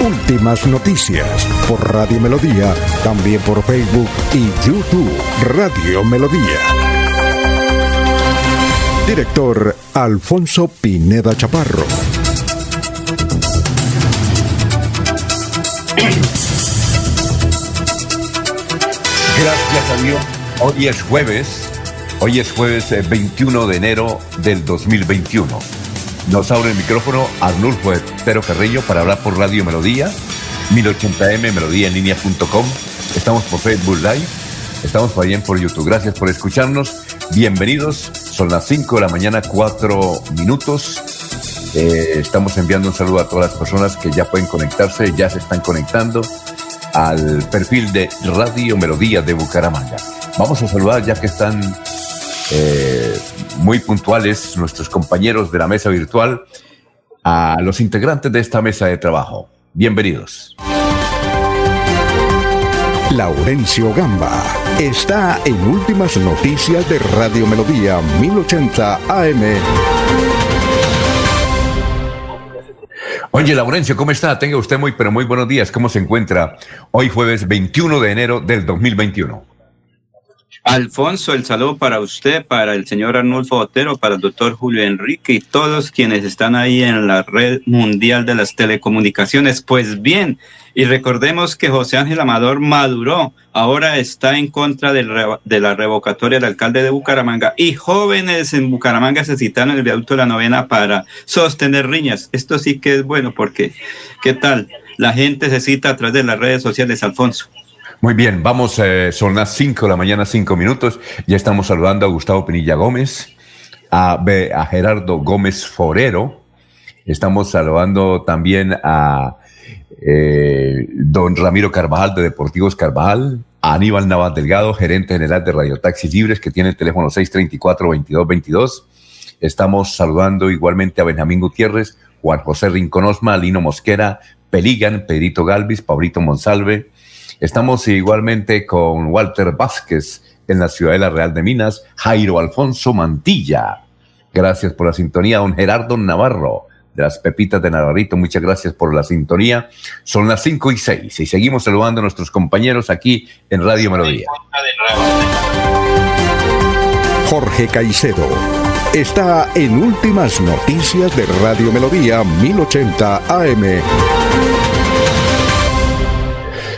Últimas noticias por Radio Melodía, también por Facebook y YouTube Radio Melodía. Director Alfonso Pineda Chaparro. Gracias a Dios. Hoy es jueves. Hoy es jueves 21 eh, de enero del 2021. Nos abre el micrófono Arnulfo Estero Carrillo para hablar por Radio Melodía, 1080m, melodíaenlínea.com. Estamos por Facebook Live, estamos también por YouTube. Gracias por escucharnos. Bienvenidos. Son las 5 de la mañana, 4 minutos. Eh, estamos enviando un saludo a todas las personas que ya pueden conectarse, ya se están conectando al perfil de Radio Melodía de Bucaramanga. Vamos a saludar ya que están eh, muy puntuales nuestros compañeros de la mesa virtual a los integrantes de esta mesa de trabajo. Bienvenidos. Laurencio Gamba está en Últimas Noticias de Radio Melodía 1080 AM. Oye, Laurencio, ¿cómo está? Tenga usted muy, pero muy buenos días. ¿Cómo se encuentra hoy jueves 21 de enero del 2021? Alfonso, el saludo para usted, para el señor Arnulfo Otero, para el doctor Julio Enrique y todos quienes están ahí en la red mundial de las telecomunicaciones. Pues bien, y recordemos que José Ángel Amador maduró, ahora está en contra de la revocatoria del alcalde de Bucaramanga y jóvenes en Bucaramanga se citaron en el viaducto de la novena para sostener riñas. Esto sí que es bueno porque, ¿qué tal? La gente se cita a través de las redes sociales, Alfonso. Muy bien, vamos, eh, son las 5 de la mañana, 5 minutos. Ya estamos saludando a Gustavo Pinilla Gómez, a, Gerardo Gómez Forero. Estamos saludando también a eh, don Ramiro Carvajal de Deportivos Carvajal, a Aníbal Navas Delgado, gerente general de Radio Taxis Libres, que tiene el teléfono 634-2222. Estamos saludando igualmente a Benjamín Gutiérrez, Juan José Rinconosma, Lino Mosquera, Peligan, Pedrito Galvis, Pablito Monsalve, Estamos igualmente con Walter Vázquez en la Ciudadela Real de Minas, Jairo Alfonso Mantilla. Gracias por la sintonía, don Gerardo Navarro de las Pepitas de Navarrito. Muchas gracias por la sintonía. Son las cinco y seis y seguimos saludando a nuestros compañeros aquí en Radio Melodía. Jorge Caicedo está en Últimas Noticias de Radio Melodía 1080 AM.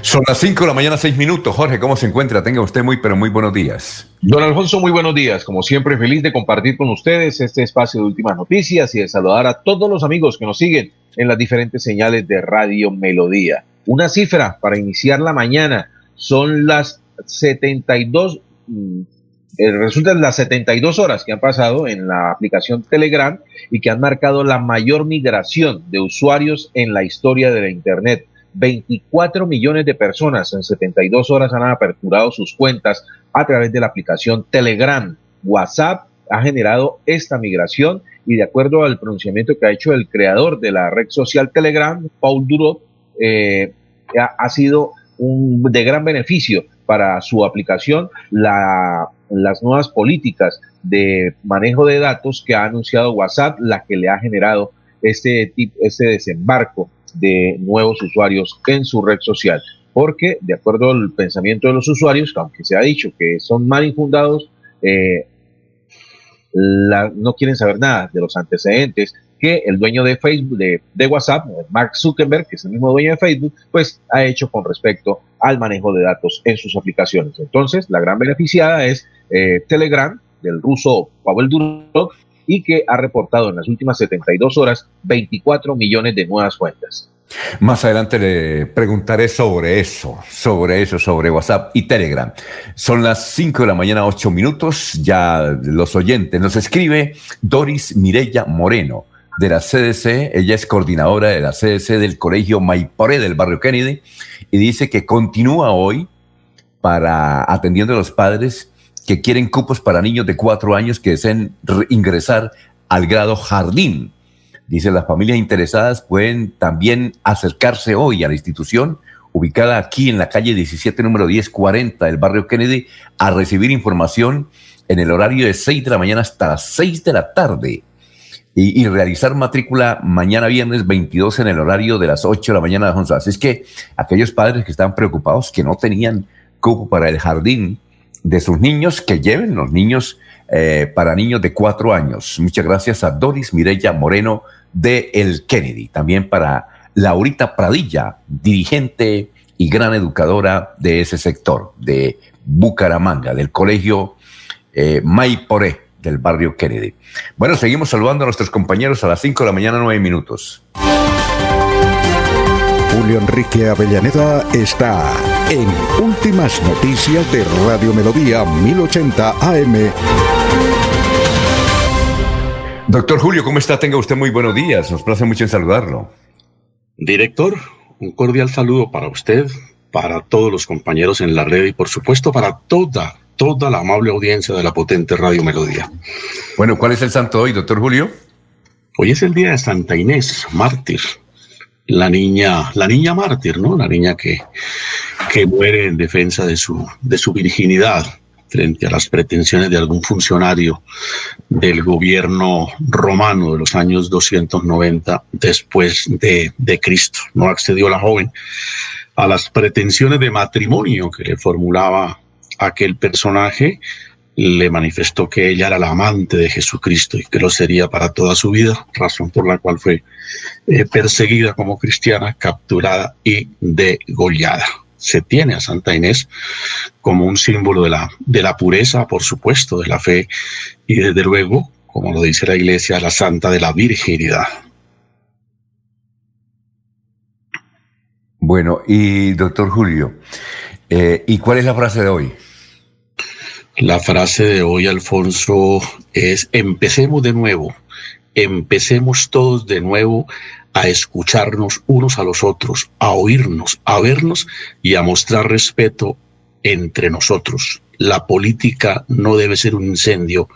Son las 5 de la mañana, 6 minutos. Jorge, ¿cómo se encuentra? Tenga usted muy, pero muy buenos días. Don Alfonso, muy buenos días. Como siempre, feliz de compartir con ustedes este espacio de últimas noticias y de saludar a todos los amigos que nos siguen en las diferentes señales de Radio Melodía. Una cifra para iniciar la mañana son las 72, mm, eh, resultan las 72 horas que han pasado en la aplicación Telegram y que han marcado la mayor migración de usuarios en la historia de la Internet 24 millones de personas en 72 horas han aperturado sus cuentas a través de la aplicación Telegram. WhatsApp ha generado esta migración y de acuerdo al pronunciamiento que ha hecho el creador de la red social Telegram, Paul Durot, eh, ha, sido un, de gran beneficio para su aplicación las nuevas políticas de manejo de datos que ha anunciado WhatsApp, la que le ha generado este, este desembarco de nuevos usuarios en su red social. Porque, de acuerdo al pensamiento de los usuarios, aunque se ha dicho que son mal infundados, eh, no quieren saber nada de los antecedentes que el dueño de Facebook, de, WhatsApp, Mark Zuckerberg, que es el mismo dueño de Facebook, pues ha hecho con respecto al manejo de datos en sus aplicaciones. Entonces, la gran beneficiada es eh, Telegram, del ruso Pavel Durov, y que ha reportado en las últimas 72 horas 24 millones de nuevas cuentas. Más adelante le preguntaré sobre eso, sobre eso, sobre WhatsApp y Telegram. Son las 5 de la mañana, 8 minutos. Ya los oyentes nos escribe Doris Mirella Moreno de la CDC. Ella es coordinadora de la CDC del Colegio Maiporé del barrio Kennedy y dice que continúa hoy para atendiendo a los padres que quieren cupos para niños de cuatro años que deseen ingresar al grado jardín. Dice, las familias interesadas pueden también acercarse hoy a la institución ubicada aquí en la calle 17, número 1040 del barrio Kennedy, a recibir información en el horario de 6 de la mañana hasta las 6 de la tarde. Y, realizar matrícula mañana viernes 22 en el horario de las 8 de la mañana de 11. Así es que aquellos padres que estaban preocupados que no tenían cupo para el jardín de sus niños, que lleven los niños eh, para niños de cuatro años. Muchas gracias a Doris Mireya Moreno de El Kennedy. También para Laurita Pradilla, dirigente y gran educadora de ese sector, de Bucaramanga, del colegio eh, Maiporé del barrio Kennedy. Bueno, seguimos saludando a nuestros compañeros a las 5 de la mañana, 9 minutos. Julio Enrique Avellaneda está en Últimas Noticias de Radio Melodía 1080 AM. Doctor Julio, ¿cómo está? Tenga usted muy buenos días. Nos place mucho en saludarlo. Director, un cordial saludo para usted, para todos los compañeros en la red y por supuesto para toda, toda la amable audiencia de la potente Radio Melodía. Bueno, ¿cuál es el santo hoy, doctor Julio? Hoy es el día de Santa Inés, mártir. La niña, la niña mártir, ¿no? La niña que, que muere en defensa de su, de virginidad frente a las pretensiones de algún funcionario del gobierno romano de los años 290 después de, de Cristo. No accedió la joven a las pretensiones de matrimonio que le formulaba aquel personaje, le manifestó que ella era la amante de Jesucristo y que lo sería para toda su vida, razón por la cual fue eh, perseguida como cristiana, capturada y degollada se tiene a Santa Inés como un símbolo de la, de la pureza, por supuesto, de la fe y desde luego, como lo dice la Iglesia, la Santa de la Virginidad. Bueno, y doctor Julio, eh, ¿y cuál es la frase de hoy? La frase de hoy, Alfonso, es empecemos de nuevo, empecemos todos de nuevo a escucharnos unos a los otros, a oírnos, a vernos y a mostrar respeto entre nosotros. La política no debe ser un incendio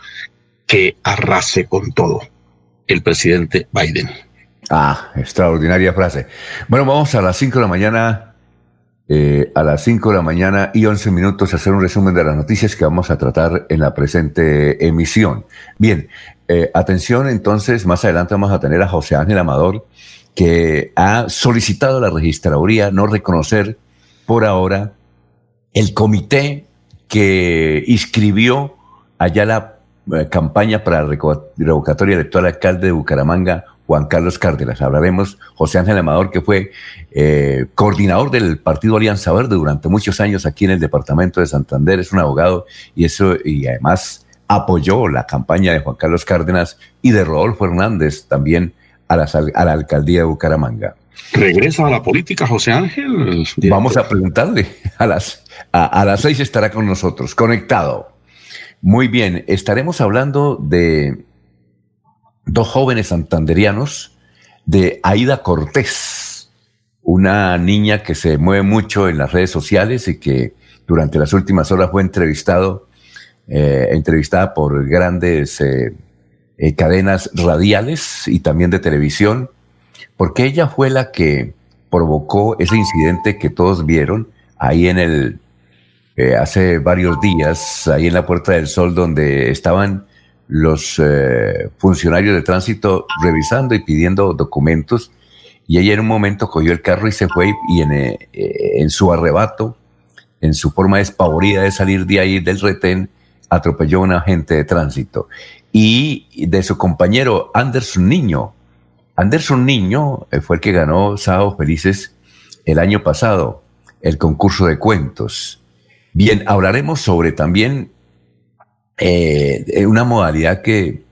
que arrase con todo. El presidente Biden. Ah, extraordinaria frase. Bueno, vamos a las 5 de la mañana, eh, a las 5 de la mañana y 11 minutos hacer un resumen de las noticias que vamos a tratar en la presente emisión. Bien, eh, atención, entonces, más adelante vamos a tener a José Ángel Amador, que ha solicitado a la registraduría no reconocer por ahora el comité que inscribió allá la eh, campaña para la revocatoria electoral alcalde de Bucaramanga, Juan Carlos Cárdenas. Hablaremos José Ángel Amador, que fue eh, coordinador del Partido Alianza Verde durante muchos años aquí en el departamento de Santander, es un abogado y eso, y además apoyó la campaña de Juan Carlos Cárdenas y de Rodolfo Hernández también a la, a la alcaldía de Bucaramanga. ¿Regresa a la política José Ángel? Vamos a preguntarle. A las, a, las seis estará con nosotros, conectado. Muy bien, estaremos hablando de dos jóvenes santanderianos, de Aida Cortés, una niña que se mueve mucho en las redes sociales y que durante las últimas horas fue entrevistado eh, entrevistada por grandes eh, eh, cadenas radiales y también de televisión, porque ella fue la que provocó ese incidente que todos vieron ahí en el, hace varios días, ahí en la Puerta del Sol, donde estaban los funcionarios de tránsito revisando y pidiendo documentos, y ella en un momento cogió el carro y se fue y en, en su arrebato, en su forma despavorida de salir de ahí del retén, atropelló a un agente de tránsito. Y de su compañero Anderson Niño. Anderson Niño eh, fue el que ganó Sábado Felices el año pasado, el concurso de cuentos. Bien, hablaremos sobre también eh, una modalidad que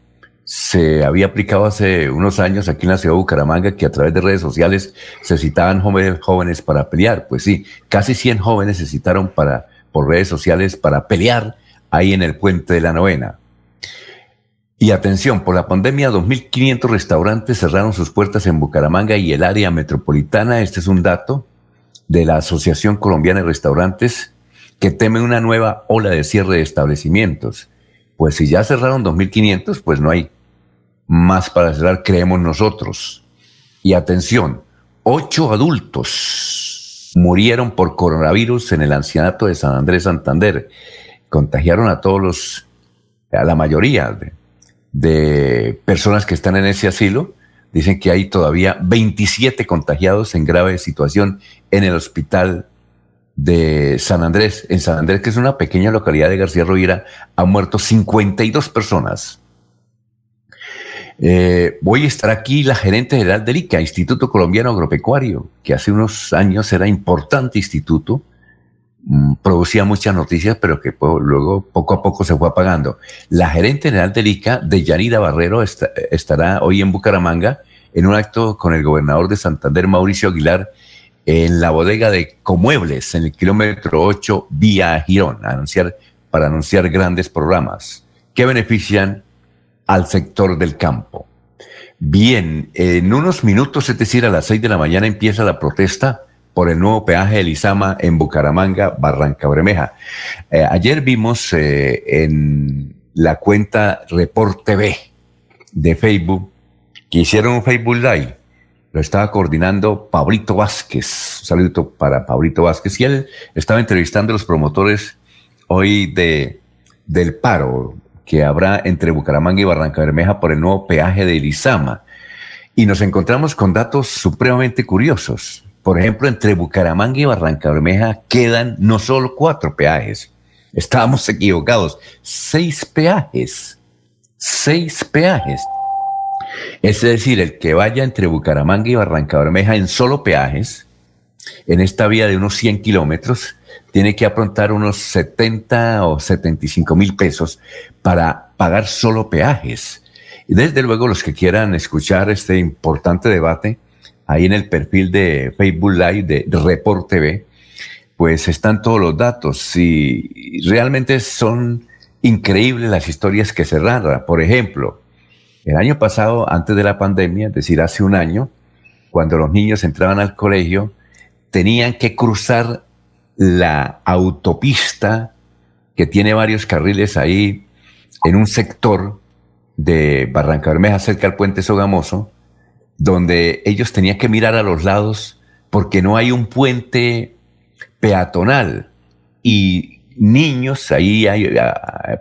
se había aplicado hace unos años aquí en la ciudad de Bucaramanga, que a través de redes sociales se citaban jóvenes, para pelear. Pues sí, casi 100 jóvenes se citaron para, por redes sociales para pelear ahí en el puente de la novena. Y atención, por la pandemia, 2.500 restaurantes cerraron sus puertas en Bucaramanga y el área metropolitana. Este es un dato de la Asociación Colombiana de Restaurantes que temen una nueva ola de cierre de establecimientos. Pues si ya cerraron 2.500, pues no hay más para cerrar, creemos nosotros. Y atención, ocho adultos murieron por coronavirus en el ancianato de San Andrés Santander. Contagiaron a todos los, a la mayoría de, de personas que están en ese asilo. Dicen que hay todavía 27 contagiados en grave situación en el hospital de San Andrés. En San Andrés, que es una pequeña localidad de García Rovira, han muerto 52 personas. Eh, voy a estar aquí la gerente general del ICA, Instituto Colombiano Agropecuario, que hace unos años era importante instituto, mm, producía muchas noticias, pero que luego poco a poco se fue apagando. La gerente general del ICA, de Yanira Barrero, estará hoy en Bucaramanga en un acto con el gobernador de Santander, Mauricio Aguilar, en la bodega de Comuebles, en el kilómetro 8, vía Girón, anunciar, para anunciar grandes programas que benefician al sector del campo. Bien, en unos minutos, es decir, a las 6 de la mañana empieza la protesta por el nuevo peaje de Lizama en Bucaramanga, Barranca Bremeja. Eh, ayer vimos eh, en la cuenta Report TV de Facebook que hicieron un Facebook Live lo estaba coordinando Pablito Vázquez. Un saludo para Pablito Vázquez. Y él estaba entrevistando a los promotores hoy de, del paro que habrá entre Bucaramanga y Barranca Bermeja por el nuevo peaje de Elizama. Y nos encontramos con datos supremamente curiosos. Por ejemplo, entre Bucaramanga y Barranca Bermeja quedan no solo cuatro peajes. Estábamos equivocados. Seis peajes. Seis peajes. Es decir, el que vaya entre Bucaramanga y Barranca Bermeja en solo peajes, en esta vía de unos 100 kilómetros, tiene que aprontar unos 70 o 75 mil pesos para pagar solo peajes. Y desde luego los que quieran escuchar este importante debate, ahí en el perfil de Facebook Live de Report TV, pues están todos los datos y realmente son increíbles las historias que se narran. Por ejemplo, el año pasado, antes de la pandemia, es decir, hace un año, cuando los niños entraban al colegio, tenían que cruzar la autopista que tiene varios carriles ahí en un sector de Barranca Bermeja cerca al puente Sogamoso, donde ellos tenían que mirar a los lados porque no hay un puente peatonal. Y niños, ahí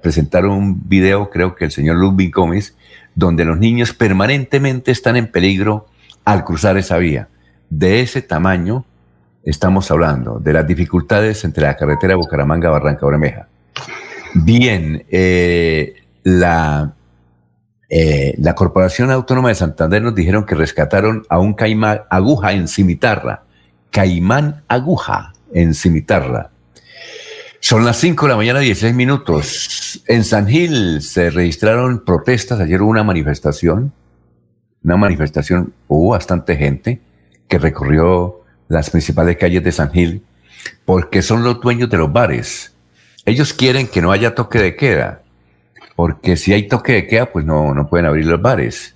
presentaron un video, creo que el señor Ludwig Gómez, donde los niños permanentemente están en peligro al cruzar esa vía. De ese tamaño estamos hablando, de las dificultades entre la carretera Bucaramanga-Barranca Bermeja. Bien, eh, la, eh, la Corporación Autónoma de Santander nos dijeron que rescataron a un caimán aguja en Cimitarra. Caimán aguja en Cimitarra. Son las 5 de la mañana, 16 minutos. En San Gil se registraron protestas. Ayer hubo una manifestación. Una manifestación, hubo bastante gente que recorrió las principales calles de San Gil porque son los dueños de los bares. Ellos quieren que no haya toque de queda, porque si hay toque de queda, pues no, no pueden abrir los bares.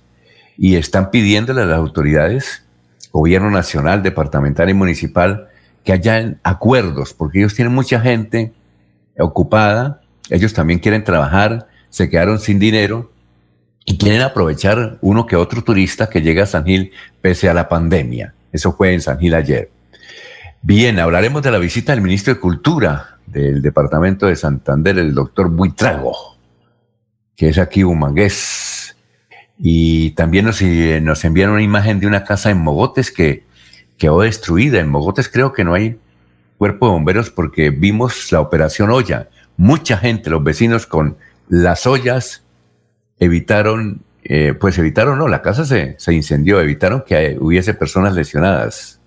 Y están pidiéndole a las autoridades, gobierno nacional, departamental y municipal, que hayan acuerdos, porque ellos tienen mucha gente ocupada, ellos también quieren trabajar, se quedaron sin dinero y quieren aprovechar uno que otro turista que llega a San Gil pese a la pandemia. Eso fue en San Gil ayer. Bien, hablaremos de la visita del ministro de Cultura del departamento de Santander, el doctor Buitrago, que es aquí humangués. Y también nos, eh, nos enviaron una imagen de una casa en Mogotes que quedó destruida. En Mogotes creo que no hay cuerpo de bomberos porque vimos la operación olla. Mucha gente, los vecinos con las ollas evitaron, eh, pues evitaron, no, la casa se, se, incendió, evitaron que hubiese personas lesionadas.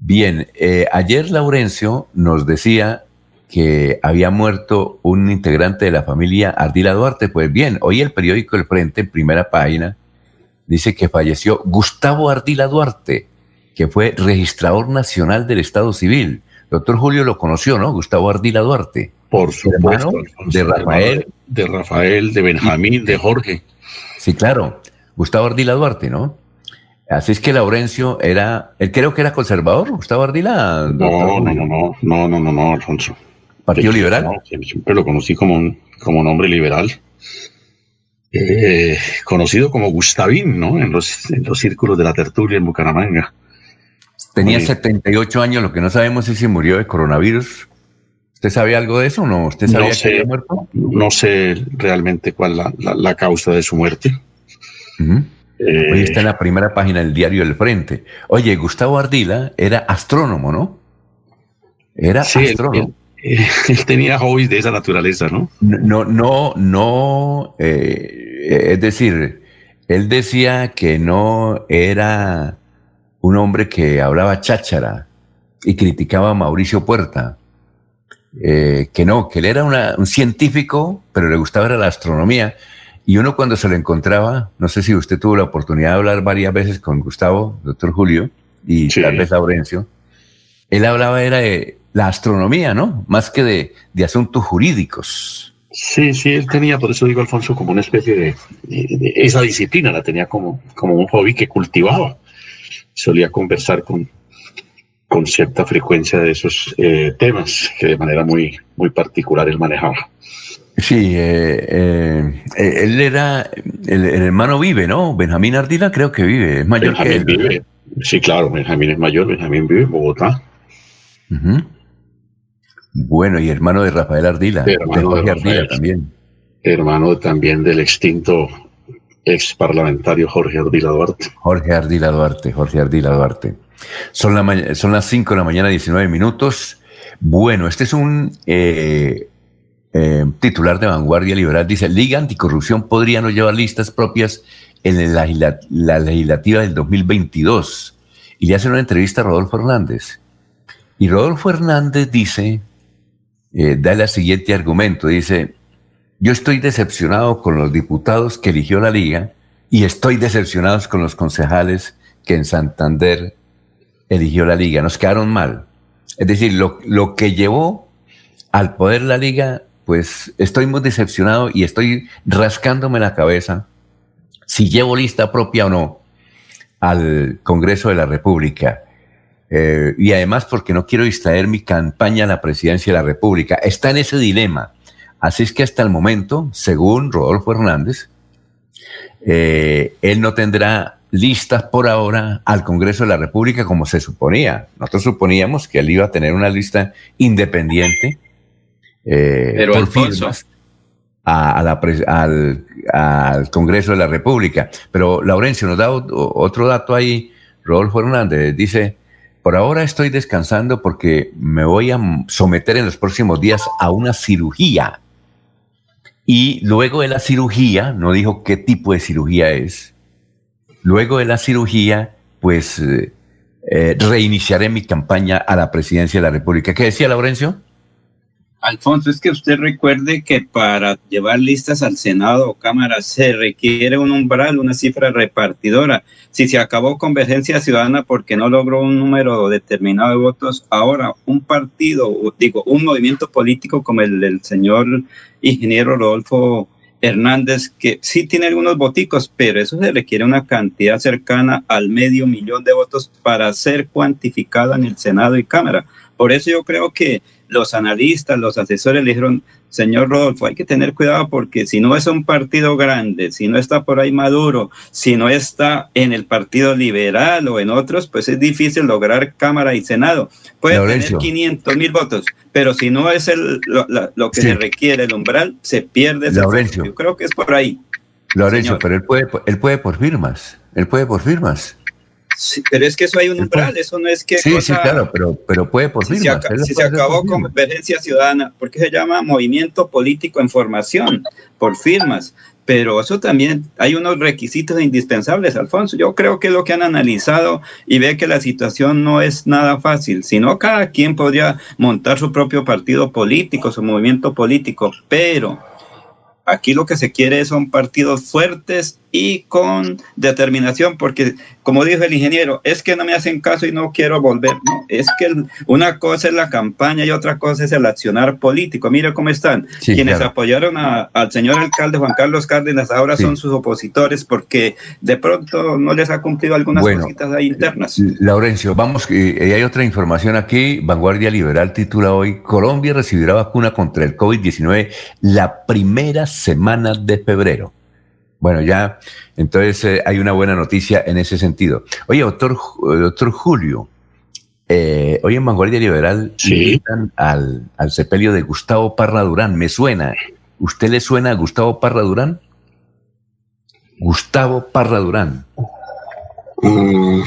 Bien, eh, ayer Laurencio nos decía que había muerto un integrante de la familia Ardila Duarte. Pues bien, hoy el periódico El Frente, en primera página, dice que falleció Gustavo Ardila Duarte, que fue registrador nacional del Estado Civil. Doctor Julio lo conoció, ¿no? Gustavo Ardila Duarte. Por supuesto. De Rafael. De Rafael, de Benjamín, de Jorge. Sí, claro. Gustavo Ardila Duarte, ¿no? Así es que Laurencio era, él creo que era conservador, Gustavo Ardila. No, no, no, no, no, no, no, no, Alfonso. ¿Partido Liberal? siempre lo conocí como un, como un hombre liberal. Eh, conocido como Gustavín, ¿no? En los, en los círculos de la tertulia en Bucaramanga. Tenía 78 años, lo que no sabemos es si murió de coronavirus. ¿Usted sabe algo de eso o no? ¿Usted sabía no sé, que había muerto? No sé realmente cuál la, la, la causa de su muerte. eh, Hoy está en la primera página del diario El Frente. Oye, Gustavo Ardila era astrónomo, ¿no? Era sí, astrónomo. Él, él, él, tenía hobbies de esa naturaleza, ¿no? No, no, no. Eh, es decir, él decía que no era un hombre que hablaba cháchara y criticaba a Mauricio Puerta. Eh, que no, que él era una, un científico, pero le gustaba la astronomía. Y uno cuando se lo encontraba, no sé si usted tuvo la oportunidad de hablar varias veces con Gustavo, doctor Julio, y sí. tal vez Laurencio, él hablaba era de la astronomía, ¿no? Más que de, de asuntos jurídicos. Sí, sí, él tenía, por eso digo Alfonso, como una especie de, de, de esa disciplina, la tenía como, como un hobby que cultivaba. Solía conversar con, con cierta frecuencia de esos eh, temas que de manera muy, muy particular él manejaba. Sí, eh, eh, él era, el, el, hermano vive, ¿no? Benjamín Ardila creo que vive, es mayor Benjamín que él. Vive. Sí, claro, Benjamín es mayor, Benjamín vive en Bogotá. Uh -huh. Bueno, y hermano de Rafael Ardila, hermano de Jorge de Ardila Rafael. también. Hermano también del extinto ex parlamentario Jorge Ardila Duarte. Jorge Ardila Duarte, Jorge Ardila Duarte. Son, la, son las 5 de la mañana, 19 minutos. Bueno, este es un eh, eh, titular de Vanguardia Liberal. Dice, Liga Anticorrupción podría no llevar listas propias en la, la legislativa del 2022. Y le hacen una entrevista a Rodolfo Hernández. Y Rodolfo Hernández dice, eh, da el siguiente argumento, dice, yo estoy decepcionado con los diputados que eligió la Liga y estoy decepcionado con los concejales que en Santander eligió la Liga. Nos quedaron mal. Es decir, lo, lo que llevó al poder la Liga, pues estoy muy decepcionado y estoy rascándome la cabeza si llevo lista propia o no al Congreso de la República. Eh, y además porque no quiero distraer mi campaña a la presidencia de la República. Está en ese dilema. Así es que hasta el momento, según Rodolfo Hernández, eh, él no tendrá listas por ahora al Congreso de la República como se suponía. Nosotros suponíamos que él iba a tener una lista independiente eh, Pero por firmas a, a la, al, al, Congreso de la República. Pero Laurencio nos da otro dato ahí. Rodolfo Hernández dice, por ahora estoy descansando porque me voy a someter en los próximos días a una cirugía. Y luego de la cirugía, no dijo qué tipo de cirugía es, luego de la cirugía, pues eh, eh, reiniciaré mi campaña a la presidencia de la República. ¿Qué decía Laurencio? Alfonso, es que usted recuerde que para llevar listas al Senado o Cámara se requiere un umbral, una cifra repartidora. Si se acabó Convergencia Ciudadana porque no logró un número determinado de votos, ahora un partido, digo, un movimiento político como el del señor ingeniero Rodolfo Hernández, que sí tiene algunos voticos, pero eso se requiere una cantidad cercana al medio millón de votos para ser cuantificada en el Senado y Cámara. Por eso yo creo que los analistas, los asesores le dijeron, señor Rodolfo, hay que tener cuidado porque si no es un partido grande, si no está por ahí Maduro, si no está en el Partido Liberal o en otros, pues es difícil lograr Cámara y Senado. Puede Laurencio. tener 500 mil votos, pero si no es el, lo, la, lo que sí. se requiere, el umbral, se pierde. Ese. Yo creo que es por ahí. Laurencio, señor. pero él puede, él puede por firmas, él puede por firmas. Sí, pero es que eso hay un umbral, eso no es que. Sí, cosa, sí, claro, pero, pero puede por si firmas. Se, si se acabó con Convergencia Ciudadana, porque se llama Movimiento Político en Formación, por firmas. Pero eso también hay unos requisitos indispensables, Alfonso. Yo creo que lo que han analizado y ve que la situación no es nada fácil, sino cada quien podría montar su propio partido político, su movimiento político, pero Aquí lo que se quiere son partidos fuertes y con determinación, porque como dijo el ingeniero, es que no me hacen caso y no quiero volver. No, es que una cosa es la campaña y otra cosa es el accionar político. Mira cómo están. Quienes apoyaron al señor alcalde Juan Carlos Cárdenas ahora son sus opositores porque de pronto no les ha cumplido algunas cositas ahí internas. Laurencio, vamos, eh, hay otra información aquí. Vanguardia Liberal titula hoy, Colombia recibirá vacuna contra el COVID-19 la primera semana de febrero. Bueno, ya, entonces eh, hay una buena noticia en ese sentido. Oye, doctor, doctor Julio, eh, hoy en Vanguardia Liberal sí. al, al sepelio de Gustavo Parra Durán. Me suena. ¿Usted le suena a Gustavo Parra Durán? Gustavo Parra Durán. Mm.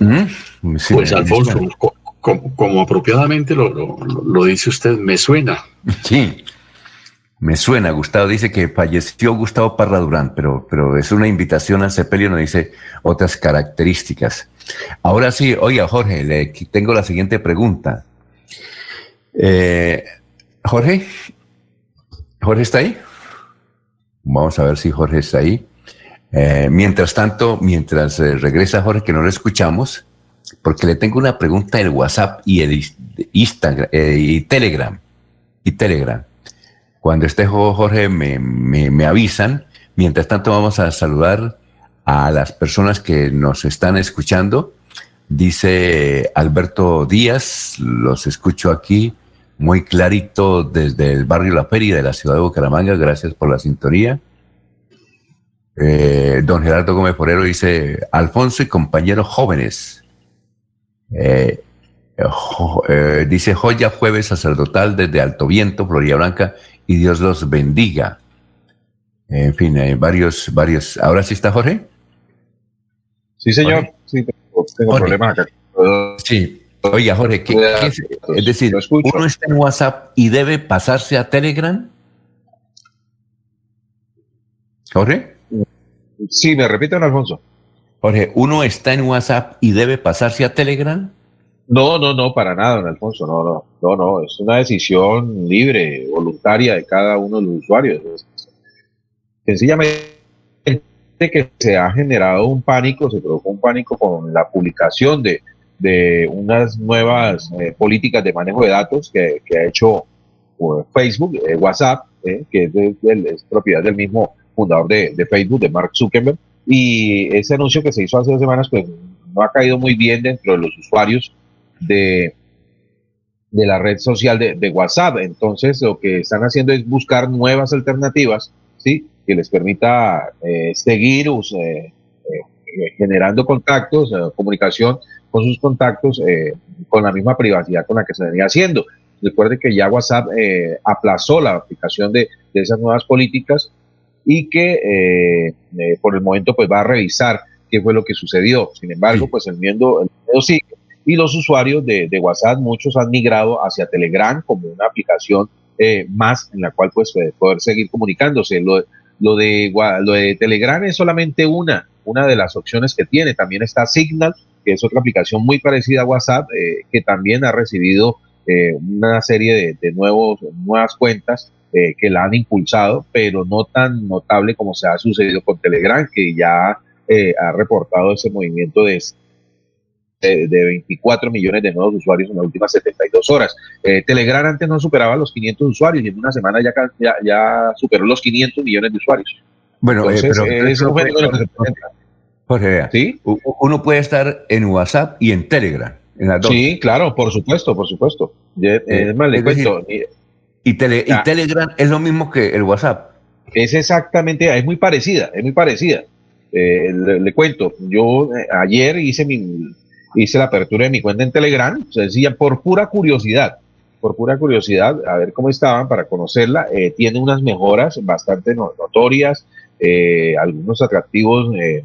¿Mm? pues Alfonso, como, apropiadamente lo, lo, dice usted, me suena. Sí, me suena, Gustavo dice que falleció Gustavo Parra Durán, pero, pero es una invitación al sepelio, no dice otras características. Ahora sí, oiga Jorge, le tengo la siguiente pregunta. Eh, Jorge, ¿Jorge está ahí? Vamos a ver si Jorge está ahí. Eh, mientras tanto, mientras eh, regresa Jorge, que no lo escuchamos, porque le tengo una pregunta el WhatsApp y el Instagram y Telegram. Y Telegram. Cuando esté Jorge me, me, avisan. Mientras tanto vamos a saludar a las personas que nos están escuchando. Dice Alberto Díaz, los escucho aquí muy clarito desde el barrio La Feria de la ciudad de Bucaramanga. Gracias por la sintonía. Eh, don Gerardo Gómez Forero dice, Alfonso y compañeros jóvenes. Eh, eh, dice Joya Jueves Sacerdotal desde Alto Viento, Florida Blanca y Dios los bendiga. En fin, hay varios, varios. ¿Ahora sí está Jorge? Sí, señor. Sí, tengo, problemas acá. Sí. Oiga, Jorge, ¿qué, es, decir, uno está en WhatsApp y debe pasarse a Telegram. Jorge? Sí, me repiten, Alfonso. Jorge, ¿uno está en WhatsApp y debe pasarse a Telegram? No, no, no, para nada, don Alfonso, no, no, no, no, es una decisión libre, voluntaria de cada uno de los usuarios. Sencillamente que se ha generado un pánico, se provocó un pánico con la publicación de, de unas nuevas eh, políticas de manejo de datos que, ha hecho pues, Facebook, eh, WhatsApp, eh, que es, propiedad del mismo fundador de, Facebook, de Mark Zuckerberg, y ese anuncio que se hizo hace dos semanas, pues no ha caído muy bien dentro de los usuarios de, de la red social de, WhatsApp. Entonces, lo que están haciendo es buscar nuevas alternativas, ¿sí? Que les permita eh, seguir eh, eh, generando contactos, comunicación con sus contactos con la misma privacidad con la que se venía haciendo. Recuerde que ya WhatsApp aplazó la aplicación de, de, esas nuevas políticas y que por el momento pues va a revisar qué fue lo que sucedió. Sin embargo, pues el miedo, el miedo sigue y los usuarios de, WhatsApp, muchos han migrado hacia Telegram como una aplicación eh, más en la cual pues poder seguir comunicándose. Lo, lo, de, lo de Telegram es solamente una, una de las opciones que tiene. También está Signal, que es otra aplicación muy parecida a WhatsApp, eh, que también ha recibido eh, una serie de, nuevos, nuevas cuentas que la han impulsado, pero no tan notable como se ha sucedido con Telegram, que ya ha reportado ese movimiento de de, 24 millones de nuevos usuarios en las últimas 72 horas. Eh, Telegram antes no superaba los 500 usuarios y en una semana ya, ya, superó los 500 millones de usuarios. Bueno, eh, pero, eh, es un fenómeno que se presenta. Jorge, ¿Sí? uno puede estar en WhatsApp y en Telegram. En las dos. Sí, claro, por supuesto, por supuesto. es más, le cuento. y, tele, y Telegram es lo mismo que el WhatsApp. Es exactamente, es muy parecida, es muy parecida. le, cuento, yo ayer hice mi, hice la apertura de mi cuenta en Telegram, sencilla, por pura curiosidad, por pura curiosidad, a ver cómo estaban para conocerla. Eh, tiene unas mejoras bastante notorias, eh, algunos atractivos eh,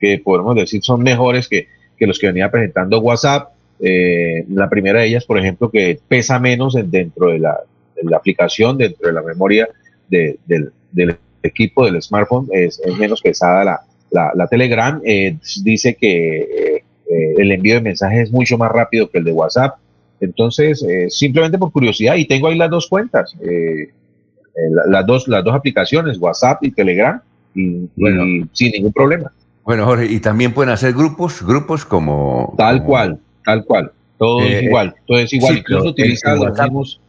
que podemos decir son mejores que, los que venía presentando WhatsApp. la primera de ellas, por ejemplo, que pesa menos dentro de la, aplicación, dentro de la memoria del, equipo del smartphone, es, menos pesada la, la Telegram. dice que eh, el envío de mensajes es mucho más rápido que el de WhatsApp. Entonces, eh, simplemente por curiosidad, y tengo ahí las dos cuentas, eh, las, dos, las dos aplicaciones, WhatsApp y Telegram, y, sin ningún problema. Bueno, Jorge, y también pueden hacer grupos, grupos como... Tal cual, tal cual. Todo es eh, igual, todo es igual. Incluso utilizan los mismos...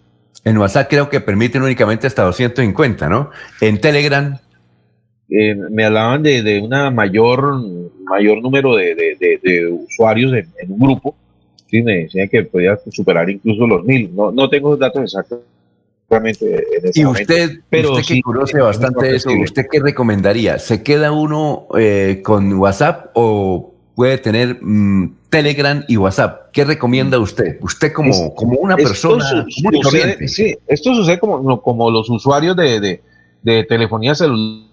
En WhatsApp creo que permiten únicamente hasta 250, ¿no? En Telegram... Eh, me hablaban de, de una mayor mayor número de, de, usuarios en, un grupo. Sí, me decían que podía superar incluso los mil. No, no tengo datos exactos y usted, pero usted que conoce bastante eso, ¿usted qué recomendaría? ¿Se queda uno eh, con WhatsApp o puede tener mm, Telegram y WhatsApp? ¿Qué recomienda usted? Usted como, como una persona Sí, esto sucede como, como los usuarios de, de, telefonía celular,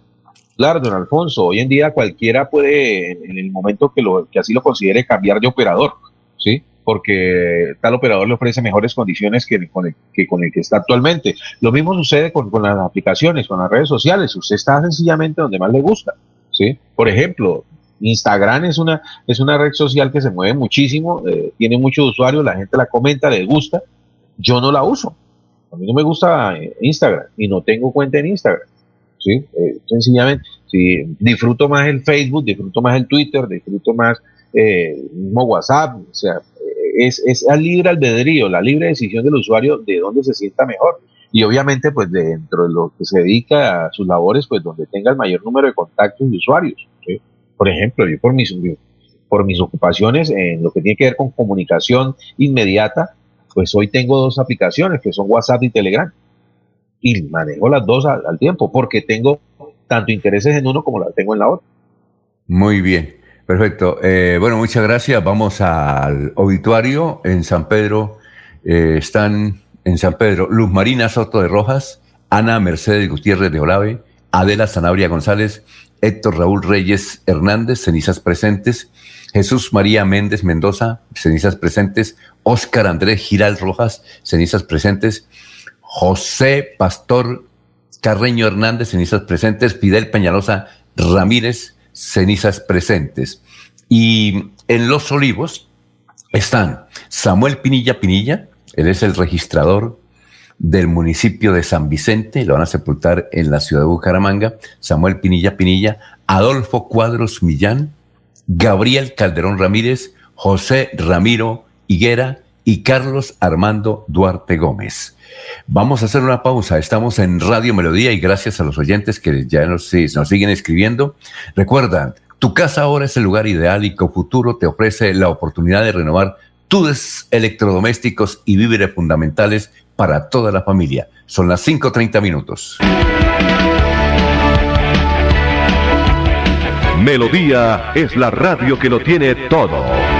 don Alfonso. Hoy en día cualquiera puede, en el momento que, lo, que así lo considere, cambiar de operador. ¿sí? porque tal operador le ofrece mejores condiciones que con el que, con está actualmente. Lo mismo sucede con, las aplicaciones, con las redes sociales. Usted está sencillamente donde más le gusta. ¿sí? Por ejemplo, Instagram es una, es una red social que se mueve muchísimo, eh, tiene muchos usuarios, la gente la comenta, le gusta. Yo no la uso. A mí no me gusta eh, Instagram y no tengo cuenta en Instagram. ¿Sí? Eh, sencillamente, sí, disfruto más el Facebook, disfruto más el Twitter, disfruto más eh, mismo WhatsApp, o sea, es, es el libre albedrío, la libre decisión del usuario de dónde se sienta mejor. Y obviamente, pues dentro de lo que se dedica a sus labores, pues donde tenga el mayor número de contactos de usuarios. Por ejemplo, yo por mis, por mis ocupaciones en lo que tiene que ver con comunicación inmediata, pues hoy tengo dos aplicaciones que son WhatsApp y Telegram. Y manejo las dos al, tiempo porque tengo tanto intereses en uno como las tengo en la otra. Muy bien. Perfecto. Eh, bueno, muchas gracias. Vamos al auditorio en San Pedro. Eh, están en San Pedro Luz Marina Soto de Rojas, Ana Mercedes Gutiérrez de Olave, Adela Sanabria González, Héctor Raúl Reyes Hernández, cenizas presentes, Jesús María Méndez Mendoza, cenizas presentes, Óscar Andrés Giral Rojas, cenizas presentes, José Pastor Carreño Hernández, cenizas presentes, Fidel Peñalosa Ramírez, cenizas presentes. Y en Los Olivos están Samuel Pinilla Pinilla, él es el registrador del municipio de San Vicente, lo van a sepultar en la ciudad de Bucaramanga, Samuel Pinilla Pinilla, Adolfo Cuadros Millán, Gabriel Calderón Ramírez, José Ramiro Higuera y Carlos Armando Duarte Gómez. Vamos a hacer una pausa. Estamos en Radio Melodía y gracias a los oyentes que ya nos, nos siguen escribiendo. Recuerda, tu casa ahora es el lugar ideal y Cofuturo te ofrece la oportunidad de renovar tus electrodomésticos y víveres fundamentales para toda la familia. Son las 5.30 minutos. Melodía es la radio que lo tiene todo.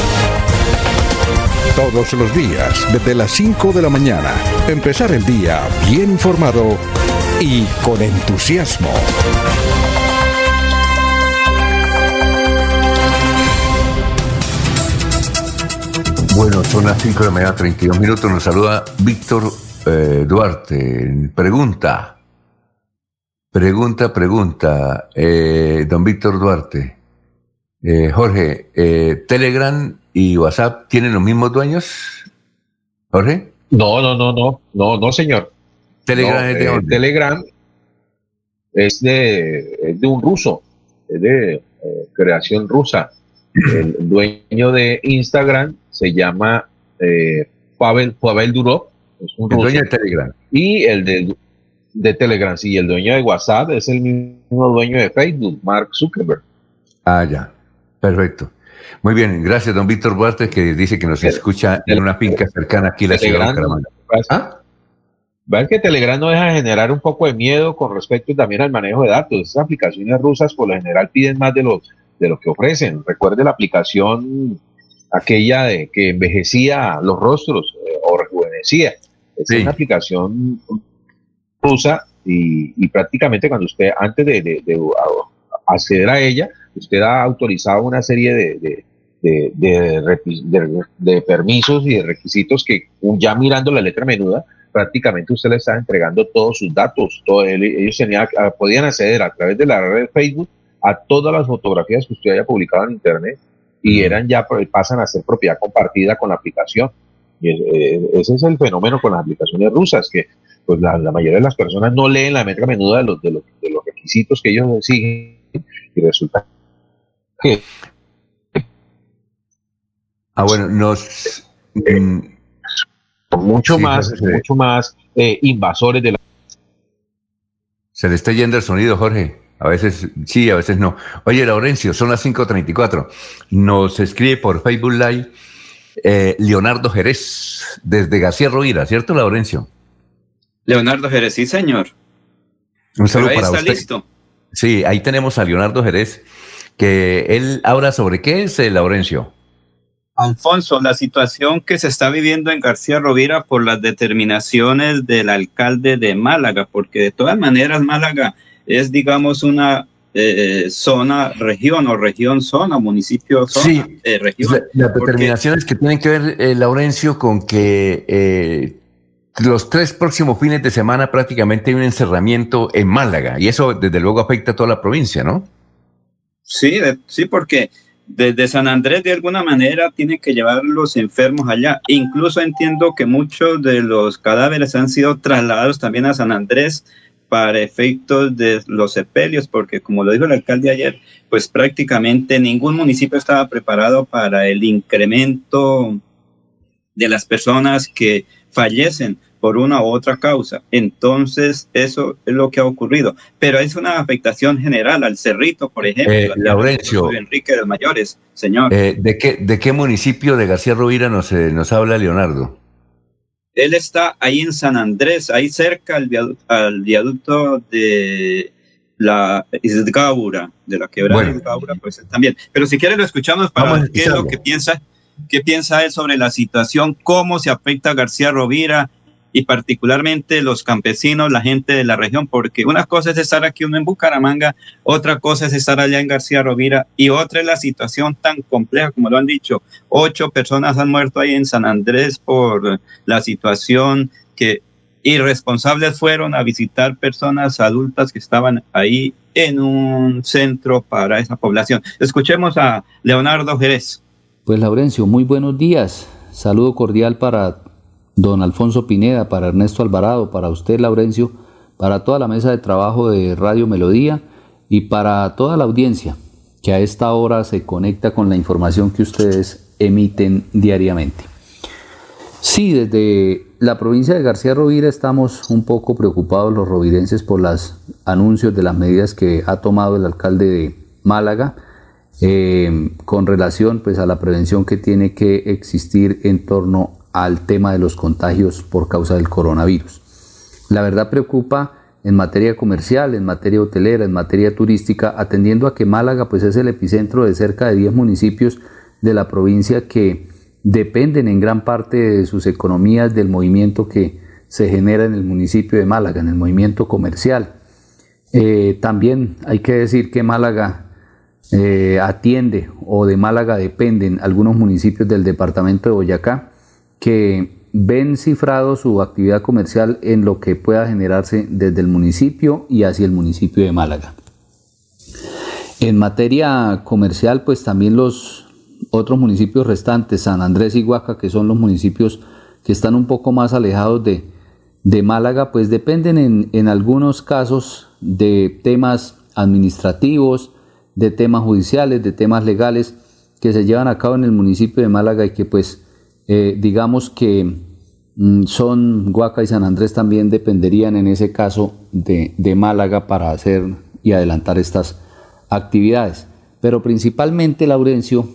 Todos los días, desde las 5 de la mañana. Empezar el día bien informado y con entusiasmo. Bueno, son las 5 de la mañana, 32 minutos. Nos saluda Víctor eh, Duarte. Pregunta. Pregunta, pregunta. Eh, don Víctor Duarte. Eh, Jorge, ¿Telegram y WhatsApp tienen los mismos dueños? Jorge. No, no, no, no, no, no, señor. Telegram es de Telegram es de, de un ruso, es de creación rusa. El dueño de Instagram se llama eh, Pavel, Pavel Durov, es un el dueño de Telegram. Y el de, de Telegram, sí, el dueño de WhatsApp es el mismo dueño de Facebook, Mark Zuckerberg. Ah, ya, perfecto. Muy bien, gracias, don Víctor Duarte, que dice que nos escucha en una finca cercana aquí en la ciudad de Bucaramanga. ¿Ah? ¿Ah? que Telegram no deja de generar un poco de miedo con respecto también al manejo de datos. Esas aplicaciones rusas por lo general piden más de los de lo que ofrecen. Recuerde la aplicación aquella de que envejecía los rostros eh, o rejuvenecía. Es una aplicación rusa y, prácticamente cuando usted, antes de, acceder a ella, usted ha autorizado una serie de, de, permisos y de requisitos que ya mirando la letra menuda, prácticamente usted le está entregando todos sus datos. Todo, ellos podían acceder a través de la red de Facebook a todas las fotografías que usted haya publicado en Internet y eran ya pasan a ser propiedad compartida con la aplicación. Y eh, ese es el fenómeno con las aplicaciones rusas, que pues la, mayoría de las personas no leen la metra menuda de los, de los, de los requisitos que ellos exigen y resulta Ah, bueno, nos... mucho más, mucho más eh, invasores de la... Se le está yendo el sonido, Jorge. A veces sí, a veces no. Oye, Laurencio, son las 5.34. Nos escribe por Facebook Live eh, Leonardo Jerez, desde García Rovira, ¿cierto, Laurencio? Leonardo Jerez, sí, señor. Un saludo para está listo. Sí, ahí tenemos a Leonardo Jerez, que él habla sobre qué es, el Laurencio. Alfonso, la situación que se está viviendo en García Rovira por las determinaciones del alcalde de Málaga, porque de todas maneras Málaga es, digamos, una eh, zona, región o región, zona, municipio, zona, sí, eh, región. Las determinaciones que tienen que ver, eh, Laurencio, con que los tres próximos fines de semana prácticamente hay un encerramiento en Málaga y eso desde luego afecta a toda la provincia, ¿no? Sí, sí, porque desde San Andrés de alguna manera tienen que llevar los enfermos allá. Incluso entiendo que muchos de los cadáveres han sido trasladados también a San Andrés para efectos de los sepelios, porque como lo dijo el alcalde ayer, pues prácticamente ningún municipio estaba preparado para el incremento de las personas que fallecen por una u otra causa. Entonces, eso es lo que ha ocurrido. Pero es una afectación general al Cerrito, por ejemplo. Eh, Laurencio. Enrique de los Mayores, señor. Eh, ¿de, qué, ¿De qué municipio de García Rovira nos, eh, nos habla Leonardo? Él está ahí en San Andrés, ahí cerca al viaducto, de la Isgaura, de la quebrada de Isgaura, pues también. Pero si quiere lo escuchamos para ver qué es lo que piensa, qué piensa él sobre la situación, cómo se afecta a García Rovira y particularmente los campesinos, la gente de la región, porque una cosa es estar aquí uno en Bucaramanga, otra cosa es estar allá en García Rovira y otra es la situación tan compleja como lo han dicho. Ocho personas han muerto ahí en San Andrés por la situación que irresponsables fueron a visitar personas adultas que estaban ahí en un centro para esa población. Escuchemos a Leonardo Jerez. Pues Laurencio, muy buenos días. Saludo cordial para don Alfonso Pineda, para Ernesto Alvarado, para usted, Laurencio, para toda la mesa de trabajo de Radio Melodía y para toda la audiencia que a esta hora se conecta con la información que ustedes emiten diariamente. Sí, desde la provincia de García Rovira estamos un poco preocupados los rovirenses por los anuncios de las medidas que ha tomado el alcalde de Málaga eh, con relación pues, a la prevención que tiene que existir en torno al tema de los contagios por causa del coronavirus. La verdad preocupa en materia comercial, en materia hotelera, en materia turística, atendiendo a que Málaga pues, es el epicentro de cerca de 10 municipios de la provincia que dependen en gran parte de sus economías del movimiento que se genera en el municipio de Málaga, en el movimiento comercial. Eh, también hay que decir que Málaga eh, atiende o de Málaga dependen algunos municipios del departamento de Boyacá que ven cifrado su actividad comercial en lo que pueda generarse desde el municipio y hacia el municipio de Málaga. En materia comercial, pues también los otros municipios restantes, San Andrés y Huaca, que son los municipios que están un poco más alejados de, Málaga, pues dependen en, en algunos casos de temas administrativos, de temas judiciales, de temas legales que se llevan a cabo en el municipio de Málaga y que pues eh, digamos que mm, son Huaca y San Andrés también dependerían en ese caso de, Málaga para hacer y adelantar estas actividades. Pero principalmente, Laurencio,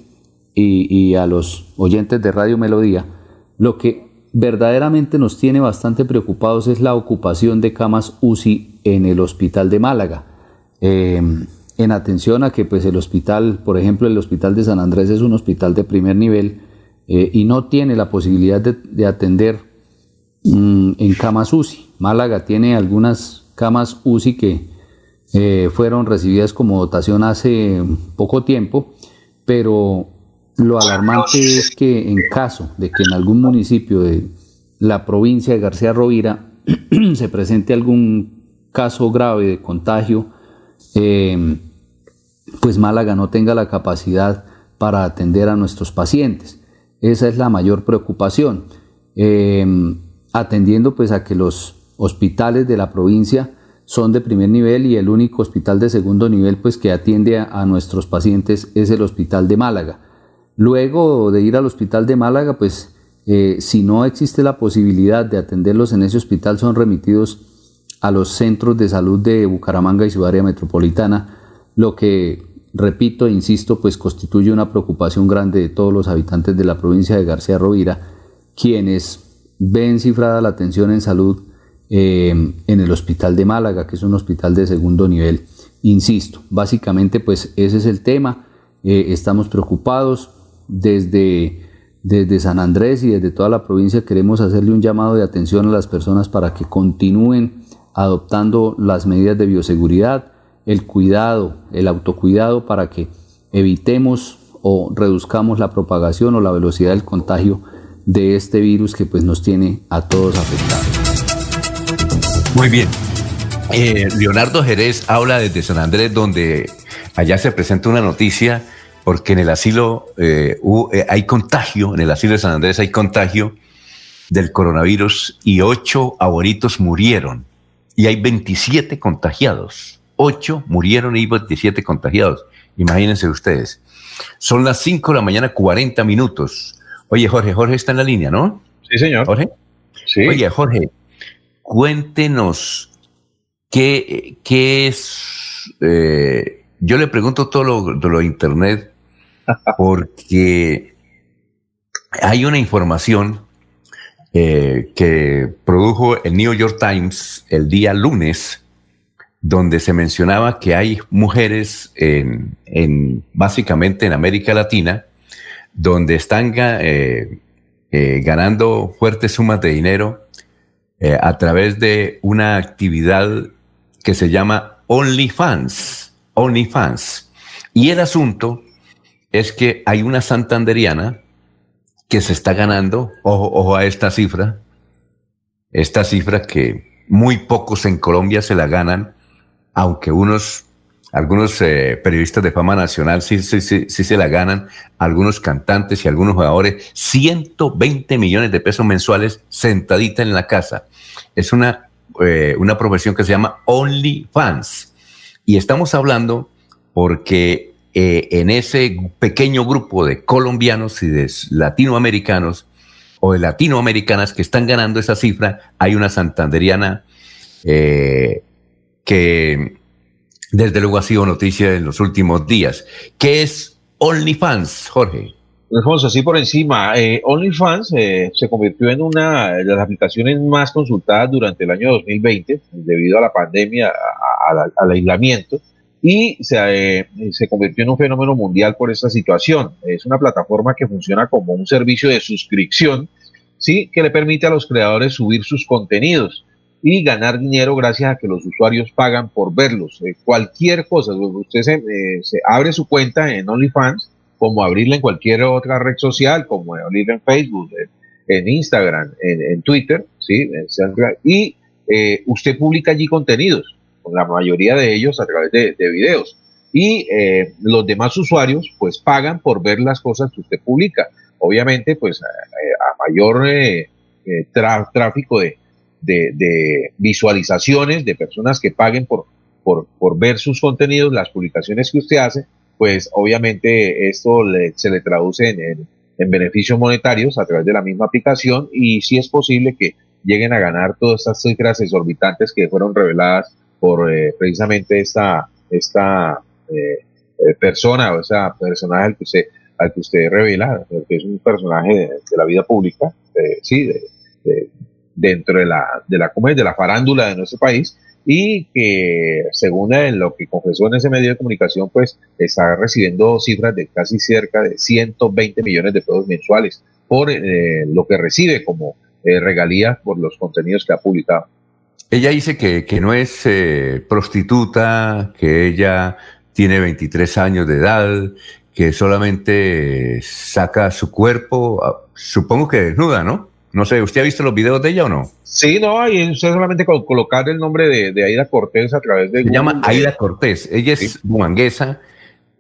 y, a los oyentes de Radio Melodía, lo que verdaderamente nos tiene bastante preocupados es la ocupación de camas UCI en el hospital de Málaga. Eh, en atención a que pues el hospital, por ejemplo, el hospital de San Andrés es un hospital de primer nivel eh, y no tiene la posibilidad de, atender mm, en camas UCI. Málaga tiene algunas camas UCI que eh, fueron recibidas como dotación hace poco tiempo, pero lo alarmante es que en caso de que en algún municipio de la provincia de García Rovira se presente algún caso grave de contagio, eh, pues Málaga no tenga la capacidad para atender a nuestros pacientes. Esa es la mayor preocupación, em, atendiendo pues a que los hospitales de la provincia son de primer nivel y el único hospital de segundo nivel pues que atiende a, nuestros pacientes es el hospital de Málaga. Luego de ir al hospital de Málaga pues eh, si no existe la posibilidad de atenderlos en ese hospital son remitidos a los centros de salud de Bucaramanga y su área metropolitana, lo que repito e insisto, pues constituye una preocupación grande de todos los habitantes de la provincia de García Rovira, quienes ven cifrada la atención en salud eh, en el hospital de Málaga, que es un hospital de segundo nivel. Insisto, básicamente pues ese es el tema, eh, estamos preocupados desde, desde San Andrés y desde toda la provincia queremos hacerle un llamado de atención a las personas para que continúen adoptando las medidas de bioseguridad, el cuidado, el autocuidado para que evitemos o reduzcamos la propagación o la velocidad del contagio de este virus que pues nos tiene a todos afectados. Muy bien. Eh, Leonardo Jerez habla desde San Andrés donde allá se presenta una noticia porque en el asilo eh, eh, hay contagio, en el asilo de San Andrés hay contagio del coronavirus y ocho abuelitos murieron y hay 27 contagiados. 8 murieron y 27 contagiados. Imagínense ustedes. Son las 5 de la mañana, 40 minutos. Oye, Jorge, Jorge está en la línea, ¿no? Sí, señor. Jorge. Sí. Oye, Jorge, cuéntenos qué, qué es. Eh, yo le pregunto todo lo, de lo internet porque hay una información eh, que produjo el New York Times el día lunes donde se mencionaba que hay mujeres en, básicamente en América Latina donde están eh, eh, ganando fuertes sumas de dinero eh, a través de una actividad que se llama OnlyFans. OnlyFans. Y el asunto es que hay una santanderiana que se está ganando, ojo, ojo a esta cifra, esta cifra que muy pocos en Colombia se la ganan, aunque unos, algunos eh, periodistas de fama nacional sí, sí, sí, sí, se la ganan, algunos cantantes y algunos jugadores, 120 millones de pesos mensuales sentadita en la casa. Es una, eh, una profesión que se llama OnlyFans. Y estamos hablando porque eh, en ese pequeño grupo de colombianos y de latinoamericanos o de latinoamericanas que están ganando esa cifra, hay una santanderiana que desde luego ha sido noticia en los últimos días. ¿Qué es OnlyFans, Jorge? Alfonso, así por encima, eh, OnlyFans eh, se convirtió en una de las aplicaciones más consultadas durante el año 2020 debido a la pandemia, al aislamiento, y se, eh, se convirtió en un fenómeno mundial por esta situación. Es una plataforma que funciona como un servicio de suscripción sí, que le permite a los creadores subir sus contenidos y ganar dinero gracias a que los usuarios pagan por verlos. Eh, cualquier cosa, usted eh, se, abre su cuenta en OnlyFans, como abrirla en cualquier otra red social, como abrirla en Facebook, en, Instagram, en, Twitter, ¿sí? y eh, usted publica allí contenidos, la mayoría de ellos a través de, videos. Y los demás usuarios pues pagan por ver las cosas que usted publica. Obviamente pues a, mayor tráfico de, de, visualizaciones de personas que paguen por, por, ver sus contenidos, las publicaciones que usted hace, pues obviamente esto se le traduce en, en, beneficios monetarios a través de la misma aplicación y si es posible que lleguen a ganar todas estas cifras exorbitantes que fueron reveladas por eh, precisamente esta, esta eh, eh, persona o esa personaje al que usted, al que usted revela, que es un personaje de, la vida pública, sí, de, dentro de la, de la, de la farándula de nuestro país y que según lo que confesó en ese medio de comunicación, pues está recibiendo cifras de casi cerca de 120 millones de pesos mensuales por eh, lo que recibe como eh, regalías por los contenidos que ha publicado. Ella dice que, que no es eh, prostituta, que ella tiene 23 años de edad, que solamente saca su cuerpo, ah, supongo que desnuda, ¿no? No sé, ¿usted ha visto los videos de ella o no? Sí, no, y usted solamente colocar el nombre de, Aida Cortés a través de... Se llama Aida Cortés, ella es bumanguesa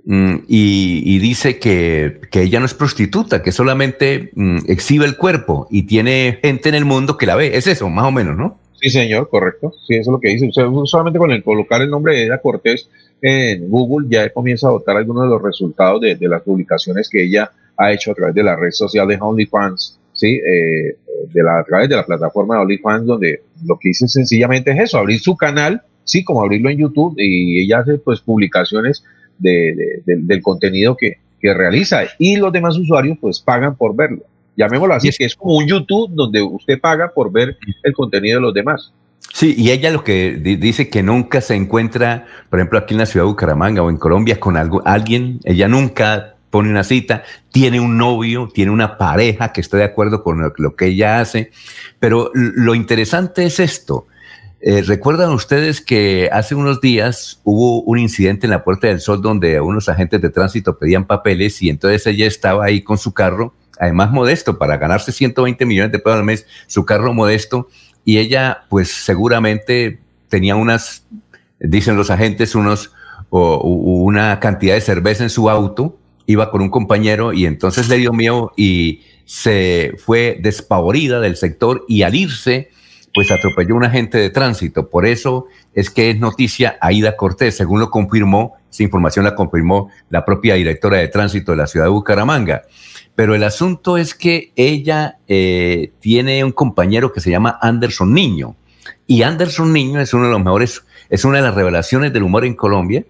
mm, y, dice que, ella no es prostituta, que solamente mm, exhibe el cuerpo y tiene gente en el mundo que la ve. Es eso, más o menos, ¿no? Sí, señor, correcto. Sí, eso es lo que dice. Usted solamente con el colocar el nombre de Aida Cortés en Google ya comienza a votar algunos de los resultados de, de las publicaciones que ella ha hecho a través de la red social de OnlyFans ¿sí? Eh, de la, a través de la plataforma de OnlyFans, donde lo que hice sencillamente es eso, abrir su canal, sí, como abrirlo en YouTube, y ella hace pues publicaciones de, del contenido que, que, realiza, y los demás usuarios pues pagan por verlo. Llamémoslo así, es que es como un YouTube donde usted paga por ver el contenido de los demás. Sí, y ella lo que dice que nunca se encuentra, por ejemplo, aquí en la ciudad de Bucaramanga o en Colombia con algo, alguien, ella nunca pone una cita, tiene un novio, tiene una pareja que está de acuerdo con lo, que ella hace. Pero lo interesante es esto. Eh, ¿Recuerdan ustedes que hace unos días hubo un incidente en la Puerta del Sol donde unos agentes de tránsito pedían papeles y entonces ella estaba ahí con su carro, además modesto, para ganarse 120 millones de pesos al mes, su carro modesto, y ella pues seguramente tenía unas, dicen los agentes, unos, o, una cantidad de cerveza en su auto iba con un compañero y entonces le dio miedo y se fue despavorida del sector y al irse, pues atropelló un agente de tránsito. Por eso es que es noticia Aida Cortés, según lo confirmó, esa información la confirmó la propia directora de tránsito de la ciudad de Bucaramanga. Pero el asunto es que ella eh, tiene un compañero que se llama Anderson Niño. Y Anderson Niño es uno de los mejores, es una de las revelaciones del humor en Colombia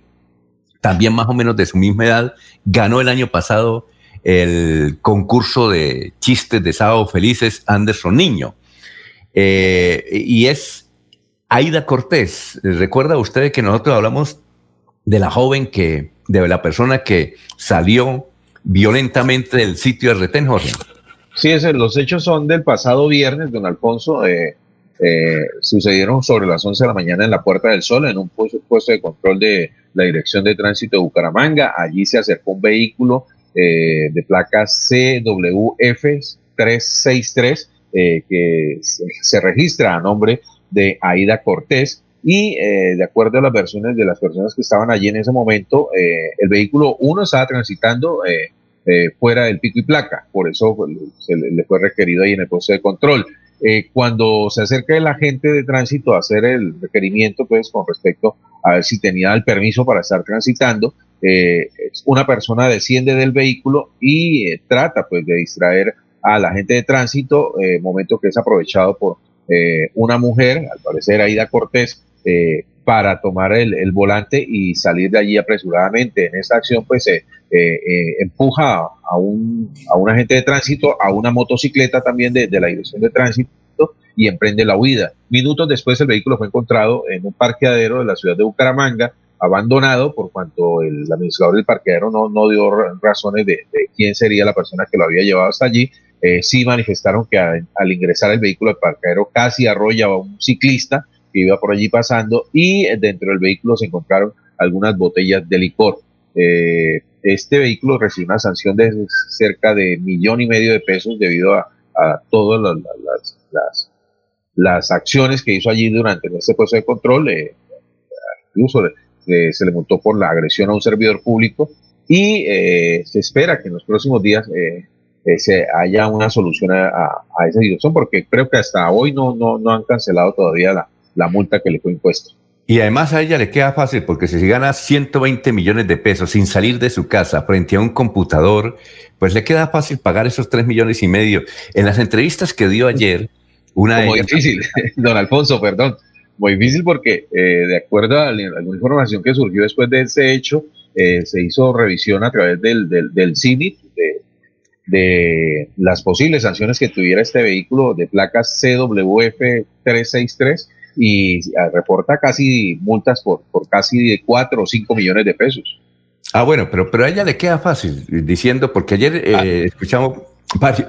también más o menos de su misma edad, ganó el año pasado el concurso de chistes de Sábado Felices Anderson Niño. Eh, y es Aida Cortés. ¿Recuerda usted que nosotros hablamos de la joven que, de la persona que salió violentamente del sitio de retén, Jorge? Sí, los hechos son del pasado viernes, don Alfonso. Eh, eh, sucedieron sobre las 11 de la mañana en la Puerta del Sol, en un puesto de control de la Dirección de Tránsito de Bucaramanga. Allí se acercó un vehículo eh, de placa CWF 363 eh, que se, registra a nombre de Aida Cortés y eh, de acuerdo a las versiones de las personas que estaban allí en ese momento, el vehículo uno estaba transitando fuera del pico y placa, por eso se le, fue requerido ahí en el puesto de control. Cuando se acerca el agente de tránsito a hacer el requerimiento, pues con respecto a ver si tenía el permiso para estar transitando, eh, una persona desciende del vehículo y eh, trata pues de distraer al agente de tránsito, momento que es aprovechado por una mujer, al parecer Aida Cortés, para tomar el, volante y salir de allí apresuradamente. En esta acción, pues se empuja a un, a un agente de tránsito, a una motocicleta también de, de la dirección de tránsito y emprende la huida. Minutos después el vehículo fue encontrado en un parqueadero de la ciudad de Bucaramanga, abandonado por cuanto el administrador del parqueadero no, dio razones de, quién sería la persona que lo había llevado hasta allí eh, sí manifestaron que al ingresar el vehículo al parqueadero casi arrolla a un ciclista que iba por allí pasando y dentro del vehículo se encontraron algunas botellas de licor. Eh, este vehículo recibió una sanción de cerca de millón y medio de pesos debido a, todas las, las, acciones que hizo allí durante este proceso de control. Eh, incluso se le multó por la agresión a un servidor público y eh, se espera que en los próximos días se haya una solución a, esa situación porque creo que hasta hoy no, no, no han cancelado todavía la, la multa que le fue impuesta. Y además a ella le queda fácil porque si gana 120 millones de pesos sin salir de su casa frente a un computador, pues le queda fácil pagar esos 3 millones y medio. En las entrevistas que dio ayer, una... Muy difícil, don Alfonso, perdón. Muy difícil porque eh, de acuerdo a alguna información que surgió después de ese hecho, eh, se hizo revisión a través del, del, del de, de las posibles sanciones que tuviera este vehículo de placas CWF 363 y ah, reporta casi multas por, por casi 4 o 5 millones de pesos. Ah, bueno, pero, pero a ella le queda fácil diciendo, porque ayer eh, ah. escuchamos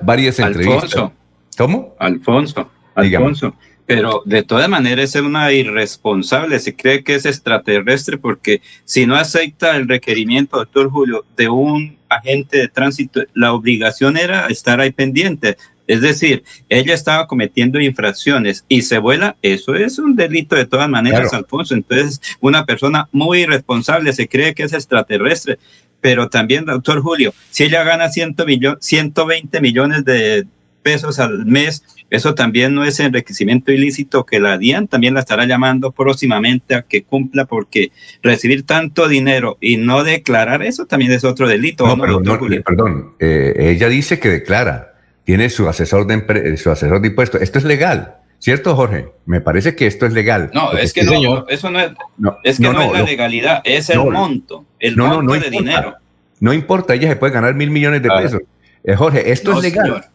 varias entrevistas. Alfonso. ¿Cómo? Alfonso, Alfonso. Pero de todas maneras es una irresponsable. Se cree que es extraterrestre porque si no acepta el requerimiento, doctor Julio, de un agente de tránsito, la obligación era estar ahí pendiente. Es decir, ella estaba cometiendo infracciones y se vuela, eso es un delito de todas maneras, Alfonso. Entonces, una persona muy irresponsable se cree que es extraterrestre. Pero también, doctor Julio, si ella gana 120 millones de pesos al mes, eso también no es enriquecimiento ilícito que la DIAN también la estará llamando próximamente a que cumpla porque recibir tanto dinero y no declarar eso también es otro delito. No, perdón, eh, ella dice que declara tiene su asesor de, eh, su asesor de impuestos. Esto es legal, ¿cierto, Jorge? Me parece que esto es legal. No, es que no, señor, eso no es, es, que no, es la legalidad, es el monto, el monto de dinero. No importa, ella se puede ganar mil millones de pesos. Eh, Jorge, esto es legal.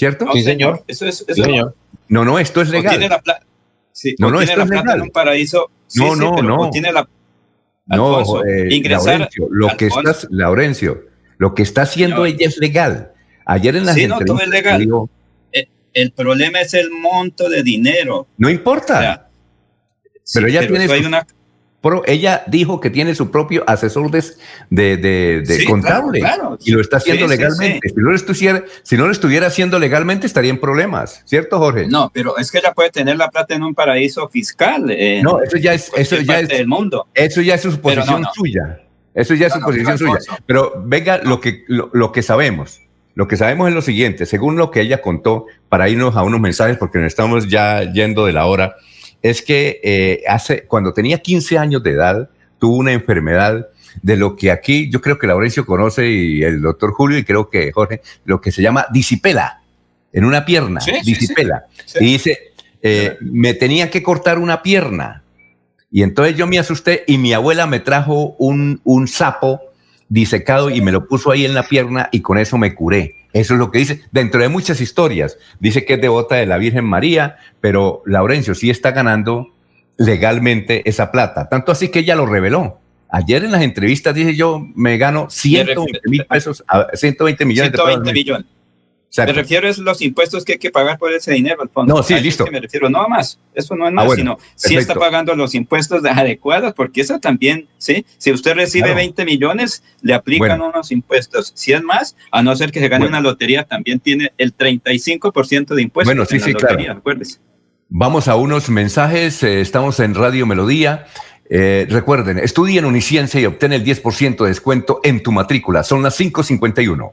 ¿Cierto? sí, señor. Eso es, eso señor. No, no, esto es legal. Tiene la sí, no, no, esto es legal. En un paraíso. no, no, no. Tiene la, no, eh, ingresar. Laurencio, lo que estás, Laurencio, lo que está haciendo ella es legal. Ayer en la sí, no, todo es legal. Eh, el, problema es el monto de dinero. No importa. pero ella tiene una... ella dijo que tiene su propio asesor de, de, de, contable y lo está haciendo legalmente. Si, no lo estuviera, si no lo estuviera haciendo legalmente, estaría en problemas, ¿cierto, Jorge? No, pero es que ella puede tener la plata en un paraíso fiscal. no, eso ya es, eso ya es del mundo. Eso ya es su posición suya. Eso ya es su posición suya. Pero venga lo que, lo que sabemos. Lo que sabemos es lo siguiente, según lo que ella contó, para irnos a unos mensajes, porque nos estamos ya yendo de la hora, es que eh, hace, cuando tenía 15 años de edad, tuvo una enfermedad de lo que aquí yo creo que Laurencio conoce y el doctor Julio y creo que Jorge, lo que se llama disipela, en una pierna, disipela. y dice, eh, me tenía que cortar una pierna. Y entonces yo me asusté y mi abuela me trajo un, un sapo disecado y me lo puso ahí en la pierna y con eso me curé. Eso es lo que dice, dentro de muchas historias. Dice que es devota de la Virgen María, pero Laurencio sí está ganando legalmente esa plata. Tanto así que ella lo reveló. Ayer en las entrevistas dice yo me gano 120 mil pesos, 120 millones 120 de millones. Me refiero a los impuestos que hay que pagar por ese dinero, Alfonso. No, sí, listo. me refiero, no más. Eso no es nada, ah, sino si está pagando los impuestos adecuados, porque eso también, ¿sí? Si usted recibe 20 millones, le aplican unos impuestos. Si es más, a no ser que se gane una lotería, también tiene el 35% de impuestos. Bueno, sí, sí, claro. Vamos a unos mensajes. Eh, estamos en Radio Melodía. Eh, recuerden, estudien Uniciencia y obtén el 10% de descuento en tu matrícula. Son las 551.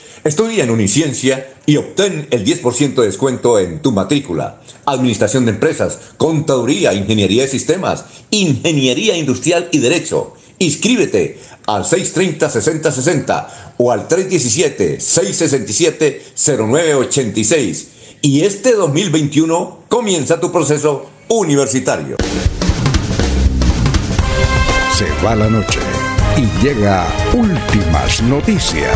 Estudia en Uniciencia y obtén el 10% de descuento en tu matrícula. Administración de empresas, contaduría, ingeniería de sistemas, ingeniería industrial y derecho. Inscríbete al 630-6060 o al 317-667-0986 y este 2021 comienza tu proceso universitario. Se va la noche y llega últimas noticias.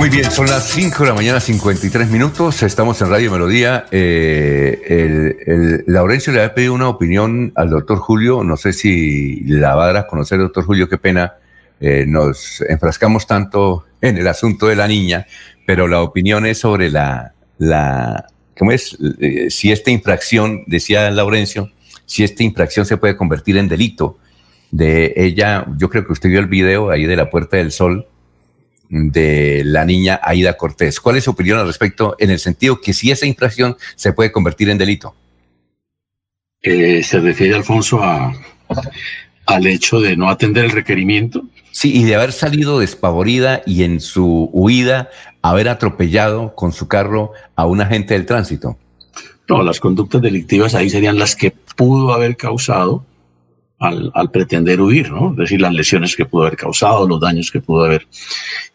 Muy bien, son las 5 de la mañana, 53 minutos. Estamos en Radio Melodía. Eh, el, Laurencio le ha pedido una opinión al doctor Julio. No sé si la va a dar a conocer, doctor Julio, qué pena. Eh, nos enfrascamos tanto en el asunto de la niña, pero la opinión es sobre la, la ¿cómo es? Eh, si esta infracción, decía Laurencio, si esta infracción se puede convertir en delito. De ella, yo creo que usted vio el video ahí de la Puerta del Sol de la niña Aida Cortés. ¿Cuál es su opinión al respecto en el sentido que si esa infracción se puede convertir en delito? Eh, se refiere, Alfonso, a, al hecho de no atender el requerimiento. Sí, y de haber salido despavorida y en su huida haber atropellado con su carro a un agente del tránsito. No, las conductas delictivas ahí serían las que pudo haber causado al, pretender huir, ¿no? Es decir, las lesiones que pudo haber causado, los daños que pudo haber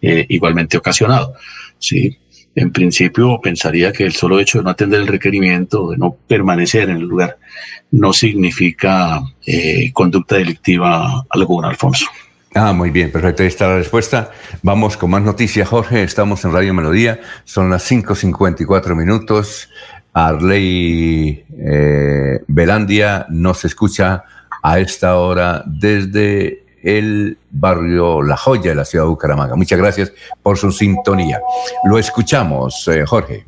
eh, igualmente ocasionado. Sí, en principio pensaría que el solo hecho de no atender el requerimiento, de no permanecer en el lugar, no significa eh, conducta delictiva alguna, Alfonso. Ah, muy bien, perfecto. Ahí está la respuesta. Vamos con más noticias, Jorge. Estamos en Radio Melodía. Son las 5.54 minutos. Arley eh, Belandia nos escucha a esta hora desde el barrio La Joya de la ciudad de Bucaramanga. Muchas gracias por su sintonía. Lo escuchamos, eh, Jorge.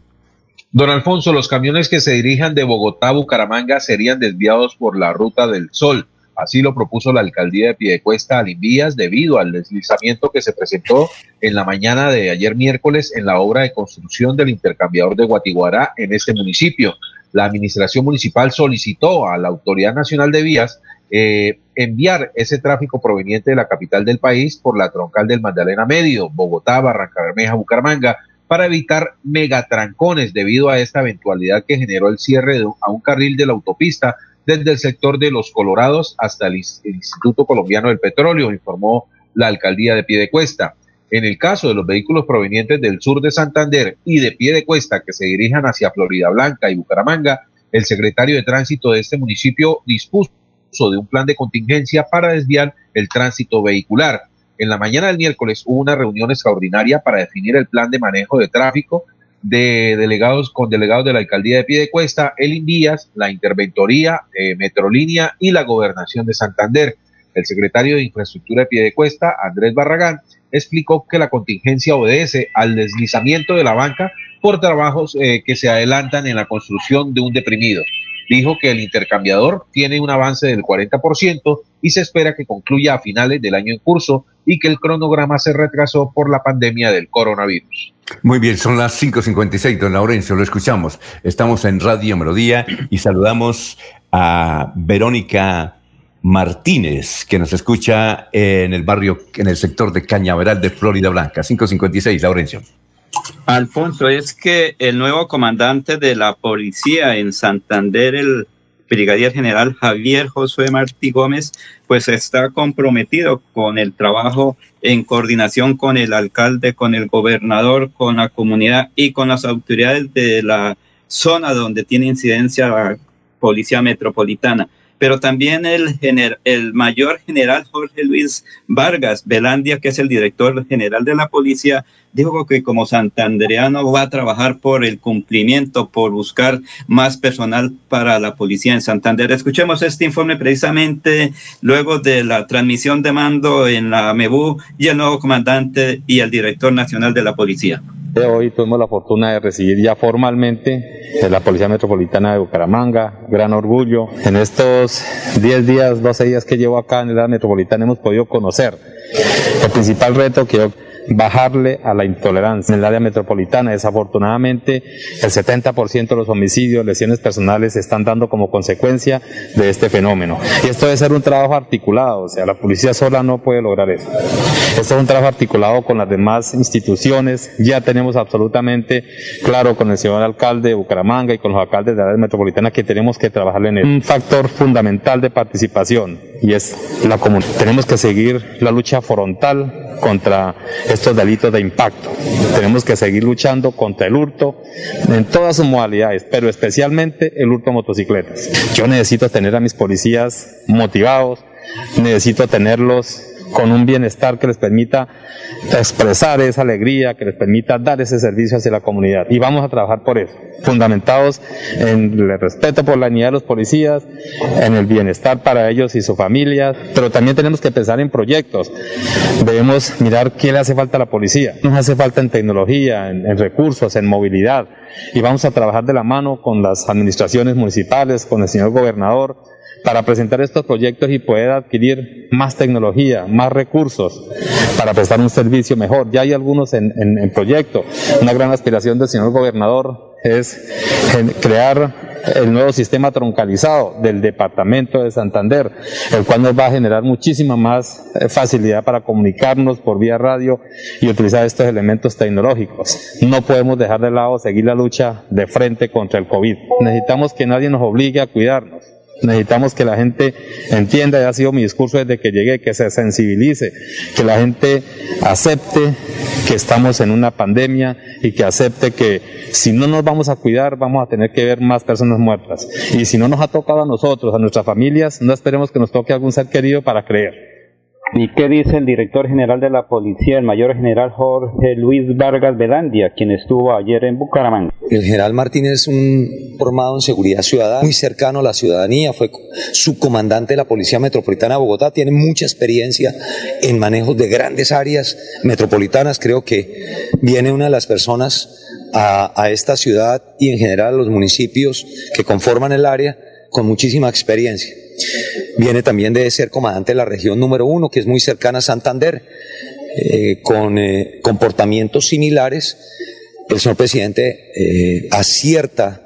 Don Alfonso, los camiones que se dirijan de Bogotá a Bucaramanga serían desviados por la Ruta del Sol. Así lo propuso la alcaldía de Piedecuesta al Invías debido al deslizamiento que se presentó en la mañana de ayer miércoles en la obra de construcción del intercambiador de Guatiguará en este municipio. La administración municipal solicitó a la Autoridad Nacional de Vías eh, enviar ese tráfico proveniente de la capital del país por la troncal del Magdalena Medio, Bogotá, Barranca Bermeja, Bucaramanga, para evitar megatrancones debido a esta eventualidad que generó el cierre de, a un carril de la autopista desde el sector de Los Colorados hasta el, Instituto Colombiano del Petróleo, informó la alcaldía de Piedecuesta. En el caso de los vehículos provenientes del sur de Santander y de Piedecuesta que se dirijan hacia Florida Blanca y Bucaramanga, el secretario de tránsito de este municipio dispuso de un plan de contingencia para desviar el tránsito vehicular. En la mañana del miércoles hubo una reunión extraordinaria para definir el plan de manejo de tráfico de delegados con delegados de la alcaldía de Piedecuesta, el Invías, la Interventoría, eh, Metrolínea y la Gobernación de Santander. El secretario de Infraestructura de Piedecuesta, Andrés Barragán, explicó que la contingencia obedece al deslizamiento de la banca por trabajos eh, que se adelantan en la construcción de un deprimido dijo que el intercambiador tiene un avance del 40% y se espera que concluya a finales del año en curso y que el cronograma se retrasó por la pandemia del coronavirus. Muy bien, son las 5.56, don Laurencio, lo escuchamos. Estamos en Radio Melodía y saludamos a Verónica Martínez, que nos escucha en el barrio, en el sector de Cañaveral de Florida Blanca. 5.56, Laurencio. Alfonso, es que el nuevo comandante de la policía en Santander, el brigadier general Javier Josué Martí Gómez, pues está comprometido con el trabajo en coordinación con el alcalde, con el gobernador, con la comunidad y con las autoridades de la zona donde tiene incidencia la policía metropolitana pero también el, el mayor general Jorge Luis Vargas Velandia, que es el director general de la policía, dijo que como santandereano va a trabajar por el cumplimiento, por buscar más personal para la policía en Santander. Escuchemos este informe precisamente luego de la transmisión de mando en la MEBU y el nuevo comandante y el director nacional de la policía. Hoy tuvimos la fortuna de recibir ya formalmente la Policía Metropolitana de Bucaramanga, gran orgullo. En estos 10 días, 12 días que llevo acá en la metropolitana hemos podido conocer el principal reto que bajarle a la intolerancia. En el área metropolitana, desafortunadamente, el 70% de los homicidios, lesiones personales se están dando como consecuencia de este fenómeno. Y esto debe ser un trabajo articulado, o sea, la policía sola no puede lograr eso. Esto es un trabajo articulado con las demás instituciones. Ya tenemos absolutamente claro con el señor alcalde de Bucaramanga y con los alcaldes de la área metropolitana que tenemos que trabajar en Un factor fundamental de participación y es la comunidad. Tenemos que seguir la lucha frontal contra estos delitos de impacto. Tenemos que seguir luchando contra el hurto en todas sus modalidades, pero especialmente el hurto de motocicletas. Yo necesito tener a mis policías motivados, necesito tenerlos con un bienestar que les permita expresar esa alegría, que les permita dar ese servicio hacia la comunidad. Y vamos a trabajar por eso, fundamentados en el respeto por la unidad de los policías, en el bienestar para ellos y sus familias, pero también tenemos que pensar en proyectos. Debemos mirar qué le hace falta a la policía. Nos hace falta en tecnología, en recursos, en movilidad. Y vamos a trabajar de la mano con las administraciones municipales, con el señor gobernador, para presentar estos proyectos y poder adquirir más tecnología, más recursos para prestar un servicio mejor. Ya hay algunos en, en, proyecto. Una gran aspiración del señor gobernador es crear el nuevo sistema troncalizado del departamento de Santander, el cual nos va a generar muchísima más eh, facilidad para comunicarnos por vía radio y utilizar estos elementos tecnológicos. No podemos dejar de lado seguir la lucha de frente contra el COVID. Necesitamos que nadie nos obligue a cuidarnos Necesitamos que la gente entienda, y ha sido mi discurso desde que llegué, que se sensibilice, que la gente acepte que estamos en una pandemia y que acepte que si no nos vamos a cuidar vamos a tener que ver más personas muertas. Y si no nos ha tocado a nosotros, a nuestras familias, no esperemos que nos toque algún ser querido para creer. ¿Y qué dice el director general de la policía, el mayor general Jorge Luis Vargas Velandia, quien estuvo ayer en Bucaramanga? El general Martínez es un formado en seguridad ciudadana, muy cercano a la ciudadanía, fue subcomandante de la Policía Metropolitana de Bogotá, tiene mucha experiencia en manejos de grandes áreas metropolitanas. Creo que viene una de las personas a, a esta ciudad y en general a los municipios que conforman el área con muchísima experiencia. Viene también de ser comandante de la región número uno, que es muy cercana a Santander, eh, con eh, comportamientos similares. El señor presidente eh, acierta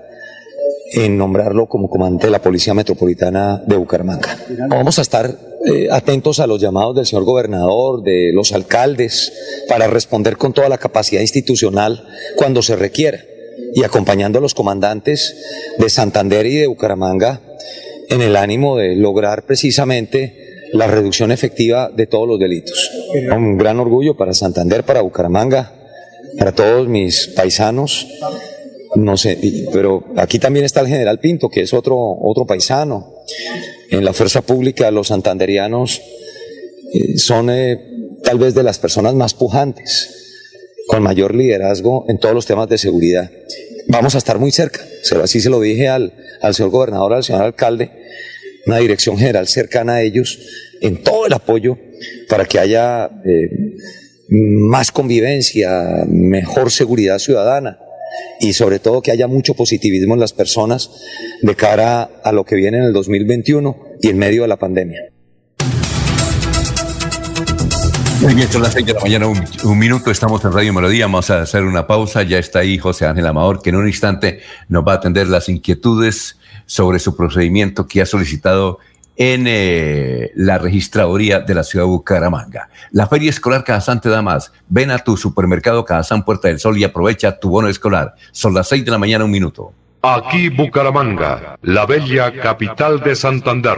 en nombrarlo como comandante de la Policía Metropolitana de Bucaramanga. Vamos a estar atentos a los llamados del señor gobernador, de los alcaldes, para responder con toda la capacidad institucional cuando se requiera y acompañando a los comandantes de Santander y de Bucaramanga en el ánimo de lograr precisamente la reducción efectiva de todos los delitos. Un gran orgullo para Santander, para Bucaramanga, para todos mis paisanos. No sé, pero aquí también está el general Pinto, que es otro, otro paisano. En la fuerza pública, los santanderianos eh, son eh, tal vez de las personas más pujantes, con mayor liderazgo en todos los temas de seguridad. Vamos a estar muy cerca, así se lo dije al, al señor gobernador, al señor alcalde, una dirección general cercana a ellos en todo el apoyo para que haya eh, más convivencia, mejor seguridad ciudadana y sobre todo que haya mucho positivismo en las personas de cara a lo que viene en el 2021 y en medio de la pandemia. Son las seis de la mañana, un, minuto, estamos en Radio Melodía, vamos a hacer una pausa, ya está ahí José Ángel Amador, que en un instante nos va a atender las inquietudes sobre su procedimiento que ha solicitado en eh, la registraduría de la ciudad de Bucaramanga. La Feria Escolar Cajazán te da más. Ven a tu supermercado Cajazán Puerta del Sol y aprovecha tu bono escolar. Son las seis de la mañana, un minuto. Aquí Bucaramanga, la bella capital de Santander.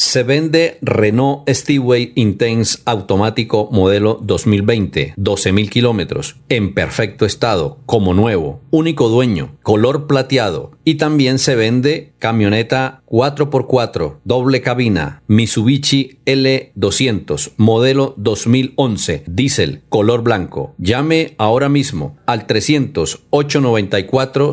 Se vende Renault Steway Intense automático modelo 2020, 12.000 kilómetros, en perfecto estado, como nuevo, único dueño, color plateado, Y también se vende camioneta 4x4, doble cabina, Mitsubishi L200, modelo 2011, diésel, color blanco. Llame ahora mismo al 300 894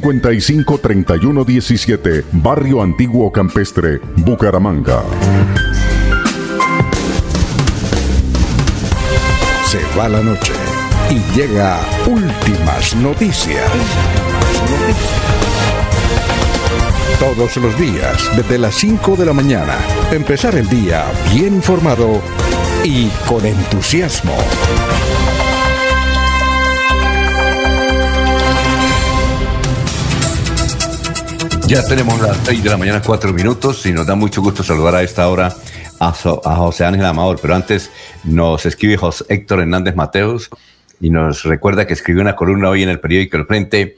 55 3117, Barrio Antiguo Campestre, Bucaramanga. Se va la noche y llega últimas noticias. Todos los días, desde las 5 de la mañana, empezar el día bien informado y con entusiasmo. Ya tenemos las 6 de la mañana, 4 minutos, y nos da mucho gusto saludar a esta hora a, So- a José Ángel Amador. Pero antes nos escribe José Héctor Hernández Mateos y nos recuerda que escribió una columna hoy en el periódico El Frente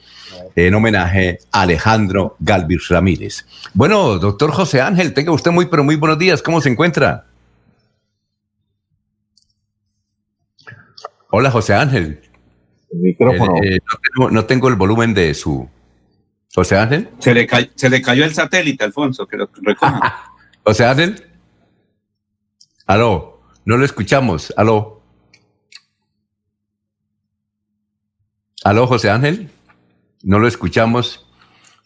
en homenaje a Alejandro Galvis Ramírez. Bueno, doctor José Ángel, tenga usted muy, pero muy buenos días. ¿Cómo se encuentra? Hola, José Ángel. micrófono. Eh, eh, no, tengo, no tengo el volumen de su. José Ángel. Se le, ca- se le cayó el satélite, Alfonso, que lo recoja. José Ángel. Aló, no lo escuchamos. Aló. Aló, José Ángel. No lo escuchamos.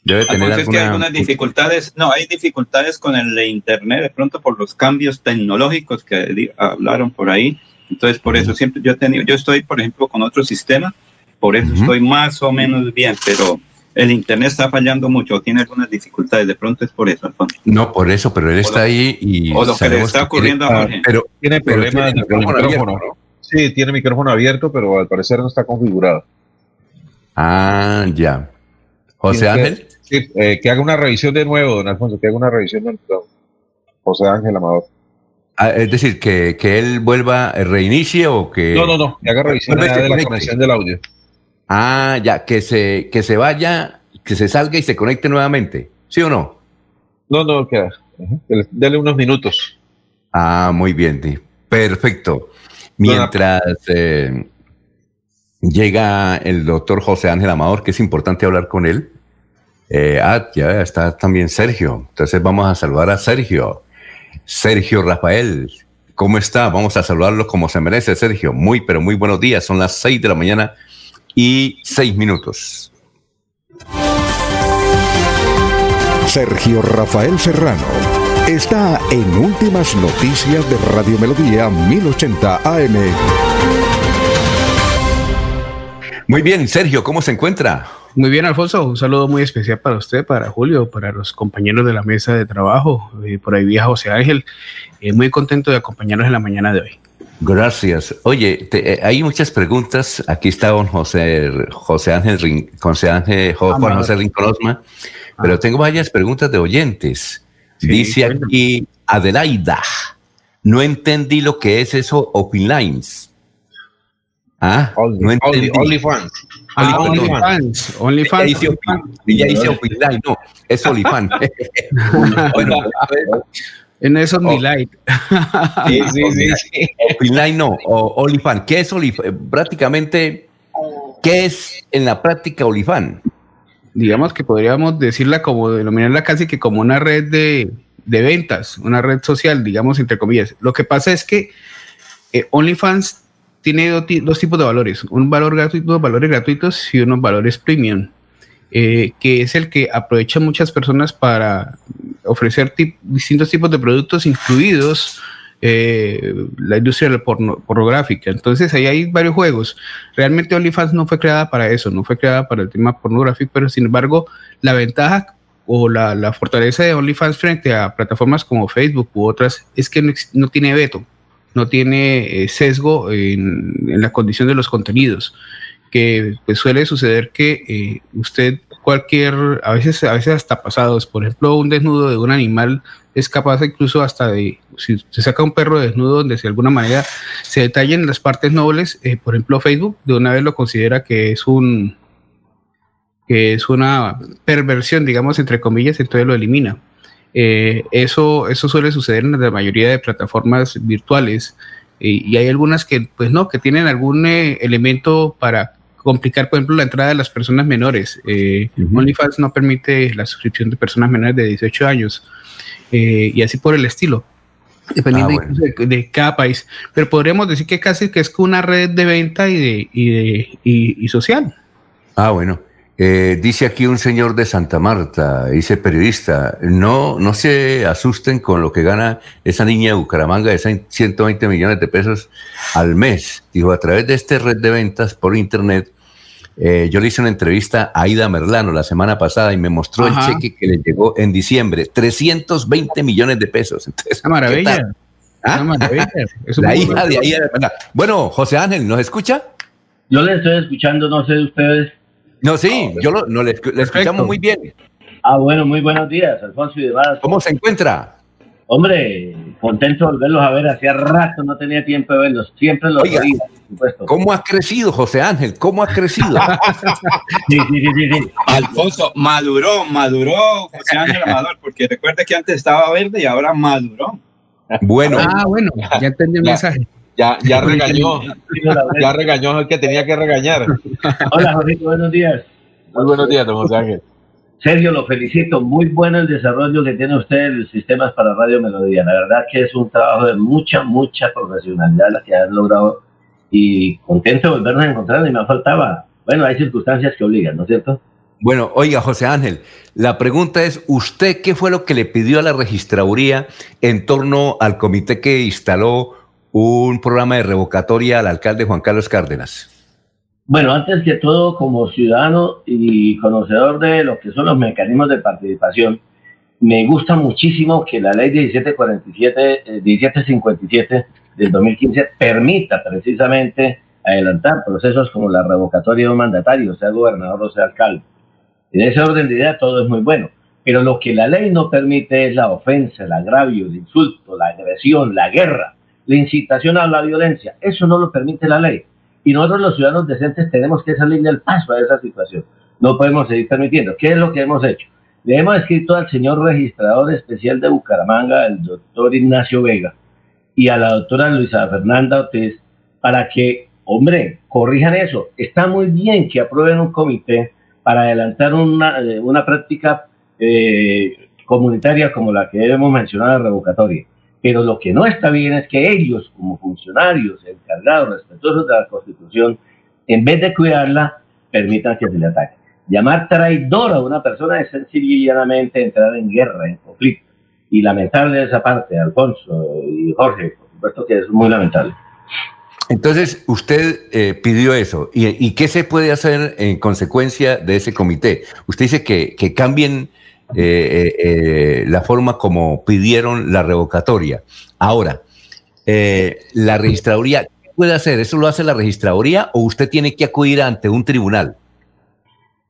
Debe tener Alfonso, es que hay alguna. algunas dificultades, no, hay dificultades con el internet, de pronto por los cambios tecnológicos que hablaron por ahí. Entonces, por eso siempre yo he tenido, yo estoy, por ejemplo, con otro sistema, por eso estoy más o menos bien, pero el internet está fallando mucho, tiene algunas dificultades, de pronto es por eso, Alfonso. No, por eso, pero él está ahí y. o lo que le está ocurriendo a Jorge. Pero, Tiene pero problemas tiene con el micrófono abierto, Sí, tiene micrófono abierto, pero al parecer no está configurado. Ah, ya. José Ángel. Sí, eh, que haga una revisión de nuevo, don Alfonso, que haga una revisión de nuevo. José Ángel Amador. Ah, es decir, que, que él vuelva, eh, reinicie o que. No, no, no, que haga revisión de la conexión del audio. Ah, ya, que se, que se vaya, que se salga y se conecte nuevamente. ¿Sí o no? No, no, que ujú, que le- dele unos minutos. Ah, muy bien, sí. perfecto. Mientras eh, llega el doctor José Ángel Amador, que es importante hablar con él. Eh, ah, ya está también Sergio. Entonces vamos a saludar a Sergio. Sergio Rafael, ¿cómo está? Vamos a saludarlo como se merece, Sergio. Muy, pero muy buenos días. Son las seis de la mañana y seis minutos. Sergio Rafael Serrano está en Últimas Noticias de Radio Melodía 1080 AM. Muy bien, Sergio, ¿cómo se encuentra? Muy bien, Alfonso. Un saludo muy especial para usted, para Julio, para los compañeros de la mesa de trabajo. eh, por ahí vía José Ángel. Eh, muy contento de acompañarnos en la mañana de hoy. Gracias. Oye, te- eh, hay muchas preguntas. Aquí está don José, José Ángel, Rin- José Ángel, Jo- Juan. José Rincón Osma, pero tengo varias preguntas de oyentes. Dice aquí Adelaida, no entendí lo que es eso Open Lines. Ah, no entendí. Only- OnlyFans. Ah, Oli- perdón. OnlyFans. OnlyFans. Ya hice Opi- Ya hice Opinline, no, es Olifan. bueno, En eso mi light. Sí, sí, sí, sí. Opinline no, o Olifan. ¿Qué es Olifan? Prácticamente, ¿qué es en la práctica Olifan? digamos que podríamos decirla como, denominarla casi que como una red de, de ventas, una red social, digamos, entre comillas. Lo que pasa es que eh, OnlyFans tiene do- ti- dos tipos de valores, un valor gratuito, valores gratuitos y unos valores premium, eh, que es el que aprovechan muchas personas para ofrecer distintos tipos de productos, incluidos eh, la industria del porno- pornográfica. Entonces ahí hay varios juegos. Realmente OnlyFans no fue creada para eso, no fue creada para el tema pornográfico, pero sin embargo la ventaja o la, la fortaleza de OnlyFans frente a plataformas como Facebook u otras es que no, tiene veto, no tiene eh, sesgo en la condición de los contenidos, que pues suele suceder que eh, usted cualquier, a veces, a veces hasta pasados, por ejemplo, un desnudo de un animal es capaz incluso hasta de, si se saca un perro desnudo donde de alguna manera se detallen las partes nobles, eh, por ejemplo Facebook de una vez lo considera que es un que es una perversión, digamos, entre comillas, entonces lo elimina. Eh, eso, eso suele suceder en la mayoría de plataformas virtuales y hay algunas que, pues no, que tienen algún elemento para complicar, por ejemplo, la entrada de las personas menores. Eh, OnlyFans no permite la suscripción de personas menores de 18 años eh, y así por el estilo. Dependiendo Ah, bueno. de, de cada país. Pero podríamos decir que casi que es una red de venta y, de, y, de, y, y social. Ah, bueno. Eh, dice aquí un señor de Santa Marta, dice periodista, no, no se asusten con lo que gana esa niña de Bucaramanga, esa 120 millones de pesos al mes. Dijo, a través de esta red de ventas por internet, eh, yo le hice una entrevista a Aida Merlano la semana pasada y me mostró Ajá. el cheque que le llegó en diciembre, 320 millones de pesos. Entonces, Una maravilla. ¿qué tal? ¿Ah? Una maravilla. Es La hija de Aida Merlano. Bueno, José Ángel, ¿nos escucha? Yo le estoy escuchando, no sé de ustedes. No, sí, yo lo, no, le, le escuchamos muy bien. Ah, bueno, muy buenos días, Alfonso y demás. ¿Cómo se encuentra? Hombre, contento de volverlos a ver. Hacía rato no tenía tiempo de verlos. Siempre los Oiga, veía, por supuesto. ¿Cómo ha crecido, José Ángel? ¿Cómo ha crecido? sí, sí, sí, sí, sí. Alfonso, maduró, maduró José Ángel Amador, porque recuerde que antes estaba verde y ahora maduró. Bueno. Ah, bueno, ya entendí el mensaje. Ya, ya regañó, ya regañó al que tenía que regañar. Hola, Jorge, buenos días. Muy buenos días, don José Ángel. Sergio, lo felicito. Muy bueno el desarrollo que tiene usted en los sistemas para Radio Melodía. La verdad que es un trabajo de mucha, mucha profesionalidad la que han logrado. Y contento de volvernos a encontrar y me faltaba. Bueno, hay circunstancias que obligan, ¿no es cierto? Bueno, oiga, José Ángel, la pregunta es, ¿usted qué fue lo que le pidió a la registraduría en torno al comité que instaló un programa de revocatoria al alcalde Juan Carlos Cárdenas? Bueno, antes que todo, como ciudadano y conocedor de lo que son los mecanismos de participación, me gusta muchísimo que la ley 1747, eh, 1757 del 2015 permita precisamente adelantar procesos como la revocatoria de un mandatario, sea gobernador o sea alcalde. En ese orden de idea todo es muy bueno, pero lo que la ley no permite es la ofensa, el agravio, el insulto, la agresión, la guerra, la incitación a la violencia. Eso no lo permite la ley. Y nosotros los ciudadanos decentes tenemos que salir del paso a esa situación. No podemos seguir permitiendo. ¿Qué es lo que hemos hecho? Le hemos escrito al señor registrador especial de Bucaramanga, el doctor Ignacio Vega, y a la doctora Luisa Fernanda Ortiz, para que, hombre, corrijan eso. Está muy bien que aprueben un comité para adelantar una, eh, una práctica eh, comunitaria como la que hemos mencionado, la revocatoria. Pero lo que no está bien es que ellos, como funcionarios encargados, respetuosos de la Constitución, en vez de cuidarla, permitan que se le ataque. Llamar traidor a una persona es sencillamente entrar en guerra, en conflicto. Y lamentable esa parte, Alfonso y Jorge, por supuesto que es muy lamentable. Entonces, usted eh, pidió eso. ¿Y, y qué se puede hacer en consecuencia de ese comité? Usted dice que, que cambien eh, eh, eh, la forma como pidieron la revocatoria. Ahora, eh, la registraduría, ¿qué puede hacer? ¿Eso lo hace la registraduría o usted tiene que acudir ante un tribunal?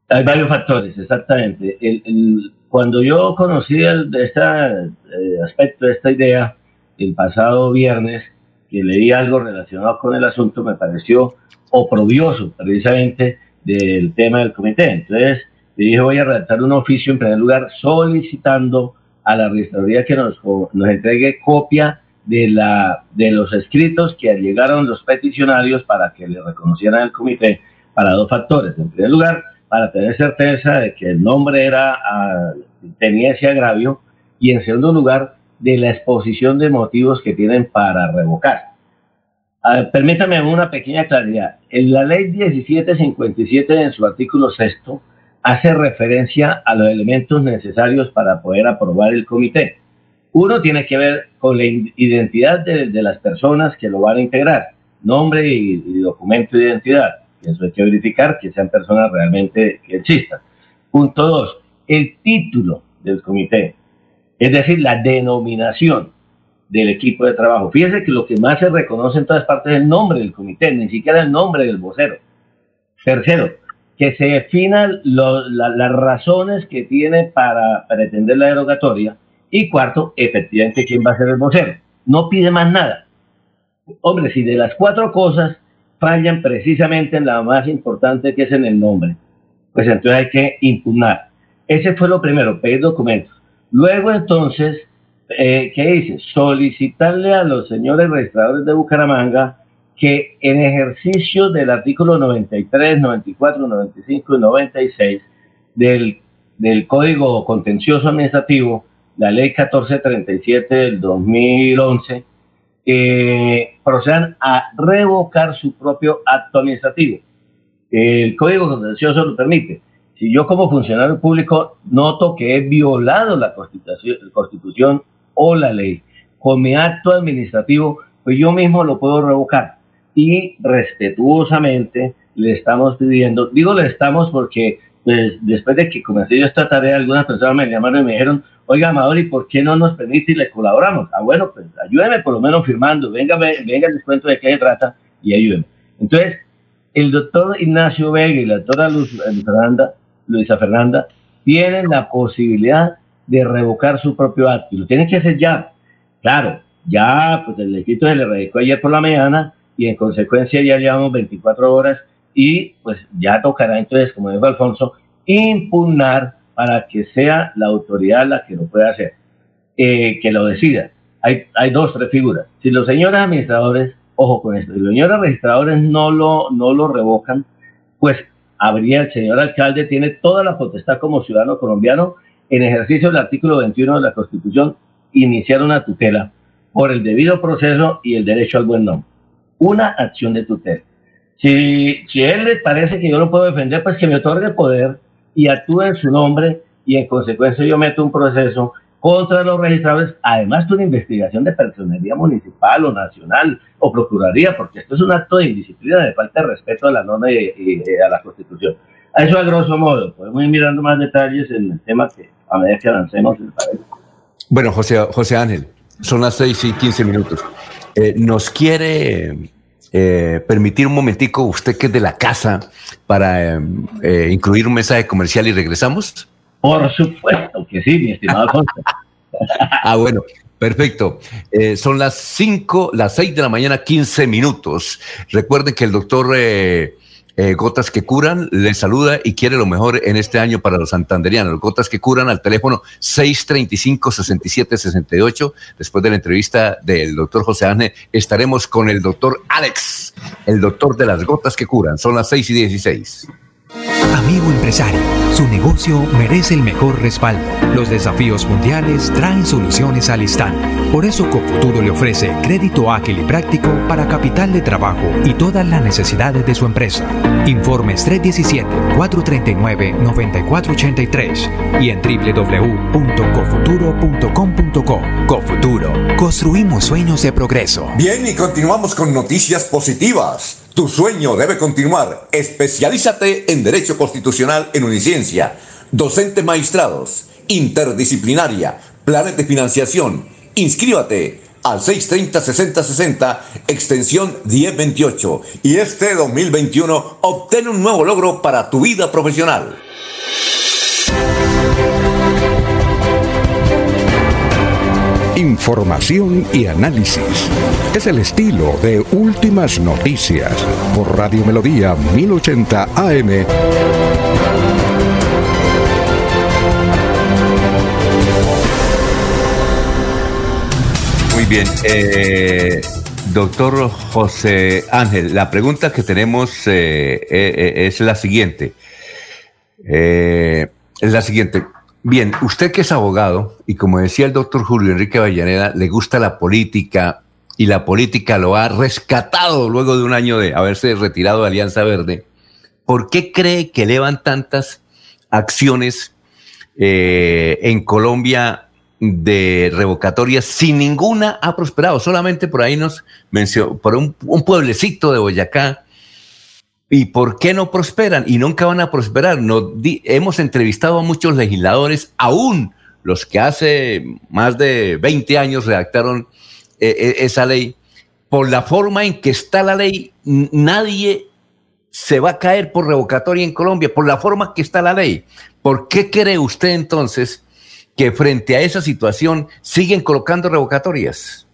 Hay varios factores, exactamente. El- el- cuando yo conocí el, este aspecto, esta idea, el pasado viernes, que leí algo relacionado con el asunto, me pareció oprobioso precisamente del tema del comité. Entonces, dije, voy a redactar un oficio en primer lugar solicitando a la registraduría que nos, nos entregue copia de, la, de los escritos que llegaron los peticionarios para que le reconocieran el comité para dos factores. En primer lugar, para tener certeza de que el nombre era, ah, tenía ese agravio y en segundo lugar, de la exposición de motivos que tienen para revocar. permítame una pequeña claridad. En la ley 1757, en su artículo sexto, hace referencia a los elementos necesarios para poder aprobar el comité. Uno tiene que ver con la identidad de, las personas que lo van a integrar, nombre y, documento de identidad. Eso hay que verificar que sean personas realmente que existan. Punto dos, el título del comité, es decir, la denominación del equipo de trabajo. Fíjense que lo que más se reconoce en todas partes es el nombre del comité, ni siquiera el nombre del vocero. Tercero, que se definan las razones que tiene para pretender la derogatoria. Y cuarto, efectivamente, quién va a ser el vocero. No pide más nada. Hombre, si de las cuatro cosas fallan precisamente en la más importante que es en el nombre, pues entonces hay que impugnar. Ese fue lo primero, pedir documentos. Luego entonces, eh, ¿qué dice? Solicitarle a los señores registradores de Bucaramanga que en ejercicio del artículo 93, 94, 95 y 96 del, del Código Contencioso Administrativo, la ley 1437 del 2011, eh, procedan a revocar su propio acto administrativo. El Código Contencioso lo permite. Si yo como funcionario público noto que he violado la constitución, constitución o la ley con mi acto administrativo, pues yo mismo lo puedo revocar. Y respetuosamente le estamos pidiendo, digo le estamos porque pues, después de que comencé yo esta tarea, algunas personas me llamaron y me dijeron, oiga, Amador, ¿y por qué no nos permite y le colaboramos? Ah, bueno, pues ayúdeme por lo menos firmando, venga, venga, les cuento de qué se trata y ayúdeme. Entonces, el doctor Ignacio Vega y la doctora eh, Fernanda, Luisa Fernanda tienen la posibilidad de revocar su propio acto y lo tienen que hacer ya. Claro, ya, pues el escrito se le revocó ayer por la mañana y en consecuencia ya llevamos 24 horas y pues ya tocará entonces, como dijo Alfonso, impugnar para que sea la autoridad la que lo pueda hacer, eh, que lo decida. Hay, hay dos, tres figuras. Si los señores administradores, ojo con esto, si los señores registradores no lo, no lo revocan, pues habría, el señor alcalde tiene toda la potestad como ciudadano colombiano en ejercicio del artículo 21 de la Constitución, iniciar una tutela por el debido proceso y el derecho al buen nombre. Una acción de tutela. Si, si él le parece que yo lo puedo defender, pues que me otorgue poder y actúe en su nombre y en consecuencia yo meto un proceso contra los registradores, además de una investigación de personería municipal o nacional o procuraría, porque esto es un acto de indisciplina, de falta de respeto a la norma y, a la Constitución. Eso a grosso modo, podemos ir mirando más detalles en el tema que a medida que avancemos. Bueno, José, José Ángel, son las seis y quince minutos. Eh, ¿Nos quiere eh, permitir un momentico, usted que es de la casa, para eh, incluir un mensaje comercial y regresamos? Por supuesto que sí, mi estimado José. ah, bueno, perfecto. Eh, son las 5, las 6 de la mañana, 15 minutos. Recuerden que el doctor eh, eh, Gotas que Curan les saluda y quiere lo mejor en este año para los santanderianos. Gotas que Curan al teléfono 635-6768. Después de la entrevista del doctor José Ángel, estaremos con el doctor Alex, el doctor de las gotas que curan. Son las 6 y 16. Amigo empresario, su negocio merece el mejor respaldo. Los desafíos mundiales traen soluciones al instante. Por eso Cofuturo le ofrece crédito ágil y práctico para capital de trabajo y todas las necesidades de su empresa. Informes 317-439-9483 y en www.cofuturo.com.co. Cofuturo, construimos sueños de progreso. Bien, y continuamos con noticias positivas. Tu sueño debe continuar. Especialízate en Derecho Constitucional en Uniciencia. Docentes maestrados, interdisciplinaria, planes de financiación. Inscríbate al 630-6060, extensión 1028. Y este 2021 obtén un nuevo logro para tu vida profesional. Información y análisis. Es el estilo de Últimas Noticias por Radio Melodía 1080 AM. Muy bien. Eh, doctor José Ángel, la pregunta que tenemos eh, eh, eh, es la siguiente. Es la siguiente. Bien, usted que es abogado y como decía el doctor Julio Enrique Vallaneda, le gusta la política y la política lo ha rescatado luego de un año de haberse retirado de Alianza Verde. ¿Por qué cree que elevan tantas acciones en Colombia de revocatorias sin ninguna ha prosperado? Solamente por ahí nos mencionó, por un, pueblecito de Boyacá. ¿Y por qué no prosperan? Y nunca van a prosperar. Nos hemos entrevistado a muchos legisladores, aún los que hace más de 20 años redactaron eh, eh, esa ley. Por la forma en que está la ley, nadie se va a caer por revocatoria en Colombia, por la forma que está la ley. ¿Por qué cree usted entonces que frente a esa situación siguen colocando revocatorias?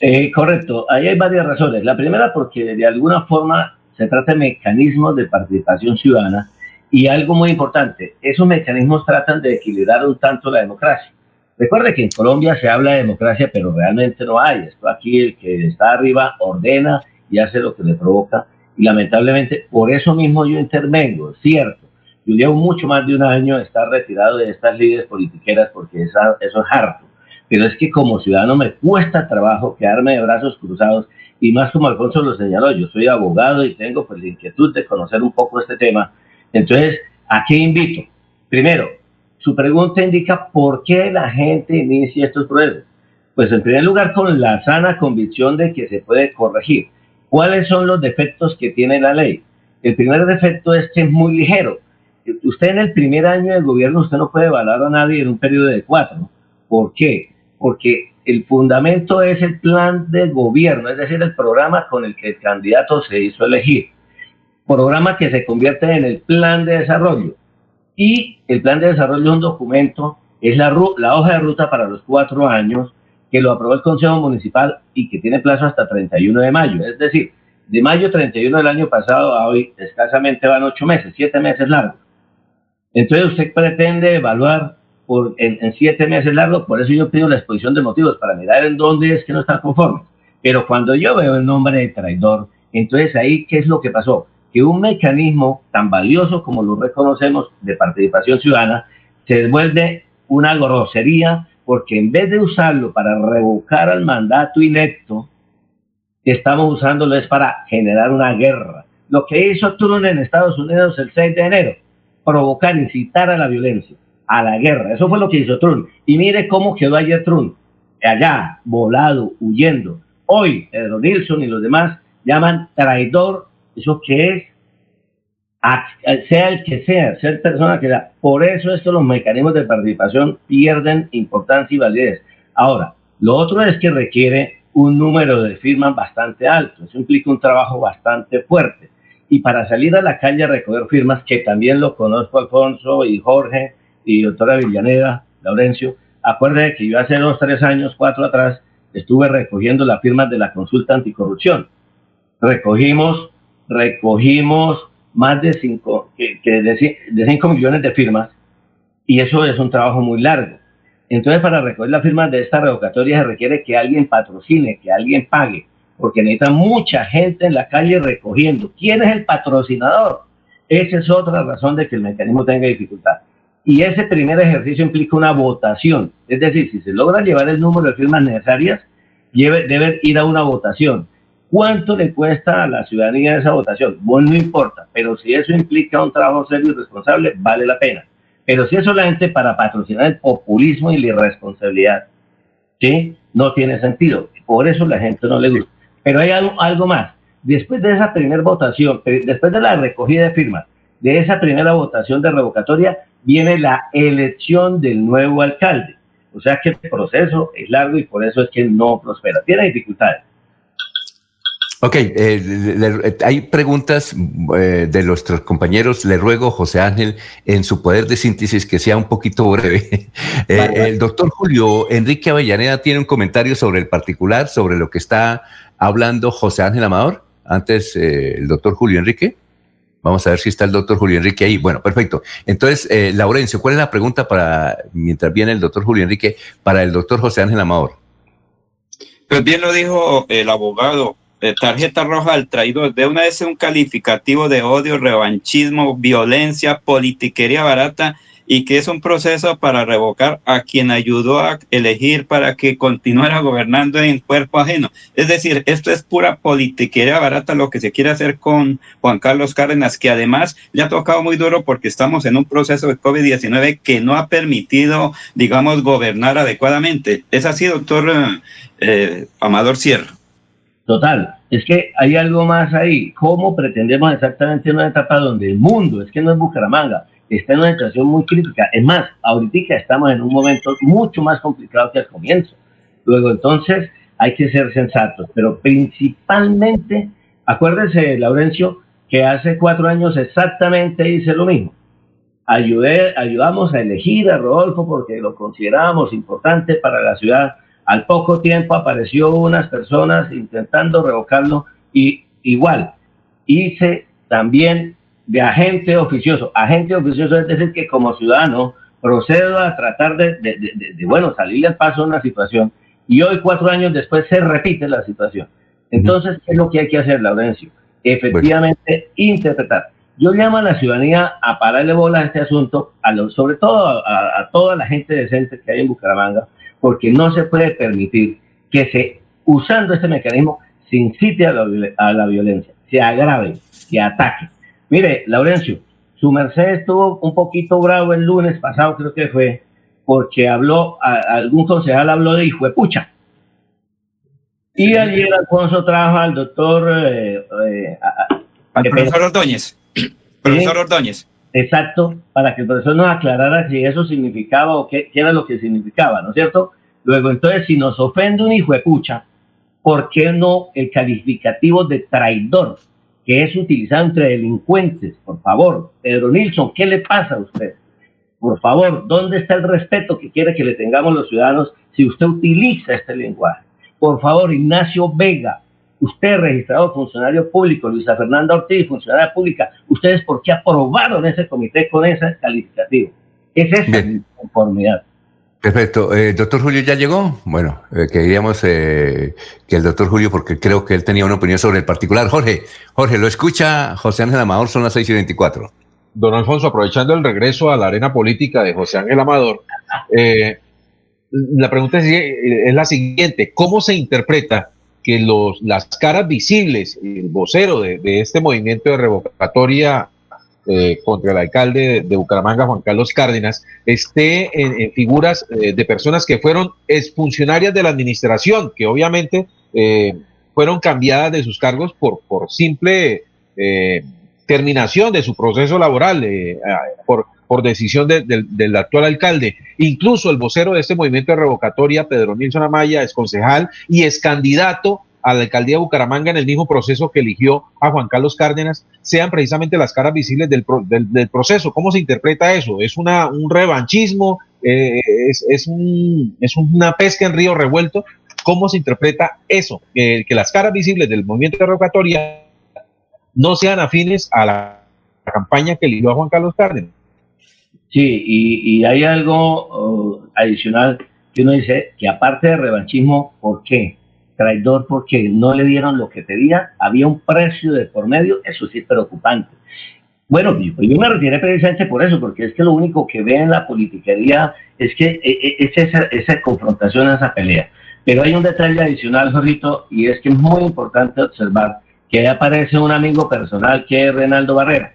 Eh, correcto, ahí hay varias razones. La primera porque de alguna forma se trata de mecanismos de participación ciudadana y algo muy importante, esos mecanismos tratan de equilibrar un tanto la democracia. Recuerde que en Colombia se habla de democracia, pero realmente no hay. Esto aquí el que está arriba ordena y hace lo que le provoca. Y lamentablemente, por eso mismo yo intervengo, cierto. Yo llevo mucho más de un año estar retirado de estas líderes politiqueras porque eso es harto. Pero es que como ciudadano me cuesta trabajo quedarme de brazos cruzados y más como Alfonso lo señaló, yo soy abogado y tengo pues la inquietud de conocer un poco este tema. Entonces, ¿a qué invito? Primero, su pregunta indica por qué la gente inicia estos procesos. Pues en primer lugar con la sana convicción de que se puede corregir. ¿Cuáles son los defectos que tiene la ley? El primer defecto es que es muy ligero. Usted en el primer año del gobierno, usted no puede evaluar a nadie en un periodo de cuatro. ¿Por qué? Porque el fundamento es el plan de gobierno, es decir, el programa con el que el candidato se hizo elegir. Programa que se convierte en el plan de desarrollo. Y el plan de desarrollo es un documento, es la, la hoja de ruta para los cuatro años que lo aprobó el Consejo Municipal y que tiene plazo hasta 31 de mayo. Es decir, de mayo 31 del año pasado a hoy escasamente van ocho meses, siete meses largos. Entonces usted pretende evaluar por, en, siete meses largos, por eso yo pido la exposición de motivos, para mirar en dónde es que no está conforme. Pero cuando yo veo el nombre de traidor, entonces ahí, ¿qué es lo que pasó? Que un mecanismo tan valioso como lo reconocemos de participación ciudadana se vuelve una grosería porque en vez de usarlo para revocar al mandato electo, estamos usándolo es para generar una guerra. Lo que hizo Trump en Estados Unidos el 6 de enero, provocar, incitar a la violencia, a la guerra. Eso fue lo que hizo Trump. Y mire cómo quedó ayer Trump, allá, volado, huyendo. Hoy, Pedro Nilsson y los demás llaman traidor, eso que es, sea el que sea, ser persona que sea. Por eso estos los mecanismos de participación pierden importancia y validez. Ahora, lo otro es que requiere un número de firmas bastante alto. Eso implica un trabajo bastante fuerte. Y para salir a la calle a recoger firmas, que también lo conozco Alfonso y Jorge y doctora Villaneda, Laurencio, acuérdense que yo hace dos, tres años, cuatro atrás, estuve recogiendo las firmas de la consulta anticorrupción. Recogimos, recogimos más de cinco, que, de, de cinco millones de firmas y eso es un trabajo muy largo. Entonces, para recoger las firmas de esta revocatoria se requiere que alguien patrocine, que alguien pague, porque necesita mucha gente en la calle recogiendo. ¿Quién es el patrocinador? Esa es otra razón de que el mecanismo tenga dificultad. Y ese primer ejercicio implica una votación. Es decir, si se logra llevar el número de firmas necesarias, debe ir a una votación. ¿Cuánto le cuesta a la ciudadanía esa votación? Bueno, no importa, pero si eso implica un trabajo serio y responsable, vale la pena. Pero si es solamente para patrocinar el populismo y la irresponsabilidad, ¿sí? no tiene sentido. Por eso la gente no le gusta. Pero hay algo, algo más. Después de esa primera votación, eh, después de la recogida de firmas, de esa primera votación de revocatoria, viene la elección del nuevo alcalde. O sea que el proceso es largo y por eso es que no prospera. Tiene dificultades. Ok, eh, le- le- hay preguntas eh, de nuestros compañeros. Le ruego, José Ángel, en su poder de síntesis, que sea un poquito breve. Eh, el doctor Julio Enrique Avellaneda tiene un comentario sobre el particular, sobre lo que está hablando José Ángel Amador. Antes, eh, el doctor Julio Enrique. Vamos a ver si está el doctor Julio Enrique ahí. Bueno, perfecto. Entonces, eh, Laurencio, ¿cuál es la pregunta para, mientras viene el doctor Julio Enrique, para el doctor José Ángel Amador? Pues bien lo dijo el abogado, eh, tarjeta roja al traidor. De una vez un calificativo de odio, revanchismo, violencia, politiquería barata y que es un proceso para revocar a quien ayudó a elegir para que continuara gobernando en cuerpo ajeno. Es decir, esto es pura politiquería barata lo que se quiere hacer con Juan Carlos Cárdenas, que además le ha tocado muy duro porque estamos en un proceso de COVID-19 que no ha permitido, digamos, gobernar adecuadamente. ¿Es así, doctor eh, eh, Amador Sierra? Total, es que hay algo más ahí. ¿Cómo pretendemos exactamente una etapa donde el mundo, es que no es Bucaramanga, está en una situación muy crítica? Es más, ahorita estamos en un momento mucho más complicado que al comienzo. Luego, entonces, hay que ser sensatos, pero principalmente, acuérdese, Laurencio, que hace cuatro años exactamente hice lo mismo. Ayudé, ayudamos a elegir a Rodolfo porque lo considerábamos importante para la ciudad. Al poco tiempo apareció unas personas intentando revocarlo y igual hice también de agente oficioso. Agente oficioso es decir que como ciudadano procedo a tratar de, de, de, de, de, bueno, salirle al paso a una situación y hoy cuatro años después se repite la situación. Entonces, ¿qué es lo que hay que hacer, Laurencio? Efectivamente, interpretar. Yo llamo a la ciudadanía a pararle bola a este asunto, a lo, sobre todo a, a, toda la gente decente que hay en Bucaramanga, porque no se puede permitir que se, usando este mecanismo, se incite a la, a la violencia, se agrave, se ataque. Mire, Laurencio, su merced estuvo un poquito bravo el lunes pasado, creo que fue, porque habló, a, algún concejal habló de hijo de pucha. Y ayer Alfonso trajo al doctor... Eh, eh, a, al profesor Ordóñez. Profesor. Ordóñez. Exacto, para que el profesor nos aclarara si eso significaba o qué, qué, era lo que significaba, ¿no es cierto? Luego, entonces, si nos ofende un hijo de pucha, ¿por qué no el calificativo de traidor, que es utilizado entre delincuentes? Por favor, Pedro Nilsson, ¿qué le pasa a usted? Por favor, ¿dónde está el respeto que quiere que le tengamos los ciudadanos si usted utiliza este lenguaje? Por favor, Ignacio Vega, usted registrado funcionario público, Luisa Fernanda Ortiz, funcionaria pública, ¿ustedes por qué aprobaron ese comité con ese calificativo? Es esa conformidad. Perfecto. Eh, doctor Julio ya llegó. Bueno, eh, queríamos eh, que el doctor Julio, porque creo que él tenía una opinión sobre el particular. Jorge, Jorge, lo escucha José Ángel Amador, son las 6 y 24. Don Alfonso, aprovechando el regreso a la arena política de José Ángel Amador, la pregunta es, la siguiente, ¿cómo se interpreta que los, las caras visibles, el vocero de este movimiento de revocatoria eh, contra el alcalde de, Bucaramanga, Juan Carlos Cárdenas, esté en, figuras eh, de personas que fueron exfuncionarias de la administración, que obviamente eh, fueron cambiadas de sus cargos por, por simple terminación de su proceso laboral, por, por decisión de, de, del actual alcalde. Incluso el vocero de este movimiento de revocatoria, Pedro Nilsson Amaya, es concejal y es candidato a la alcaldía de Bucaramanga en el mismo proceso que eligió a Juan Carlos Cárdenas, sean precisamente las caras visibles del, del, del proceso. ¿Cómo se interpreta eso? ¿Es una, un revanchismo? Eh, es, es, un, ¿Es una pesca en río revuelto? ¿Cómo se interpreta eso? Que las caras visibles del movimiento de revocatoria no sean afines a la campaña que eligió a Juan Carlos Cárdenas. Sí, y, y hay algo uh, adicional que uno dice que aparte de revanchismo, ¿por qué? Traidor porque no le dieron lo que pedía, había un precio de por medio, eso sí es preocupante. Bueno, yo, me retiré precisamente por eso, porque es que lo único que ve en la politiquería es que es esa, esa confrontación, esa pelea. Pero hay un detalle adicional, Jorrito, y es que es muy importante observar que aparece un amigo personal que es Renaldo Barrera.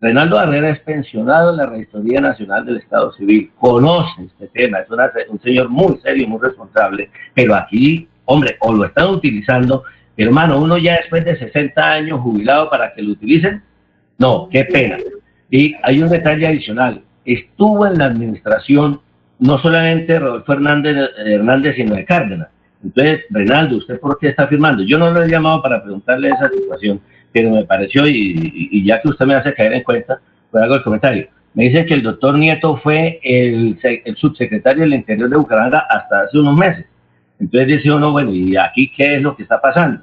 Renaldo Barrera es pensionado en la Registraduría Nacional del Estado Civil, conoce este tema, es una, un señor muy serio, muy responsable, pero aquí, hombre, o lo están utilizando, hermano, uno ya después de 60 años jubilado para que lo utilicen, no, qué pena. Y hay un detalle adicional, estuvo en la administración no solamente Rodolfo Hernández, Hernández sino de Cárdenas, Entonces, Reinaldo, ¿usted por qué está firmando? Yo no lo he llamado para preguntarle esa situación, pero me pareció, y, ya que usted me hace caer en cuenta, pues hago el comentario. Me dice que el doctor Nieto fue el, el subsecretario del Interior de Bucaramanga hasta hace unos meses. Entonces dice uno, bueno, ¿y aquí qué es lo que está pasando?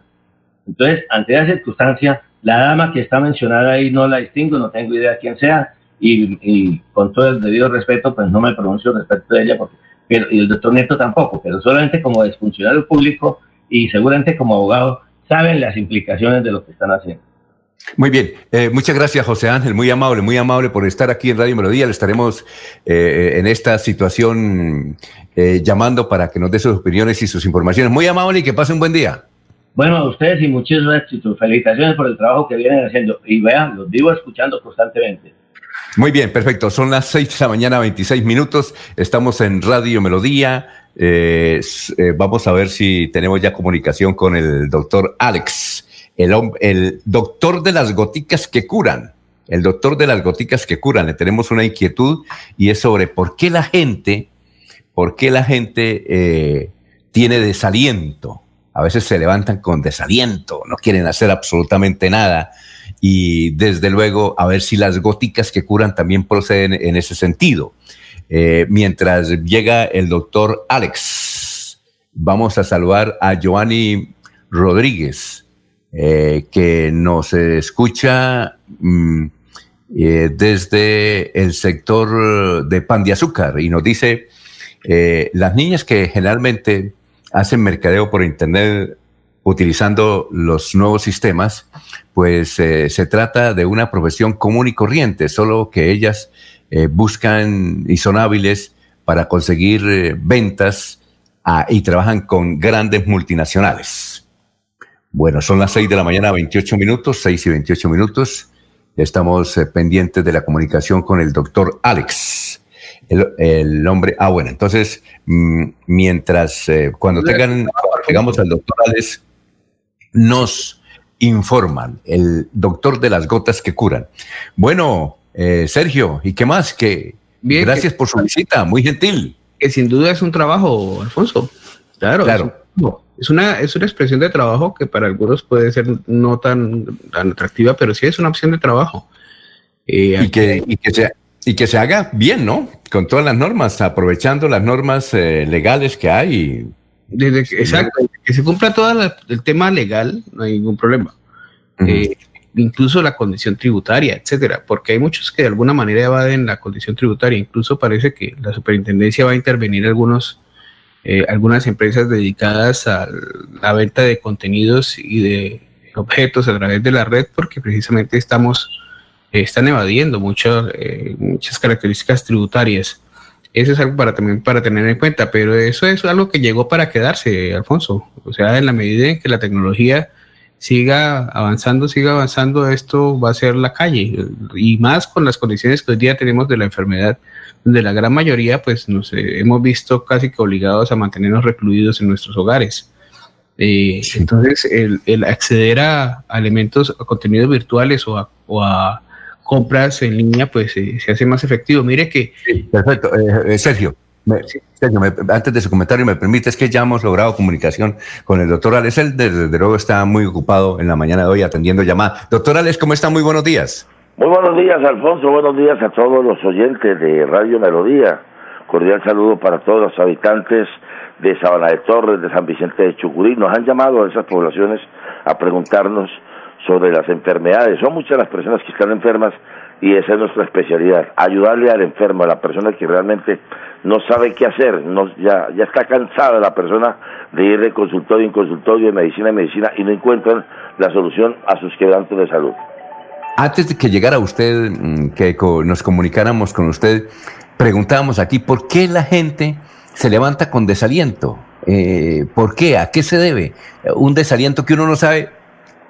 Entonces, ante esa circunstancia, la dama que está mencionada ahí no la distingo, no tengo idea quién sea, y, con todo el debido respeto, pues no me pronuncio respecto de ella, porque, pero, y el doctor Nieto tampoco, pero solamente como funcionario público y seguramente como abogado saben las implicaciones de lo que están haciendo. Muy bien, eh, muchas gracias José Ángel, muy amable, muy amable por estar aquí en Radio Melodía. Le estaremos eh, en esta situación eh, llamando para que nos dé sus opiniones y sus informaciones. Muy amable y que pase un buen día. Bueno, a ustedes y muchísimos éxitos. Felicitaciones por el trabajo que vienen haciendo. Y vean, los vivo escuchando constantemente. Muy bien, perfecto. Son las 6 de la mañana, 26 minutos. Estamos en Radio Melodía. Eh, eh, vamos a ver si tenemos ya comunicación con el doctor Alex, el, doctor de las goticas que curan. El doctor de las goticas que curan. Le tenemos una inquietud y es sobre por qué la gente, por qué la gente eh, tiene desaliento. A veces se levantan con desaliento, no quieren hacer absolutamente nada y desde luego a ver si las góticas que curan también proceden en ese sentido. Eh, mientras llega el doctor Alex, vamos a saludar a Giovanni Rodríguez, eh, que nos escucha mm, eh, desde el sector de pan de azúcar y nos dice, las niñas que generalmente hacen mercadeo por internet utilizando los nuevos sistemas, pues eh, se trata de una profesión común y corriente, solo que ellas eh, buscan y son hábiles para conseguir eh, ventas ah, y trabajan con grandes multinacionales. Bueno, son las 6 de la mañana, 28 minutos, 6 y 28 minutos. Estamos pendientes de la comunicación con el doctor Alex. El, hombre, ah, bueno, entonces, mm, mientras, cuando tengan, llegamos al doctor Alex, nos informan, el doctor de las gotas que curan. Bueno, eh, Sergio, ¿y qué más? Que gracias por su visita, muy gentil. Que sin duda es un trabajo, Alfonso. Claro, claro. Es, una, es una expresión de trabajo que para algunos puede ser no tan, atractiva, pero sí es una opción de trabajo. Eh, y, que, y, que se, y que se haga bien, ¿no? Con todas las normas, aprovechando las normas eh, legales que hay exacto, que se cumpla todo el tema legal, no hay ningún problema. Eh, incluso la condición tributaria, etcétera, porque hay muchos que de alguna manera evaden la condición tributaria. Incluso parece que la superintendencia va a intervenir algunos, eh, algunas empresas dedicadas a la venta de contenidos y de objetos a través de la red, porque precisamente estamos, están evadiendo muchas, eh, muchas características tributarias. Eso es algo para también para tener en cuenta, pero eso es algo que llegó para quedarse, Alfonso. O sea, en la medida en que la tecnología siga avanzando, siga avanzando, esto va a ser la calle. Y más con las condiciones que hoy día tenemos de la enfermedad, donde la gran mayoría, pues nos hemos visto casi que obligados a mantenernos recluidos en nuestros hogares. Eh, entonces, el, acceder a, elementos, a contenidos virtuales o a compras en línea, pues eh, se hace más efectivo. Mire que... perfecto. Eh, eh, Sergio, Sergio antes de su comentario, me permite, es que ya hemos logrado comunicación con el doctor Alex. Él, desde, luego, está muy ocupado en la mañana de hoy atendiendo llamadas. Doctor Alex, ¿cómo está? Muy buenos días. Muy buenos días, Alfonso. Buenos días a todos los oyentes de Radio Melodía. Cordial saludo para todos los habitantes de Sabana de Torres, de San Vicente de Chucurí. Nos han llamado a esas poblaciones a preguntarnos sobre las enfermedades. Son muchas las personas que están enfermas y esa es nuestra especialidad, ayudarle al enfermo, a la persona que realmente no sabe qué hacer, no, ya, ya está cansada la persona de ir de consultorio en consultorio, de medicina en medicina y no encuentran la solución a sus quebrantos de salud. Antes de que llegara usted, mm, que nos comunicáramos con usted, preguntábamos aquí por qué la gente se levanta con desaliento. Eh, ¿Por qué? ¿A qué se debe? Un desaliento que uno no sabe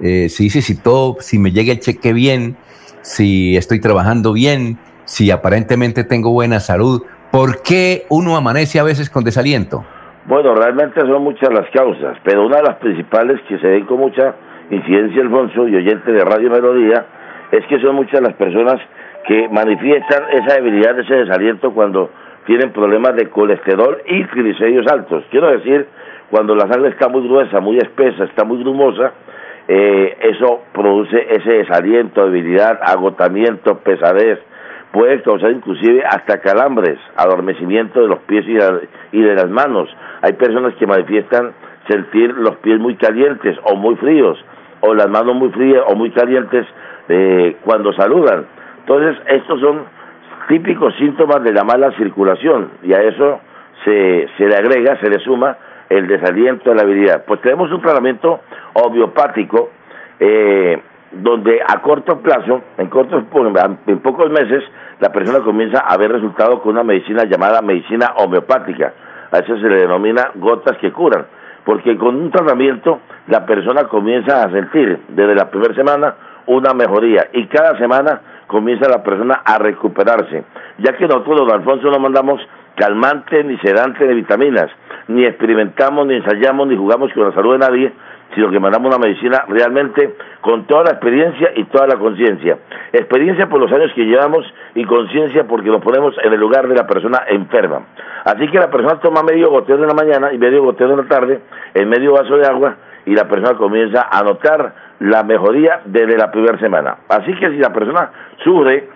eh, si dice si si me llega el cheque bien, si estoy trabajando bien, si aparentemente tengo buena salud, ¿por qué uno amanece a veces con desaliento? Bueno, realmente son muchas las causas, pero una de las principales que se ven con mucha incidencia, Alfonso, y oyente de Radio Melodía, es que son muchas las personas que manifiestan esa debilidad, ese desaliento cuando tienen problemas de colesterol y triglicéridos altos. Quiero decir, cuando la sangre está muy gruesa, muy espesa, está muy grumosa, eh, eso produce ese desaliento, debilidad, agotamiento, pesadez, puede causar inclusive hasta calambres, adormecimiento de los pies y de, las manos. Hay personas que manifiestan sentir los pies muy calientes o muy fríos, o las manos muy frías o muy calientes eh, cuando saludan. Entonces, estos son típicos síntomas de la mala circulación y a eso se, se le agrega, se le suma el desaliento de la habilidad. Pues tenemos un tratamiento homeopático eh, donde a corto plazo, en, cortos, en pocos meses, la persona comienza a ver resultados con una medicina llamada medicina homeopática. A eso se le denomina gotas que curan, porque con un tratamiento la persona comienza a sentir desde la primera semana una mejoría y cada semana comienza la persona a recuperarse, ya que nosotros, don Alfonso, no mandamos calmante ni sedante de vitaminas, ni experimentamos, ni ensayamos, ni jugamos con la salud de nadie, sino que mandamos una medicina realmente con toda la experiencia y toda la conciencia. Experiencia por los años que llevamos y conciencia porque nos ponemos en el lugar de la persona enferma. Así que la persona toma medio goteo en la mañana y medio goteo en la tarde, en medio vaso de agua, y la persona comienza a notar la mejoría desde la primera semana. Así que si la persona sufre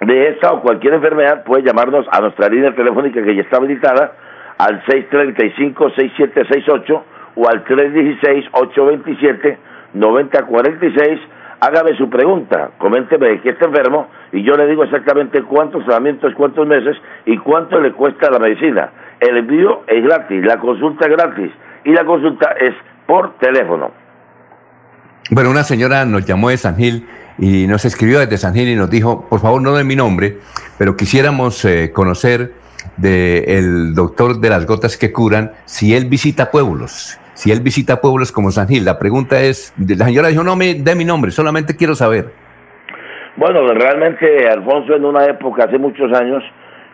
de esta o cualquier enfermedad, puede llamarnos a nuestra línea telefónica que ya está habilitada al 635-6768 o al 316-827-9046. Hágame su pregunta, coménteme de qué está enfermo y yo le digo exactamente cuántos tratamientos, cuántos meses y cuánto le cuesta la medicina. El envío es gratis, la consulta es gratis y la consulta es por teléfono. Bueno, una señora nos llamó de San Gil y nos escribió desde San Gil y nos dijo, por favor no de mi nombre, pero quisiéramos eh, conocer del doctor de las gotas que curan si él visita pueblos si él visita pueblos como San Gil. La pregunta es, la señora dijo, no me dé mi nombre, solamente quiero saber. Bueno, realmente, Alfonso, en una época, hace muchos años,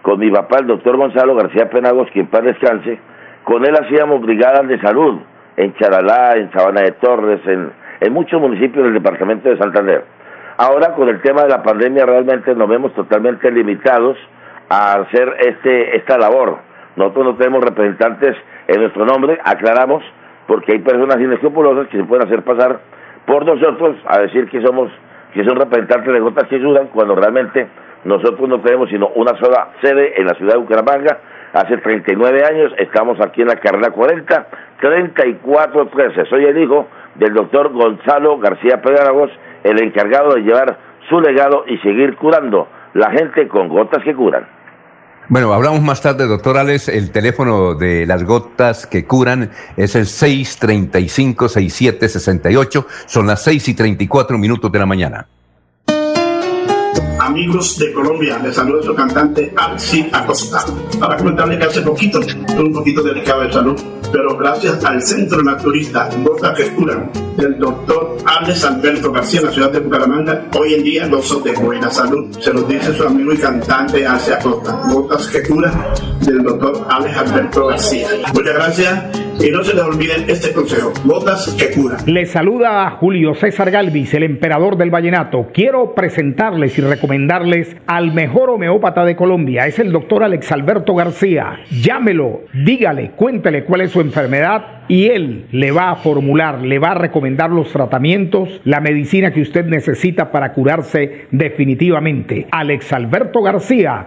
con mi papá, el doctor Gonzalo García Penagos, quien paz descanse, con él hacíamos brigadas de salud en Charalá, en Sabana de Torres, en, en muchos municipios del departamento de Santander. Ahora, con el tema de la pandemia, realmente nos vemos totalmente limitados a hacer este esta labor. Nosotros no tenemos representantes en nuestro nombre, aclaramos, porque hay personas inescrupulosas que se pueden hacer pasar por nosotros a decir que somos que son representantes de gotas que ayudan cuando realmente nosotros no tenemos sino una sola sede en la ciudad de Bucaramanga. Hace 39 años estamos aquí en la carrera 40, 3413. Soy el hijo del doctor Gonzalo García Pedragos, el encargado de llevar su legado y seguir curando la gente con gotas que curan. Bueno, hablamos más tarde, doctor Alex. El teléfono de las gotas que curan es el 635-6768. Son las 6 y 34 minutos de la mañana. Amigos de Colombia, les saluda su cantante Alci Acosta. Para comentarles que hace poquito tuve un poquito delicado de salud, pero gracias al Centro Naturista Gotas que Curan del doctor Alex Alberto García en la ciudad de Bucaramanga, hoy en día gozo de buena salud. Se lo dice su amigo y cantante Alci Acosta. Gotas que Curan del doctor Alex Alberto García. Muchas gracias y no se les olviden este consejo, gotas que curan. Les saluda a Julio César Galvis, el emperador del vallenato. Quiero presentarles y recomendarles al mejor homeópata de Colombia. Es el doctor Alex Alberto García. Llámelo, dígale, cuéntele cuál es su enfermedad y él le va a formular, le va a recomendar los tratamientos, la medicina que usted necesita para curarse definitivamente. Alex Alberto García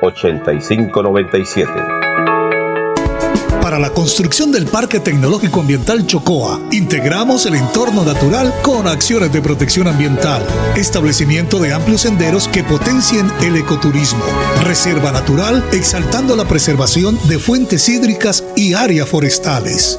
8597 para la construcción del Parque Tecnológico Ambiental Chocoa. Integramos el entorno natural con acciones de protección ambiental, establecimiento de amplios senderos que potencien el ecoturismo, reserva natural exaltando la preservación de fuentes hídricas y áreas forestales.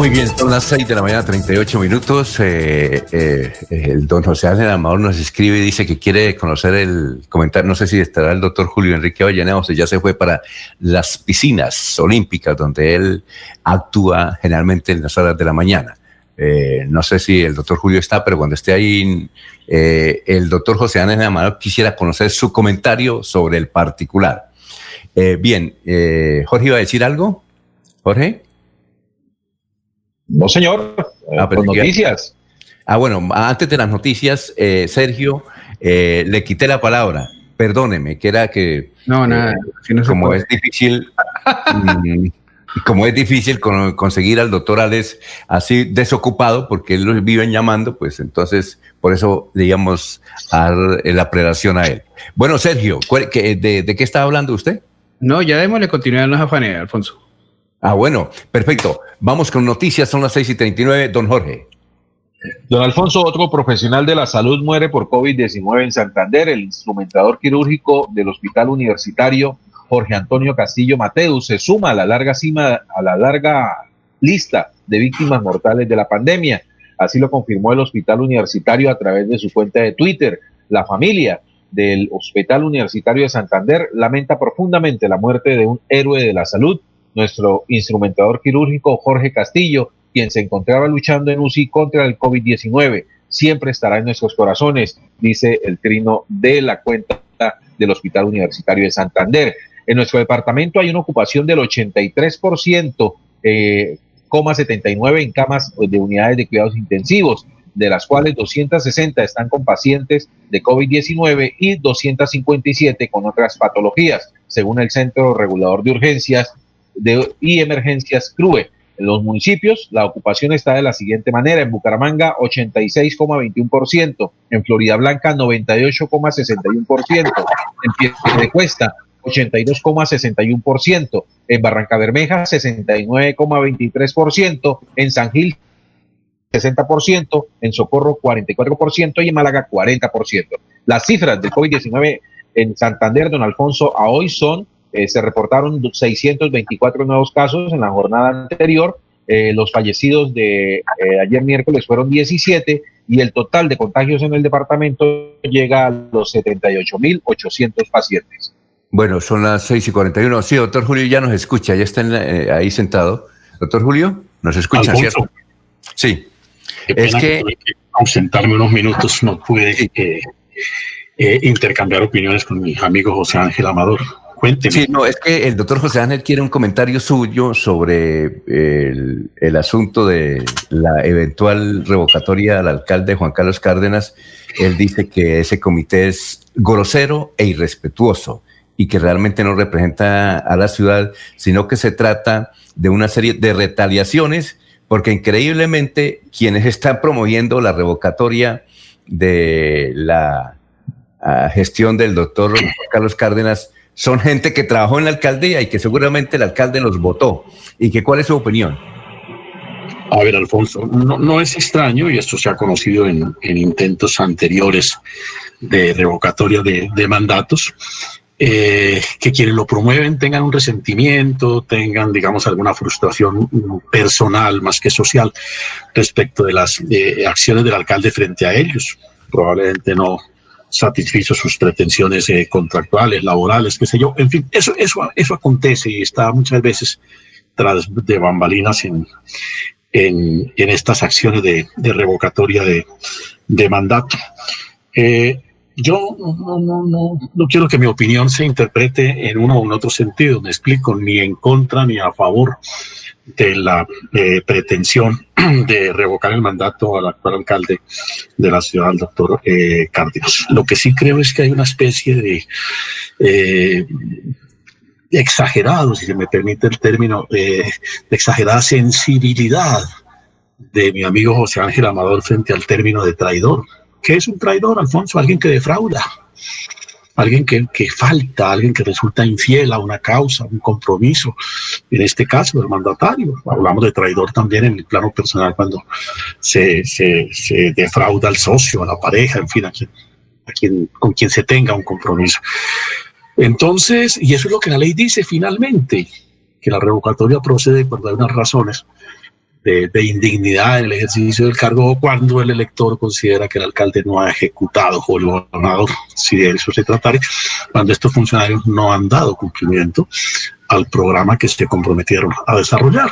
Muy bien, son las 6 de la mañana, 38 minutos. Eh, eh, el don José Ángel Amador nos escribe y dice que quiere conocer el comentario. No sé si estará el doctor Julio Enrique Vallaneda o si ya se fue para las piscinas olímpicas, donde él actúa generalmente en las horas de la mañana. Eh, no sé si el doctor Julio está, pero cuando esté ahí, el doctor José Ángel Amador quisiera conocer su comentario sobre el particular. bien, Jorge iba a decir algo. Jorge. No, señor. Ah, noticias. Ah, bueno, antes de las noticias, eh, Sergio, eh, le quité la palabra. Perdóneme, que era que. No, nada. Eh, como es difícil. Mm, como es difícil conseguir al doctor Alex así desocupado, porque él lo viven llamando, pues entonces por eso le íbamos a dar la prelación a él. Bueno, Sergio, de, ¿de qué está hablando usted? No, ya démosle continuidad a los afanes, Alfonso. Ah, bueno, perfecto. Vamos con noticias, son las 6 y 39. Don Jorge. Don Alfonso, otro profesional de la salud muere por COVID-19 en Santander. El instrumentador quirúrgico del Hospital Universitario Jorge Antonio Castillo Mateus se suma a la larga cima, a la larga lista de víctimas mortales de la pandemia. Así lo confirmó el Hospital Universitario a través de su cuenta de Twitter. La familia del Hospital Universitario de Santander lamenta profundamente la muerte de un héroe de la salud nuestro instrumentador quirúrgico Jorge Castillo, quien se encontraba luchando en UCI contra el COVID-19. Siempre estará en nuestros corazones, dice el trino de la cuenta del Hospital Universitario de Santander. En nuestro departamento hay una ocupación del 83%, eh, 79 en camas de unidades de cuidados intensivos, de las cuales 260 están con pacientes de COVID-19 y 257 con otras patologías, según el Centro Regulador de Urgencias de, y emergencias CRUE. En los municipios, la ocupación está de la siguiente manera. En Bucaramanga, 86,21%. En Florida Blanca, 98,61%. En de Cuesta, 82,61%. En Barranca Bermeja, 69,23%. En San Gil, 60%. En Socorro, 44%. Y en Málaga, 40%. Las cifras del COVID-19 en Santander, don Alfonso, a hoy son eh, se reportaron 624 nuevos casos en la jornada anterior. Eh, los fallecidos de eh, ayer miércoles fueron 17 y el total de contagios en el departamento llega a los 78.800 pacientes. Bueno, son las 6 y 41. Sí, doctor Julio ya nos escucha, ya está ahí sentado. Doctor Julio, ¿nos escucha, cierto? Sí. es que... ausentarme unos minutos, no pude intercambiar opiniones con mi amigo José Ángel Amador. Sí, no, es que el doctor José Ángel quiere un comentario suyo sobre el, asunto de la eventual revocatoria al alcalde Juan Carlos Cárdenas. Él dice que ese comité es grosero e irrespetuoso y que realmente no representa a la ciudad, sino que se trata de una serie de retaliaciones, porque increíblemente quienes están promoviendo la revocatoria de la ah, gestión del doctor Carlos Cárdenas son gente que trabajó en la alcaldía y que seguramente el alcalde los votó. ¿Y que cuál es su opinión? A ver, Alfonso, no, es extraño, y esto se ha conocido en, intentos anteriores de revocatoria de, mandatos, eh, que quienes lo promueven tengan un resentimiento, tengan, digamos, alguna frustración personal más que social respecto de las eh, acciones del alcalde frente a ellos. Probablemente no satisfizo sus pretensiones eh, contractuales, laborales, qué sé yo. En fin, eso, eso, eso acontece y está muchas veces tras de bambalinas en, en, en estas acciones de, de revocatoria de, de mandato. Eh, yo no, no, no, no, quiero que mi opinión se interprete en uno o en otro sentido, me explico, ni en contra ni a favor de la eh, pretensión de revocar el mandato al actual alcalde de la ciudad, el doctor eh, Cárdenas. Lo que sí creo es que hay una especie de eh, exagerado, si se me permite el término, eh, de exagerada sensibilidad de mi amigo José Ángel Amador frente al término de traidor. ¿Qué es un traidor, Alfonso? Alguien que defrauda, alguien que, que, falta, alguien que resulta infiel a una causa, un compromiso. En este caso, el mandatario. Hablamos de traidor también en el plano personal cuando se, se, se defrauda al socio, a la pareja, en fin, a quien, a quien, con quien se tenga un compromiso. Entonces, y eso es lo que la ley dice finalmente, que la revocatoria procede por unas razones de, indignidad en el ejercicio del cargo cuando el elector considera que el alcalde no ha ejecutado o el gobernador, si de eso se tratara, cuando estos funcionarios no han dado cumplimiento al programa que se comprometieron a desarrollar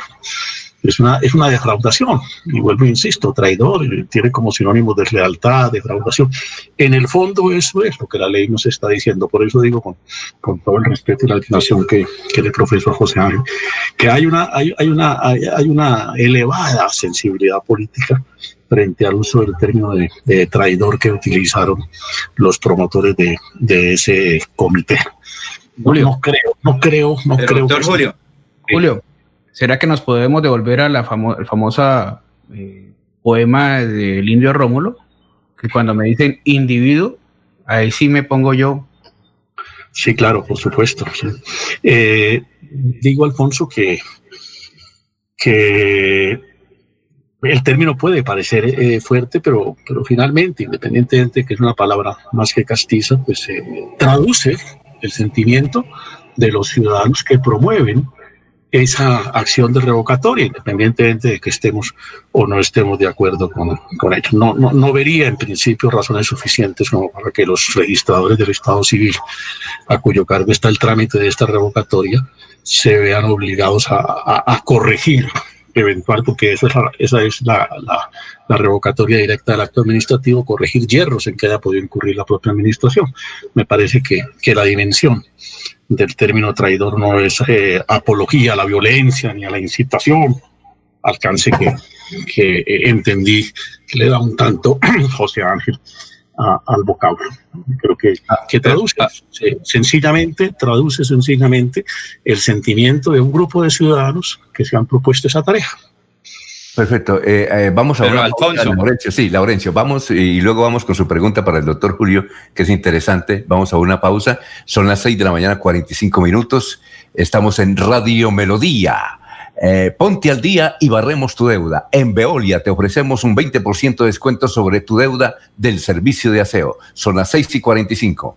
es una, es una defraudación. Y vuelvo, insisto, traidor, tiene como sinónimo de lealtad, defraudación. En el fondo eso es lo que la ley nos está diciendo. Por eso digo con, con todo el respeto y la admiración que, que le profesor a José Ángel, que hay una, hay, hay una, hay, hay, una elevada sensibilidad política frente al uso del término de, traidor que utilizaron los promotores de, de ese comité. Julio. No creo, no creo, no creo. Doctor Julio. Julio, ¿Será que nos podemos devolver a la famosa eh, poema del indio Rómulo? Que cuando me dicen individuo, ahí sí me pongo yo. Sí, claro, por supuesto. Eh, digo, Alfonso, que, que el término puede parecer eh, fuerte, pero, pero finalmente, independientemente de que es una palabra más que castiza, pues traduce el sentimiento de los ciudadanos que promueven esa acción de revocatoria, independientemente de que estemos o no estemos de acuerdo con, con ello. No, no, no, vería en principio razones suficientes como para que los registradores del Estado civil, a cuyo cargo está el trámite de esta revocatoria, se vean obligados a, a, a corregir eventual, porque eso es esa es la, la, la, revocatoria directa del acto administrativo, corregir hierros en que haya podido incurrir la propia administración. Me parece que, que la dimensión del término traidor no es eh, apología a la violencia ni a la incitación, alcance que, que entendí que le da un tanto José Ángel al vocablo. Creo que, ah, que traduce ah. sencillamente, traduce sencillamente el sentimiento de un grupo de ciudadanos que se han propuesto esa tarea. Perfecto. Eh, eh, vamos a Pero Alfonso. Laurencio. Sí, Laurencio, vamos y luego vamos con su pregunta para el doctor Julio, que es interesante. Vamos a una pausa. Son las 6 de la mañana, 45 minutos. Estamos en Radio Melodía. Eh, ponte al día y barremos tu deuda. En Veolia te ofrecemos un 20% de descuento sobre tu deuda del servicio de aseo. Son las 6 y 45.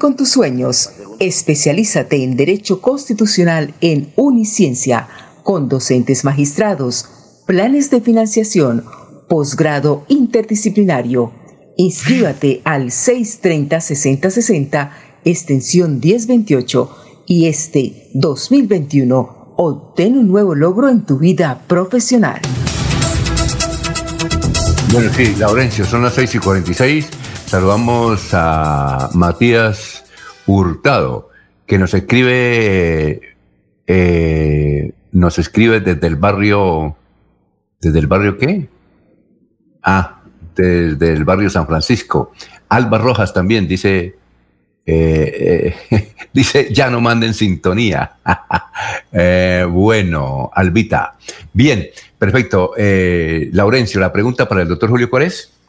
con tus sueños. Especialízate en Derecho Constitucional en Uniciencia, con docentes magistrados, planes de financiación, posgrado interdisciplinario. Inscríbate al 630-6060, extensión 1028 y este 2021 obtén un nuevo logro en tu vida profesional. Bueno, sí, Laurencio, son las 6 y 46. Saludamos a Matías Hurtado, que nos escribe, eh, nos escribe desde el barrio, ¿desde el barrio qué? Ah, desde el barrio San Francisco. Alba Rojas también dice, eh, eh, dice, ya no manden sintonía. Bueno, Albita. Bien, perfecto. Laurencio, la pregunta para el doctor Julio Cuárez.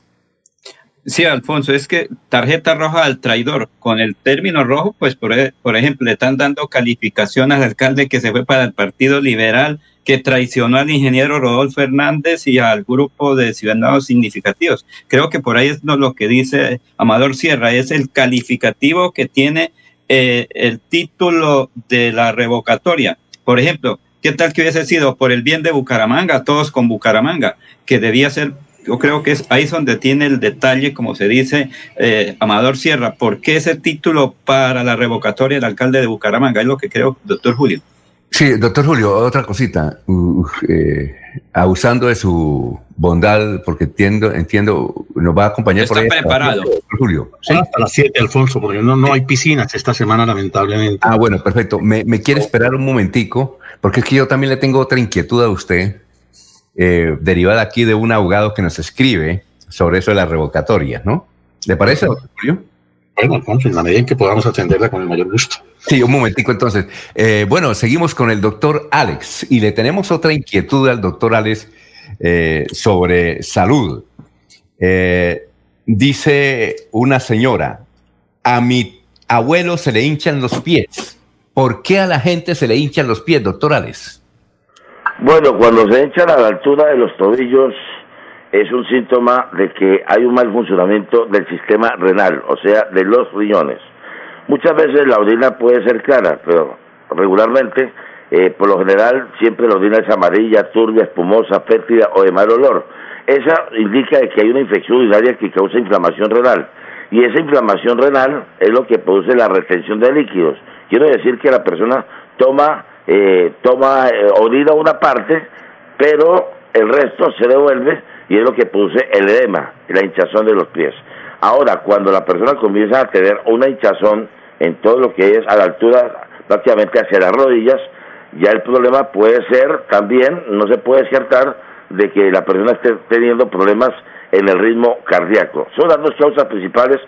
Sí, Alfonso, es que tarjeta roja al traidor. Con el término rojo, pues por, e, por ejemplo, le están dando calificación al alcalde que se fue para el Partido Liberal que traicionó al ingeniero Rodolfo Hernández y al grupo de ciudadanos significativos. Creo que por ahí es lo que dice Amador Sierra, es el calificativo que tiene eh, el título de la revocatoria. Por ejemplo, ¿qué tal que hubiese sido por el bien de Bucaramanga, todos con Bucaramanga, que debía ser yo creo que es ahí donde tiene el detalle, como se dice eh, Amador Sierra, ¿por qué ese título para la revocatoria del alcalde de Bucaramanga? Es lo que creo, doctor Julio. Sí, doctor Julio, otra cosita. Eh, abusando de su bondad, porque entiendo, entiendo, nos va a acompañar Está preparado. Doctor Julio. Hasta las 7, Alfonso, porque no, no hay piscinas esta semana, lamentablemente. Ah, bueno, perfecto. Me, quiere esperar un momentico, porque es que yo también le tengo otra inquietud a usted, eh, derivada aquí de un abogado que nos escribe sobre eso de la revocatoria, ¿no? ¿Le parece, doctor Julio? Bueno, Alfonso, en la medida en que podamos atenderla con el mayor gusto. Sí, un momentico entonces. Eh, bueno, seguimos con el doctor Alex y le tenemos otra inquietud al doctor Alex eh, sobre salud. Eh, dice una señora, a mi abuelo se le hinchan los pies. ¿Por qué a la gente se le hinchan los pies, doctor Alex? Bueno, cuando se hinchan a la altura de los tobillos es un síntoma de que hay un mal funcionamiento del sistema renal, o sea, de los riñones. Muchas veces la orina puede ser clara, pero regularmente, eh, por lo general, siempre la orina es amarilla, turbia, espumosa, fétida o de mal olor. Esa indica que hay una infección urinaria que causa inflamación renal. Y esa inflamación renal es lo que produce la retención de líquidos. Quiero decir que la persona toma, eh, toma eh, una parte, pero el resto se devuelve y es lo que produce el edema, la hinchazón de los pies. Ahora, cuando la persona comienza a tener una hinchazón en todo lo que es a la altura prácticamente hacia las rodillas, ya el problema puede ser también, no se puede descartar de que la persona esté teniendo problemas en el ritmo cardíaco. Son las dos causas principales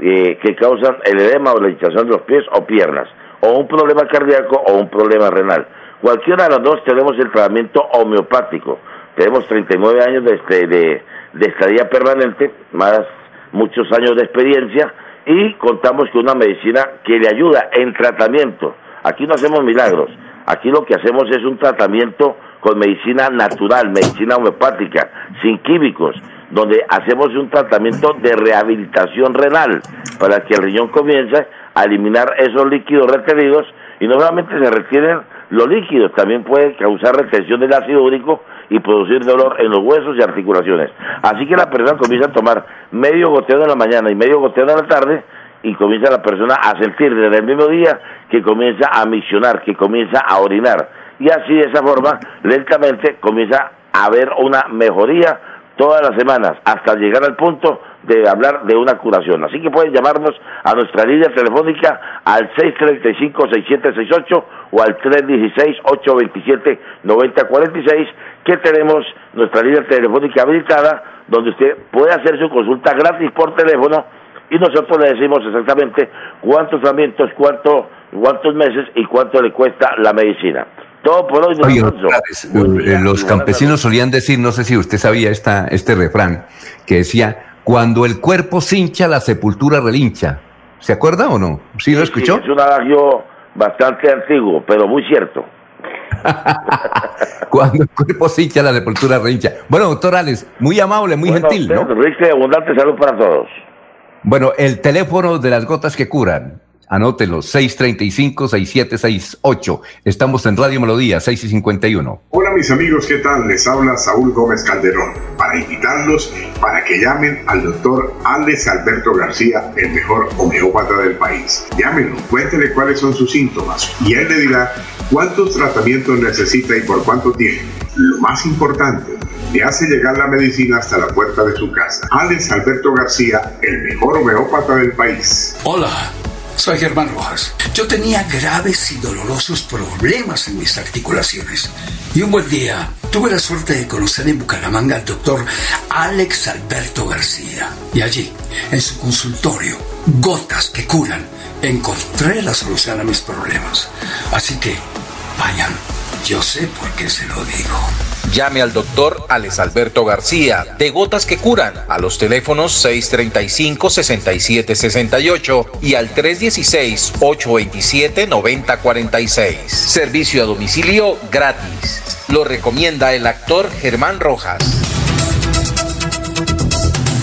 eh, que causan el edema o la hinchazón de los pies o piernas, o un problema cardíaco o un problema renal. Cualquiera de los dos tenemos el tratamiento homeopático. Tenemos 39 años de, este, de, de estadía permanente, más muchos años de experiencia y contamos con una medicina que le ayuda en tratamiento. Aquí no hacemos milagros, aquí lo que hacemos es un tratamiento con medicina natural, medicina homeopática, sin químicos, donde hacemos un tratamiento de rehabilitación renal para que el riñón comience a eliminar esos líquidos retenidos y no solamente se retienen los líquidos, también puede causar retención del ácido úrico y producir dolor en los huesos y articulaciones. Así que la persona comienza a tomar medio goteo en la mañana y medio goteo en la tarde y comienza la persona a sentir desde el mismo día que comienza a misionar, que comienza a orinar. Y así de esa forma, lentamente comienza a haber una mejoría todas las semanas hasta llegar al punto de hablar de una curación. Así que pueden llamarnos a nuestra línea telefónica al 635-6768 o al 316-827-9046 que tenemos nuestra línea telefónica habilitada donde usted puede hacer su consulta gratis por teléfono y nosotros le decimos exactamente cuántos tratamientos, cuánto, cuántos meses y cuánto le cuesta la medicina. Todo por hoy. Oye, eh, los campesinos solían decir, no sé si usted sabía esta, este refrán, que decía, cuando el cuerpo se hincha, la sepultura relincha. ¿Se acuerda o no? ¿Sí lo escuchó? es un adagio bastante antiguo, pero muy cierto. Cuando el cuerpo se hincha, la sepultura relincha. Bueno, doctor Alex, muy amable, muy gentil, ¿no? abundante salud para todos. Bueno, el teléfono de las gotas que curan, Anótelo, 635-6768. Estamos en Radio Melodía, 6 y 51. Hola mis amigos, ¿qué tal? Les habla Saúl Gómez Calderón para invitarlos para que llamen al doctor Alex Alberto García, el mejor homeópata del país. Llámenlo, cuéntele cuáles son sus síntomas y él le dirá cuántos tratamientos necesita y por cuánto tiempo. Lo más importante, le hace llegar la medicina hasta la puerta de su casa. Alex Alberto García, el mejor homeópata del país. Hola. Soy Germán Rojas. Yo tenía graves y dolorosos problemas en mis articulaciones. Y un buen día tuve la suerte de conocer en Bucaramanga al doctor Alex Alberto García. Y allí, en su consultorio, gotas que curan, encontré la solución a mis problemas. Así que, vayan, yo sé por qué se lo digo. Llame al doctor Alex Alberto García de Gotas que Curan a los teléfonos 635-6768 y al 316-827-9046. Servicio a domicilio gratis. Lo recomienda el actor Germán Rojas.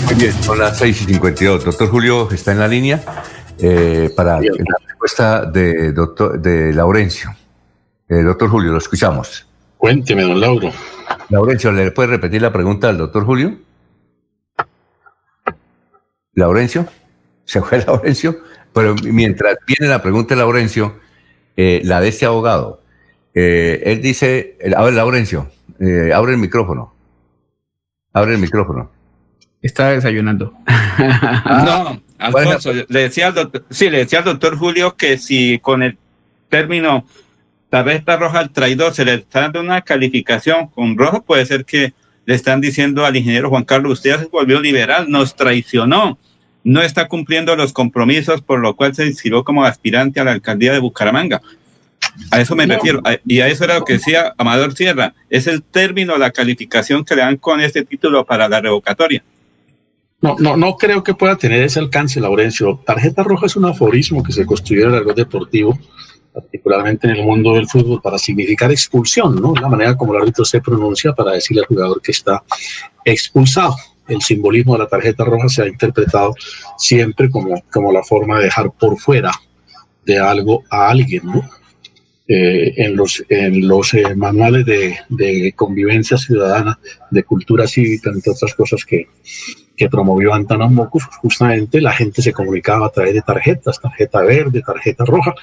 Muy bien, son las 6 y 52. Doctor Julio está en la línea eh, para la respuesta de, doctor, de Laurencio. Eh, doctor Julio, lo escuchamos. Cuénteme, don Lauro. Laurencio, ¿le puede repetir la pregunta al doctor Julio? Laurencio, se fue Laurencio, pero mientras viene la pregunta de Laurencio, eh, la de este abogado, eh, él dice, a ver, Laurencio, eh, abre el micrófono, abre el micrófono. Está desayunando. no, Alfonso, le decía al doctor, sí, le decía al doctor Julio que si con el término tarjeta roja al traidor, se le está dando una calificación con rojo, puede ser que le están diciendo al ingeniero Juan Carlos, usted se volvió liberal, nos traicionó, no está cumpliendo los compromisos, por lo cual se inscribió como aspirante a la alcaldía de Bucaramanga. A eso me refiero, y a eso era lo que decía Amador Sierra, es el término, la calificación que le dan con este título para la revocatoria. No, no, no creo que pueda tener ese alcance, Laurencio. Tarjeta roja es un aforismo que se construyó en el argot deportivo particularmente en el mundo del fútbol, para significar expulsión, ¿no? La manera como el árbitro se pronuncia para decirle al jugador que está expulsado. El simbolismo de la tarjeta roja se ha interpretado siempre como, como la forma de dejar por fuera de algo a alguien, ¿no? Eh, en los, en los eh, manuales de, convivencia ciudadana, de cultura cívica, entre otras cosas que, promovió Antanas Mocus, justamente la gente se comunicaba a través de tarjetas, tarjeta verde, tarjeta roja,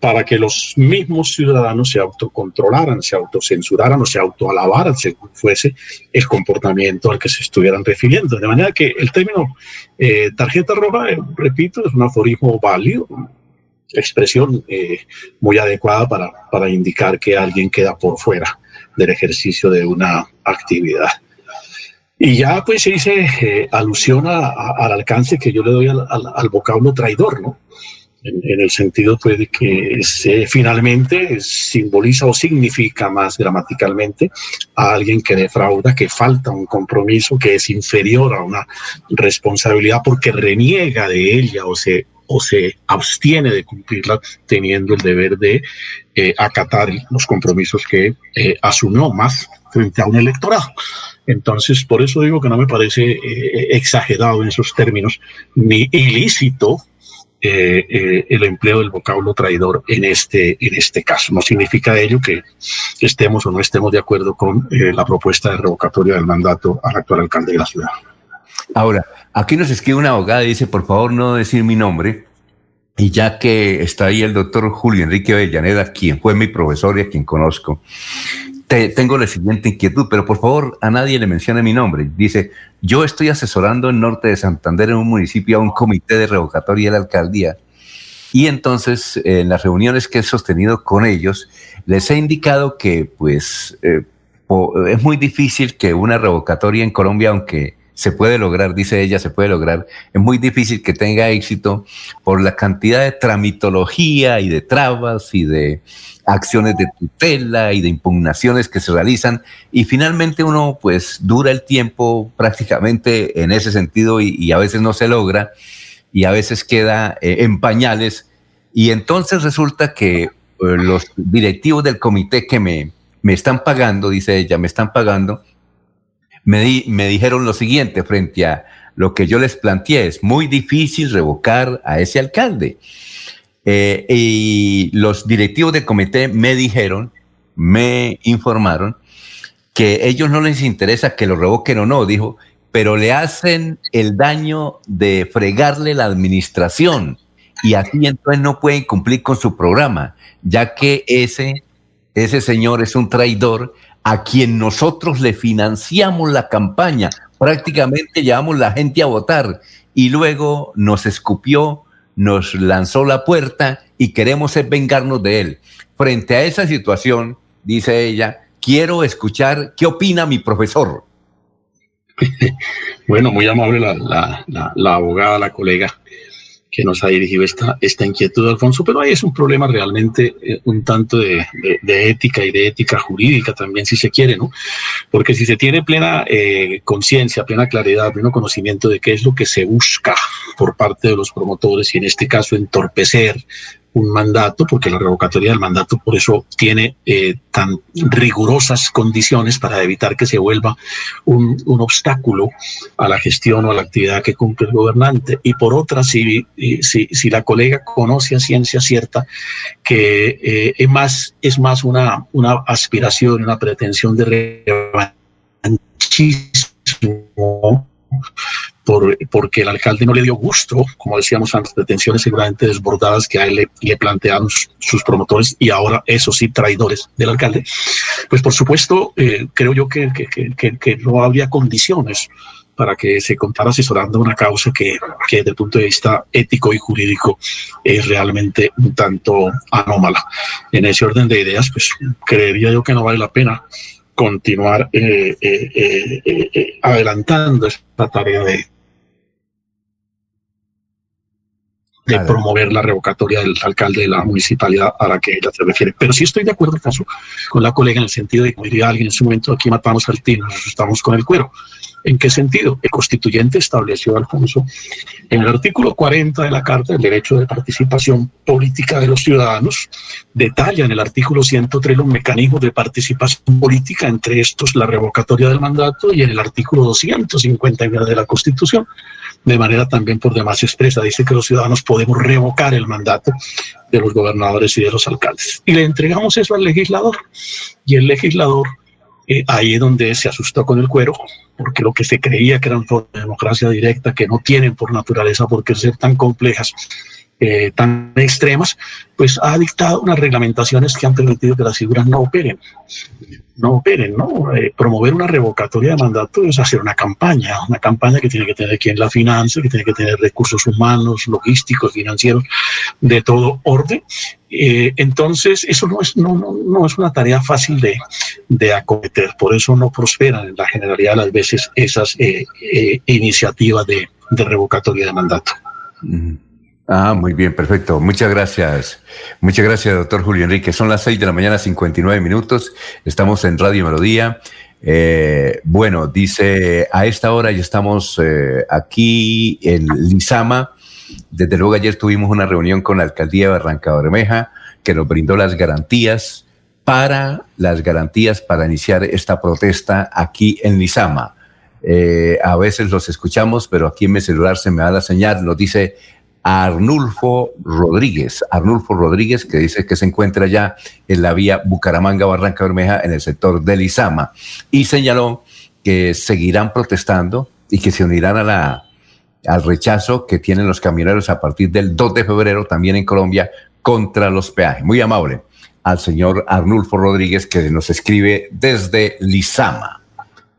para que los mismos ciudadanos se autocontrolaran, se autocensuraran o se autoalabaran según fuese el comportamiento al que se estuvieran refiriendo. De manera que el término eh, tarjeta roja, eh, repito, es un aforismo válido, expresión eh, muy adecuada para, para indicar que alguien queda por fuera del ejercicio de una actividad. Y ya pues se dice eh, alusión al alcance que yo le doy al, vocablo traidor, ¿no? En, el sentido pues de que finalmente simboliza o significa más gramaticalmente a alguien que defrauda, que falta un compromiso, que es inferior a una responsabilidad porque reniega de ella o se, o se abstiene de cumplirla teniendo el deber de eh, acatar los compromisos que eh, asumió más frente a un electorado. Entonces, por eso digo que no me parece eh, exagerado en esos términos, ni ilícito eh, eh, el empleo del vocablo traidor en este, en este caso. No significa ello que estemos o no estemos de acuerdo con la propuesta de revocatoria del mandato al actual alcalde de la ciudad. Ahora, aquí nos escribe una abogada y dice, por favor, no decir mi nombre. Y ya que está ahí el doctor Julio Enrique Avellaneda, quien fue mi profesor y a quien conozco, tengo la siguiente inquietud, pero por favor a nadie le mencione mi nombre. Dice, yo estoy asesorando en Norte de Santander, en un municipio, a un comité de revocatoria de la alcaldía. Y entonces, en las reuniones que he sostenido con ellos, les he indicado que, pues, eh, es muy difícil que una revocatoria en Colombia, aunque se puede lograr, dice ella, se puede lograr, es muy difícil que tenga éxito por la cantidad de tramitología y de trabas y de acciones de tutela y de impugnaciones que se realizan. Y finalmente uno pues dura el tiempo prácticamente en ese sentido y, a veces no se logra y a veces queda eh, en pañales. Y entonces resulta que eh, los directivos del comité que me, me están pagando, dice ella, me están pagando, me, me dijeron lo siguiente frente a lo que yo les planteé, es muy difícil revocar a ese alcalde. Eh, y los directivos del comité me dijeron, me informaron que ellos no les interesa que lo revoquen o no, dijo, pero le hacen el daño de fregarle la administración. Y así entonces no pueden cumplir con su programa, ya que ese, ese señor es un traidor a quien nosotros le financiamos la campaña, prácticamente llevamos la gente a votar y luego nos escupió, nos lanzó la puerta y queremos vengarnos de él. Frente a esa situación, dice ella, quiero escuchar qué opina mi profesor. Bueno, muy amable la, la abogada, la colega que nos ha dirigido esta, esta inquietud, Alfonso, pero ahí es un problema realmente eh, un tanto de, ética y de ética jurídica también, si se quiere, ¿no? Porque si se tiene plena eh, conciencia, plena claridad, pleno conocimiento de qué es lo que se busca por parte de los promotores y en este caso entorpecer un mandato, porque la revocatoria del mandato por eso tiene eh, tan rigurosas condiciones para evitar que se vuelva un, obstáculo a la gestión o a la actividad que cumple el gobernante. Y por otra, si, si, si la colega conoce a ciencia cierta que eh, es más, es más una, una aspiración, una pretensión de revanchismo por, porque el alcalde no le dio gusto, como decíamos antes, pretensiones seguramente desbordadas que a él le, plantearon sus promotores y ahora, eso sí, traidores del alcalde, pues por supuesto, eh, creo yo que, que, que, no habría condiciones para que se contara asesorando una causa que, que desde el punto de vista ético y jurídico es realmente un tanto anómala. En ese orden de ideas, pues creería yo que no vale la pena continuar eh, eh, adelantando esta tarea de, de promover la revocatoria del alcalde de la municipalidad a la que ella se refiere. Pero sí estoy de acuerdo caso con la colega en el sentido de que, como diría alguien en su momento, aquí matamos al tino, nos asustamos con el cuero. ¿En qué sentido? El constituyente estableció, Alfonso, en el artículo 40 de la Carta del Derecho de Participación Política de los Ciudadanos, detalla en el artículo 103 los mecanismos de participación política, entre estos la revocatoria del mandato, y en el artículo 259 de la Constitución de manera también por demás expresa. Dice que los ciudadanos podemos revocar el mandato de los gobernadores y de los alcaldes. Y le entregamos eso al legislador. Y el legislador, eh, ahí es donde se asustó con el cuero, porque lo que se creía que formas de democracia directa, que no tienen por naturaleza por qué ser tan complejas, eh, tan extremas, pues ha dictado unas reglamentaciones que han permitido que las figuras no operen no operen, ¿no? Eh, promover una revocatoria de mandato es hacer una campaña, una campaña que tiene que tener quien la finanza, que tiene que tener recursos humanos, logísticos, financieros, de todo orden. Eh, entonces, eso no es, no, no, no, es una tarea fácil de, de, acometer, por eso no prosperan en la generalidad de las veces esas iniciativas de, de, revocatoria de mandato. Ah, muy bien, perfecto. Muchas gracias. Muchas gracias, doctor Julio Enrique. Son las seis de la mañana, 59 minutos. Estamos en Radio Melodía. Eh, bueno, dice, a esta hora ya estamos eh, aquí en Lizama. Desde luego ayer tuvimos una reunión con la alcaldía de Barranca Bermeja que nos brindó las garantías para las garantías para iniciar esta protesta aquí en Lizama. Eh, a veces los escuchamos, pero aquí en mi celular se me da la señal, nos dice Arnulfo Rodríguez. Arnulfo Rodríguez, que dice que se encuentra ya en la vía Bucaramanga-Barranca Bermeja, en el sector del Izama, y señaló que seguirán protestando y que se unirán a la, al rechazo que tienen los camioneros a partir del 2 de febrero, también en Colombia, contra los peajes. Muy amable al señor Arnulfo Rodríguez, que nos escribe desde Lizama.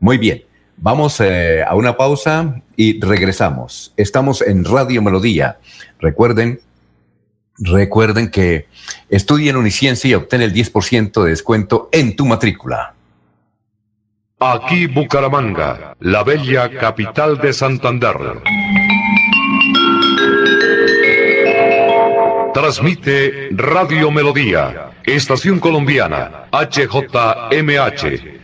Muy bien. Vamos eh, a una pausa y regresamos. Estamos en Radio Melodía. Recuerden, recuerden que estudien Uniciencia y obtén el 10% de descuento en tu matrícula. Aquí Bucaramanga, la bella capital de Santander. Transmite Radio Melodía, Estación Colombiana, HJMH.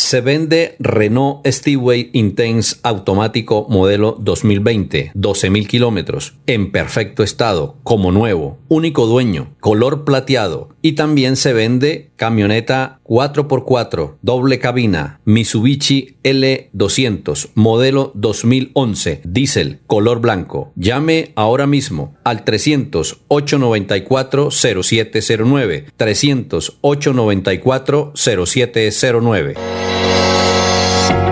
Se vende Renault Steway Intense automático modelo 2020, 12.000 kilómetros, en perfecto estado, como nuevo, único dueño, color plateado. Y también se vende camioneta 4x4, doble cabina, Mitsubishi L200, modelo 2011, diésel, color blanco. Llame ahora mismo al 300 894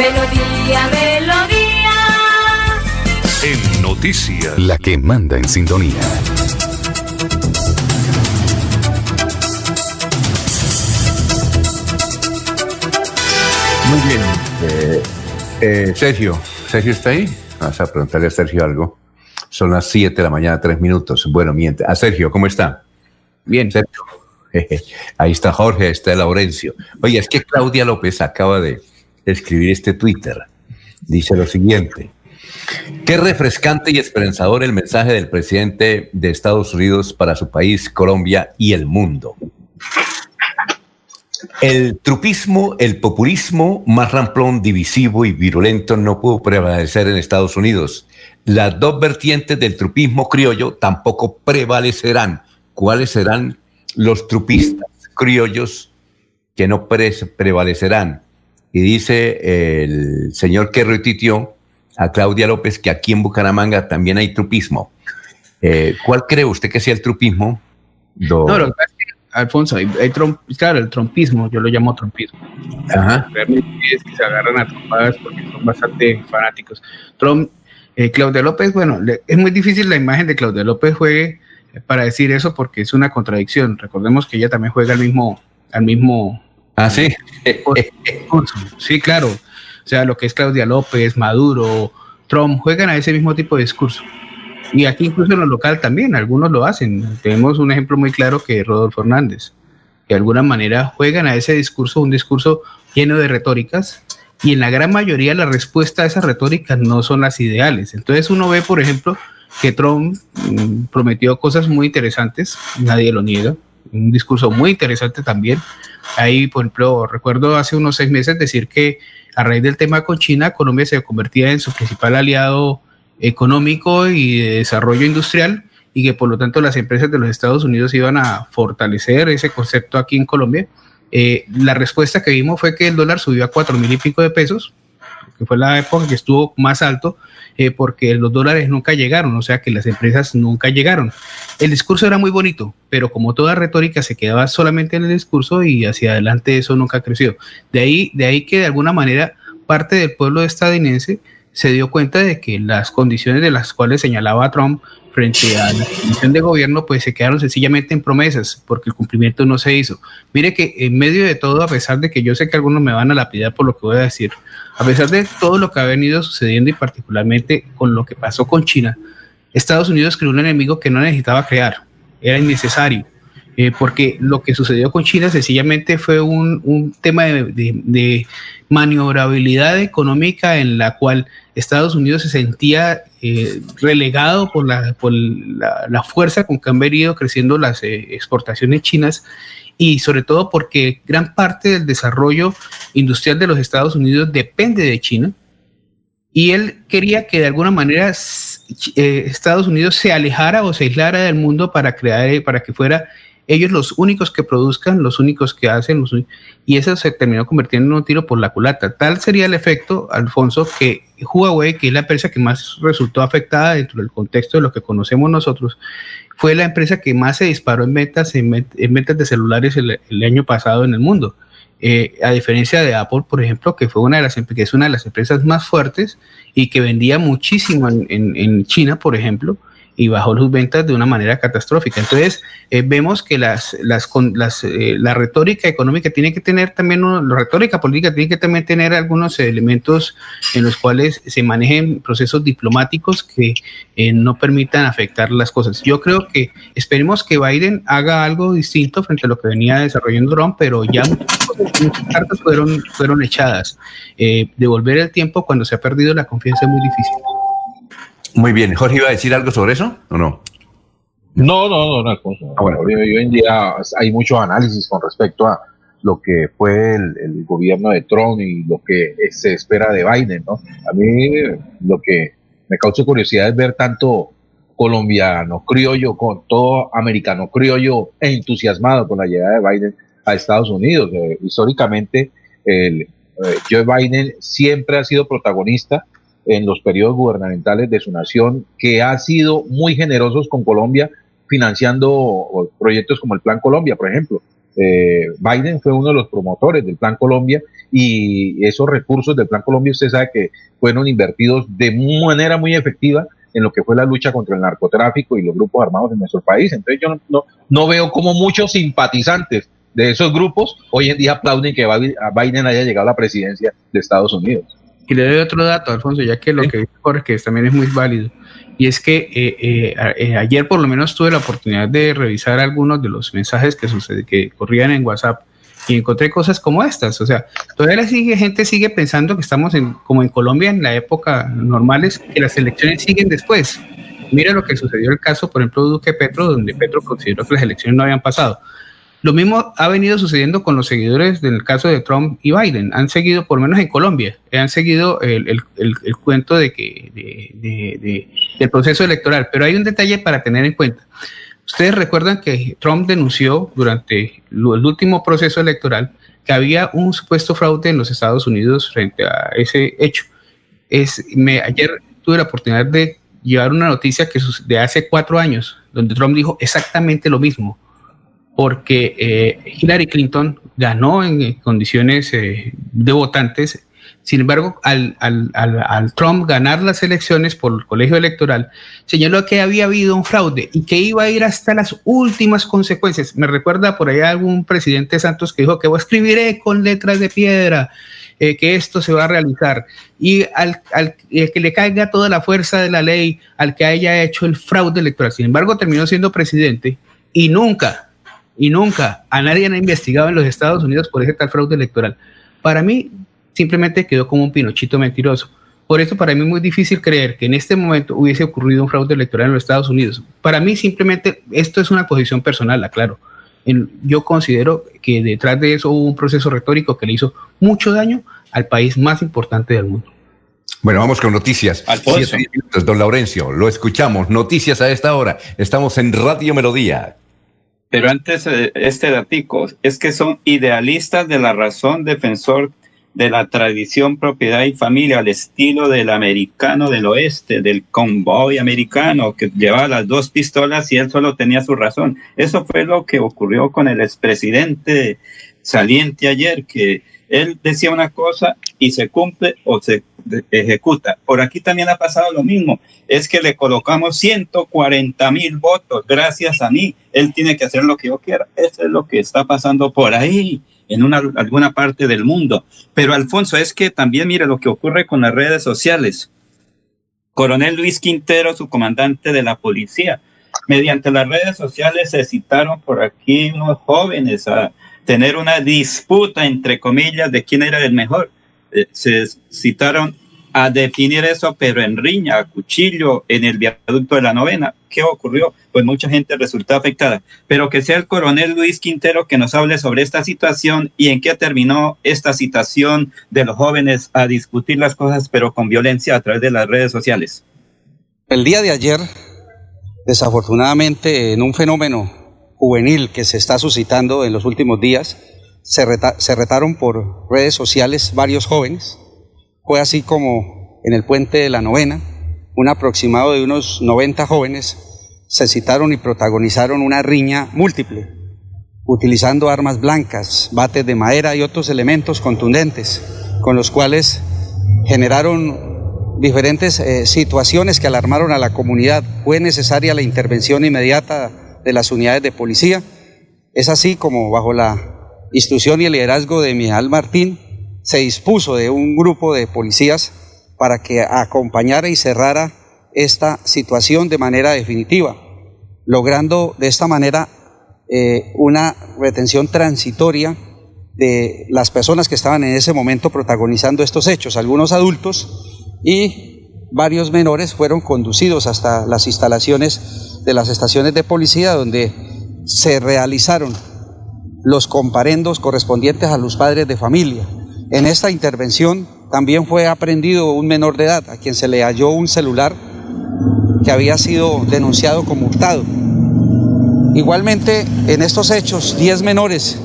Melodía, melodía. En noticias. La que manda en sintonía. Muy bien. Eh, eh, Sergio, ¿Sergio está ahí? Vamos a preguntarle a Sergio algo. Son las 7 de la mañana, 3 minutos. Bueno, miente. A Sergio, ¿cómo está? Bien. Sergio. Ahí está Jorge, ahí está Laurencio. Oye, es que Claudia López acaba de escribir este Twitter. Dice lo siguiente. Qué refrescante y esperanzador el mensaje del presidente de Estados Unidos para su país, Colombia y el mundo. El trupismo, el populismo más ramplón, divisivo y virulento no pudo prevalecer en Estados Unidos. Las dos vertientes del trupismo criollo tampoco prevalecerán. ¿Cuáles serán los trupistas criollos que no prevalecerán? Y dice el señor que retuiteó a Claudia López que aquí en Bucaramanga también hay trupismo. Eh, ¿Cuál cree usted que sea el trupismo? No, lo que pasa es que, Alfonso, hay, hay claro, el trompismo, yo lo llamo trompismo. Ajá. Es que se agarran a trompadas porque son bastante fanáticos. Trump, eh, Claudia López, bueno, le, es muy difícil la imagen de Claudia López juegue eh, para decir eso porque es una contradicción. Recordemos que ella también juega al mismo, al mismo Ah, sí. Sí, claro. O sea, lo que es Claudia López, Maduro, Trump, juegan a ese mismo tipo de discurso. Y aquí incluso en lo local también, algunos lo hacen. Tenemos un ejemplo muy claro que es Rodolfo Hernández, que de alguna manera juegan a ese discurso, un discurso lleno de retóricas, y en la gran mayoría la respuesta a esas retóricas no son las ideales. Entonces uno ve, por ejemplo, que Trump mm, prometió cosas muy interesantes, nadie lo niega, un discurso muy interesante también. Ahí, por ejemplo, recuerdo hace unos seis meses decir que a raíz del tema con China, Colombia se convertía en su principal aliado económico y de desarrollo industrial y que por lo tanto las empresas de los Estados Unidos iban a fortalecer ese concepto aquí en Colombia. Eh, la respuesta que vimos fue que el dólar subió a cuatro mil y pico de pesos, que fue la época que estuvo más alto, eh, porque los dólares nunca llegaron, o sea que las empresas nunca llegaron. El discurso era muy bonito, pero como toda retórica se quedaba solamente en el discurso y hacia adelante eso nunca creció. De ahí, de ahí que de alguna manera parte del pueblo estadounidense se dio cuenta de que las condiciones de las cuales señalaba Trump frente a la comisión de gobierno, pues se quedaron sencillamente en promesas, porque el cumplimiento no se hizo. Mire que en medio de todo, a pesar de que yo sé que algunos me van a lapidar por lo que voy a decir, a pesar de todo lo que ha venido sucediendo y particularmente con lo que pasó con China, Estados Unidos creó un enemigo que no necesitaba crear, era innecesario. Eh, porque lo que sucedió con China sencillamente fue un, tema de, maniobrabilidad económica en la cual Estados Unidos se sentía eh, relegado por, la, por la, la, fuerza con que han venido creciendo las eh, exportaciones chinas y sobre todo porque gran parte del desarrollo industrial de los Estados Unidos depende de China. Y él quería que de alguna manera eh, Estados Unidos se alejara o se aislara del mundo para crear, para que fuera ellos los únicos que produzcan, los únicos que hacen, y eso se terminó convirtiendo en un tiro por la culata. Tal sería el efecto, Alfonso, que Huawei, que es la empresa que más resultó afectada dentro del contexto de lo que conocemos nosotros, fue la empresa que más se disparó en ventas, en, de celulares el, año pasado en el mundo. Eh, a diferencia de Apple, por ejemplo, que fue una de las que es una de las empresas más fuertes y que vendía muchísimo en China, por ejemplo, y bajó sus ventas de una manera catastrófica. Entonces, eh, vemos que las, las, las eh, la retórica económica tiene que tener también, la retórica política tiene que también tener algunos elementos en los cuales se manejen procesos diplomáticos que eh, no permitan afectar las cosas. Yo creo que esperemos que Biden haga algo distinto frente a lo que venía desarrollando Trump, pero ya muchas cartas fueron, fueron echadas. devolver el tiempo cuando se ha perdido la confianza es muy difícil. Muy bien. Jorge, ¿iba a decir algo sobre eso o no? No, no, no, ah, bueno. Hoy, en día hay mucho análisis con respecto a lo que fue el, gobierno de Trump y lo que se espera de Biden, ¿no? A mí lo que me causa curiosidad es ver tanto colombiano criollo con todo americano criollo entusiasmado con la llegada de Biden a Estados Unidos. Eh, históricamente, el, eh, Joe Biden siempre ha sido protagonista en los periodos gubernamentales de su nación, que ha sido muy generosos con Colombia, financiando proyectos como el Plan Colombia, por ejemplo. Eh, Biden fue uno de los promotores del Plan Colombia y esos recursos del Plan Colombia usted sabe que fueron invertidos de manera muy efectiva en lo que fue la lucha contra el narcotráfico y los grupos armados en nuestro país. Entonces yo no, no, veo como muchos simpatizantes de esos grupos hoy en día aplauden que Biden haya llegado a la presidencia de Estados Unidos. Y le doy otro dato, Alfonso, ya que lo que dice Jorge también es muy válido. Y es que eh, eh, eh, ayer por lo menos tuve la oportunidad de revisar algunos de los mensajes que, sucede, que corrían en WhatsApp y encontré cosas como estas. O sea, todavía sigue, gente sigue pensando que estamos en, como en Colombia en la época normales, que las elecciones siguen después. Mira lo que sucedió el caso, por ejemplo, Duque Petro, donde Petro consideró que las elecciones no habían pasado. Lo mismo ha venido sucediendo con los seguidores del caso de Trump y Biden. Han seguido, por lo menos en Colombia, han seguido el, cuento de que, de, del proceso electoral. Pero hay un detalle para tener en cuenta. Ustedes recuerdan que Trump denunció durante el último proceso electoral que había un supuesto fraude en los Estados Unidos frente a ese hecho. Es, me, ayer tuve la oportunidad de llevar una noticia que de hace cuatro años, donde Trump dijo exactamente lo mismo porque eh, Hillary Clinton ganó en condiciones eh, de votantes. Sin embargo, al, Trump ganar las elecciones por el colegio electoral, señaló que había habido un fraude y que iba a ir hasta las últimas consecuencias. Me recuerda por ahí algún presidente Santos que dijo que escribiré con letras de piedra eh, que esto se va a realizar. Y al, al que le caiga toda la fuerza de la ley al que haya hecho el fraude electoral. Sin embargo, terminó siendo presidente y nunca y nunca a nadie han investigado en los Estados Unidos por ese tal fraude electoral. Para mí simplemente quedó como un pinochito mentiroso. Por eso para mí es muy difícil creer que en este momento hubiese ocurrido un fraude electoral en los Estados Unidos. Para mí simplemente esto es una posición personal, aclaro. yo considero que detrás de eso hubo un proceso retórico que le hizo mucho daño al país más importante del mundo. Bueno, vamos con noticias. minutos, don Laurencio, lo escuchamos. Noticias a esta hora. Estamos en Radio Melodía. Pero antes, eh, este datico, es que son idealistas de la razón, defensor de la tradición, propiedad y familia, al estilo del americano del oeste, del convoy americano, que llevaba las dos pistolas y él solo tenía su razón. Eso fue lo que ocurrió con el expresidente saliente ayer, que él decía una cosa y se cumple o se ejecuta. Por aquí también ha pasado lo mismo. Es que le colocamos 140 mil votos gracias a mí. Él tiene que hacer lo que yo quiera. Eso es lo que está pasando por ahí en una, alguna parte del mundo. Pero Alfonso, es que también mire lo que ocurre con las redes sociales. Coronel Luis Quintero, su comandante de la policía, mediante las redes sociales se citaron por aquí unos jóvenes a tener una disputa, entre comillas, de quién era el mejor. Eh, se citaron a definir eso, pero en riña, a cuchillo, en el viaducto de la novena. ¿Qué ocurrió? Pues mucha gente resultó afectada. Pero que sea el coronel Luis Quintero que nos hable sobre esta situación y en qué terminó esta situación de los jóvenes a discutir las cosas, pero con violencia a través de las redes sociales. El día de ayer, desafortunadamente, en un fenómeno juvenil que se está suscitando en los últimos días, se, retaron por redes sociales varios jóvenes fue así como en el puente de la novena, un aproximado de unos 90 jóvenes se citaron y protagonizaron una riña múltiple, utilizando armas blancas, bates de madera y otros elementos contundentes, con los cuales generaron diferentes eh, situaciones que alarmaron a la comunidad. Fue necesaria la intervención inmediata de las unidades de policía. Es así como bajo la instrucción y el liderazgo de Miguel Martín, se dispuso de un grupo de policías para que acompañara y cerrara esta situación de manera definitiva, logrando de esta manera eh, una retención transitoria de las personas que estaban en ese momento protagonizando estos hechos. Algunos adultos y varios menores fueron conducidos hasta las instalaciones de las estaciones de policía donde se realizaron los comparendos correspondientes a los padres de familia en esta intervención también fue aprendido un menor de edad a quien se le halló un celular que había sido denunciado como hurtado. Igualmente, en estos hechos, 10 menores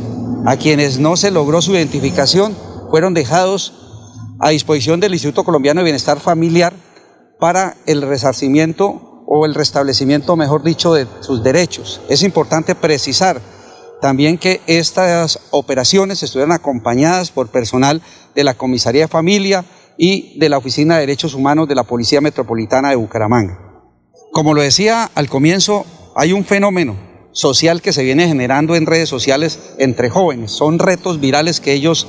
a quienes no se logró su identificación fueron dejados a disposición del Instituto Colombiano de Bienestar Familiar para el resarcimiento o el restablecimiento, mejor dicho, de sus derechos. Es importante precisar también que estas operaciones estuvieran acompañadas por personal de la Comisaría de Familia y de la Oficina de Derechos Humanos de la Policía Metropolitana de Bucaramanga. Como lo decía al comienzo, hay un fenómeno social que se viene generando en redes sociales entre jóvenes. Son retos virales que ellos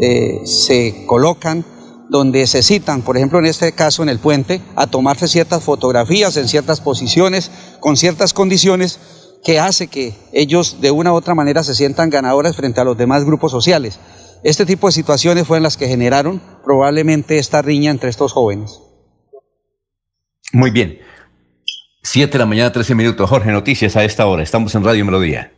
eh, se colocan donde se citan, por ejemplo en este caso en el puente, a tomarse ciertas fotografías en ciertas posiciones, con ciertas condiciones que hace que ellos de una u otra manera se sientan ganadores frente a los demás grupos sociales. Este tipo de situaciones fueron las que generaron probablemente esta riña entre estos jóvenes. Muy bien. Siete de la mañana, 13 minutos. Jorge, noticias a esta hora. Estamos en Radio Melodía.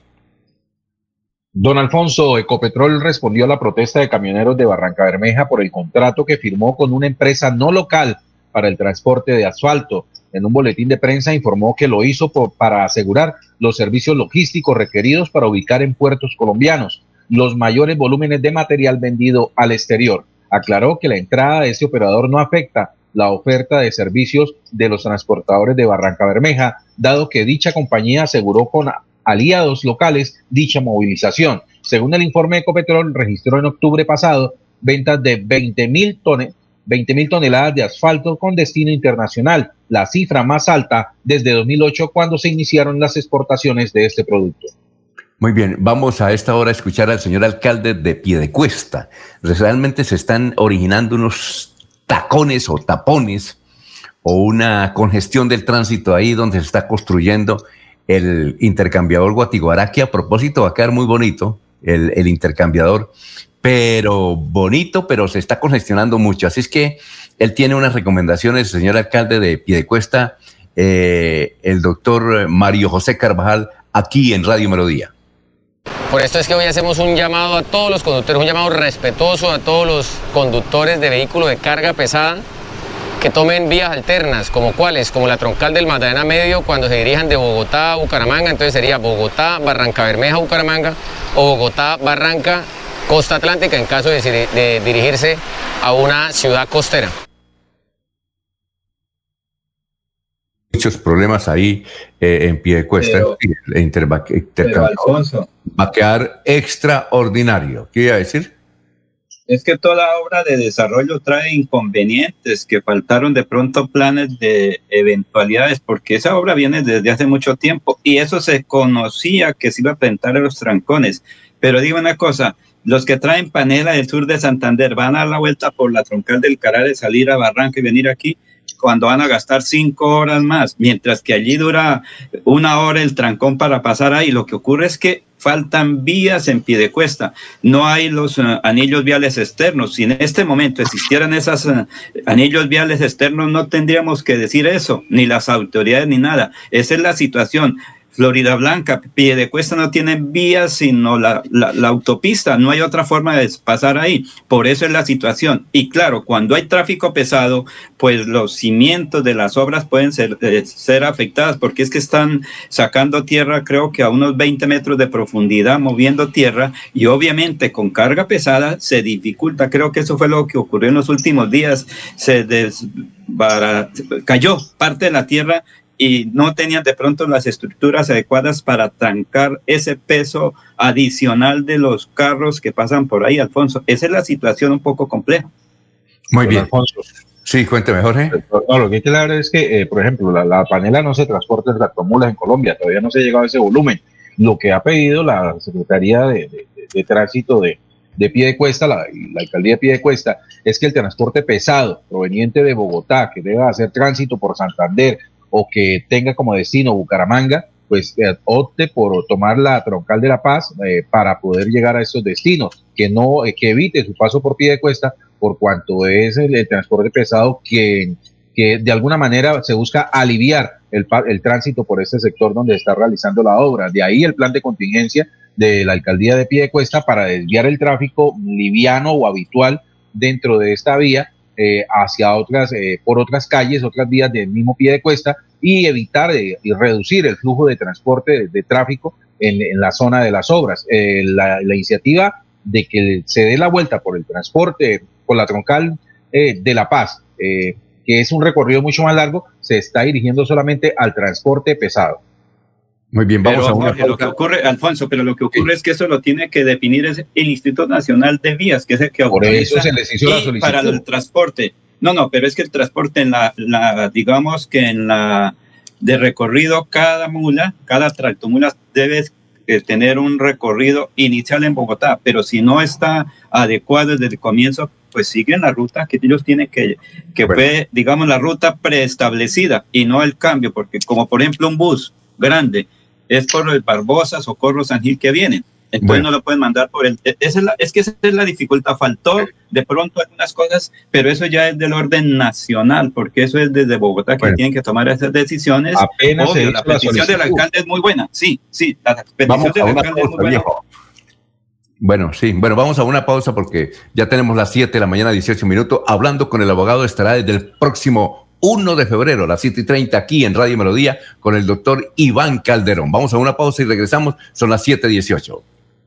Don Alfonso, Ecopetrol respondió a la protesta de camioneros de Barranca Bermeja por el contrato que firmó con una empresa no local para el transporte de asfalto en un boletín de prensa informó que lo hizo para asegurar los servicios logísticos requeridos para ubicar en puertos colombianos los mayores volúmenes de material vendido al exterior. Aclaró que la entrada de este operador no afecta la oferta de servicios de los transportadores de Barranca Bermeja, dado que dicha compañía aseguró con aliados locales dicha movilización. Según el informe Ecopetrol, registró en octubre pasado ventas de 20 mil toneladas 20 mil toneladas de asfalto con destino internacional, la cifra más alta desde 2008 cuando se iniciaron las exportaciones de este producto. Muy bien, vamos a esta hora a escuchar al señor alcalde de Piedecuesta. Realmente se están originando unos tacones o tapones o una congestión del tránsito ahí donde se está construyendo el intercambiador Guatiguará, que a propósito va a quedar muy bonito, el intercambiador pero bonito, pero se está congestionando mucho. Así es que él tiene unas recomendaciones, señor alcalde de Piedecuesta, eh, el doctor Mario José Carvajal, aquí en Radio Melodía. Por esto es que hoy hacemos un llamado a todos los conductores, un llamado respetuoso a todos los conductores de vehículos de carga pesada que tomen vías alternas, como cuáles, como la troncal del Magdalena Medio cuando se dirijan de Bogotá a Bucaramanga, entonces sería Bogotá, Barranca Bermeja, Bucaramanga, o Bogotá, Barranca, costa atlántica en caso de, dirigirse a una ciudad costera. muchos problemas ahí eh, en pie de cuesta. Pero, Alfonso, va a quedar extraordinario. ¿Qué iba a decir? Es que toda obra de desarrollo trae inconvenientes que faltaron de pronto planes de eventualidades, porque esa obra viene desde hace mucho tiempo y eso se conocía que se iba a presentar a los trancones. Pero digo una cosa, los que traen panela del sur de Santander van a dar la vuelta por la troncal del Caral, salir a Barranca y venir aquí cuando van a gastar cinco horas más, mientras que allí dura una hora el trancón para pasar ahí. Lo que ocurre es que faltan vías en pie de cuesta, no hay los uh, anillos viales externos. Si en este momento existieran esos uh, anillos viales externos, no tendríamos que decir eso, ni las autoridades ni nada. Esa es la situación. Florida Blanca, Piedecuesta no tienen vías sino la, la, autopista, no hay otra forma de pasar ahí. Por eso es la situación. Y claro, cuando hay tráfico pesado, pues los cimientos de las obras pueden ser, eh, ser afectadas porque es que están sacando tierra creo que a unos 20 metros de profundidad, moviendo tierra y obviamente con carga pesada se dificulta. Creo que eso fue lo que ocurrió en los últimos días. Se cayó parte de la tierra y no tenían de pronto las estructuras adecuadas para trancar ese peso adicional de los carros que pasan por ahí, Alfonso. Esa es la situación un poco compleja. Muy bien. Alfonso. Sí, cuénteme, Jorge. No, lo que hay que hablar es que, eh, por ejemplo, la, panela no se transporta en tractomulas en Colombia, todavía no se ha llegado a ese volumen. Lo que ha pedido la Secretaría de, Tránsito de, de pie de cuesta, la, la, alcaldía de pie de cuesta, es que el transporte pesado proveniente de Bogotá, que deba hacer tránsito por Santander, o que tenga como destino Bucaramanga, pues eh, opte por tomar la troncal de La Paz eh, para poder llegar a esos destinos, que no, eh, que evite su paso por pie de cuesta, por cuanto es el, transporte pesado que, que de alguna manera se busca aliviar el, el tránsito por ese sector donde está realizando la obra. De ahí el plan de contingencia de la alcaldía de pie de cuesta para desviar el tráfico liviano o habitual dentro de esta vía eh, hacia otras, eh, por otras calles, otras vías del mismo pie de cuesta y evitar eh, y reducir el flujo de transporte de, tráfico en, la zona de las obras. La, iniciativa de que se dé la vuelta por el transporte, por la troncal de La Paz, que es un recorrido mucho más largo, se está dirigiendo solamente al transporte pesado. Muy bien, vamos a una lo que ocurre, Alfonso, pero lo que ocurre es que eso lo tiene que definir el Instituto Nacional de Vías, que es el que Por eso se les hizo la solicitud. para el transporte. No, no, pero es que el transporte en la, la, digamos que en la de recorrido cada mula, cada tractomula debe eh, tener un recorrido inicial en Bogotá, pero si no está adecuado desde el comienzo, pues siguen la ruta que ellos tienen que, que fue, digamos, la ruta preestablecida y no el cambio, porque como por ejemplo un bus grande, es por el Barbosa, Socorro, San Gil que vienen. Entonces no lo pueden mandar por el... es, la, es que esa es la dificultad. Faltó de pronto algunas cosas, pero eso ya es del orden nacional, porque eso es desde Bogotá que tienen que tomar esas decisiones. Apenas Obvio, la petición del alcalde es muy buena. Sí, sí, la petición del alcalde es muy buena. Bueno, sí, bueno, vamos a una pausa porque ya tenemos las 7 de la mañana, 18 minutos. Hablando con el abogado estará desde el próximo 1 de febrero a las 7 y 30 aquí en Radio Melodía con el doctor Iván Calderón. Vamos a una pausa y regresamos. Son las 7.18.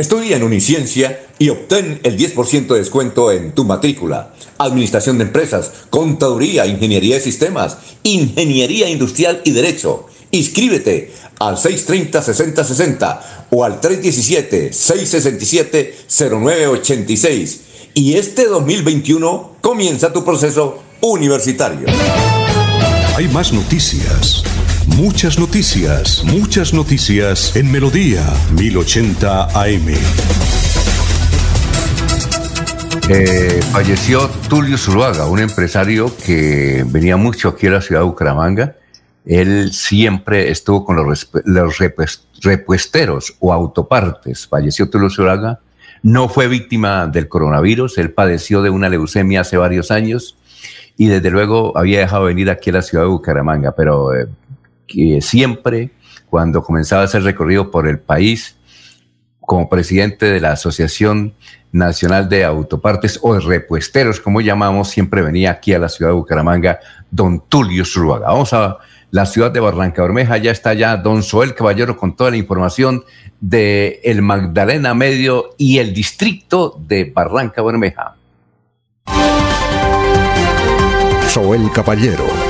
Estudia en Uniciencia y obtén el 10% de descuento en tu matrícula. Administración de empresas, contaduría, ingeniería de sistemas, ingeniería industrial y derecho. Inscríbete al 630-6060 o al 317-667-0986. Y este 2021 comienza tu proceso universitario. Hay más noticias. Muchas noticias, muchas noticias en Melodía 1080 AM. Eh, falleció Tulio Zuluaga, un empresario que venía mucho aquí a la ciudad de Bucaramanga. Él siempre estuvo con los, repuesteros o autopartes. Falleció Tulio Zuluaga. No fue víctima del coronavirus. Él padeció de una leucemia hace varios años y desde luego había dejado venir aquí a la ciudad de Bucaramanga, pero eh, siempre, cuando comenzaba a hacer recorrido por el país, como presidente de la Asociación Nacional de Autopartes o de Repuesteros, como llamamos, siempre venía aquí a la ciudad de Bucaramanga, don Tulio Zuluaga. Vamos a la ciudad de Barranca Bermeja, ya está ya don Soel Caballero con toda la información de el Magdalena Medio y el distrito de Barranca Bermeja. Soel Caballero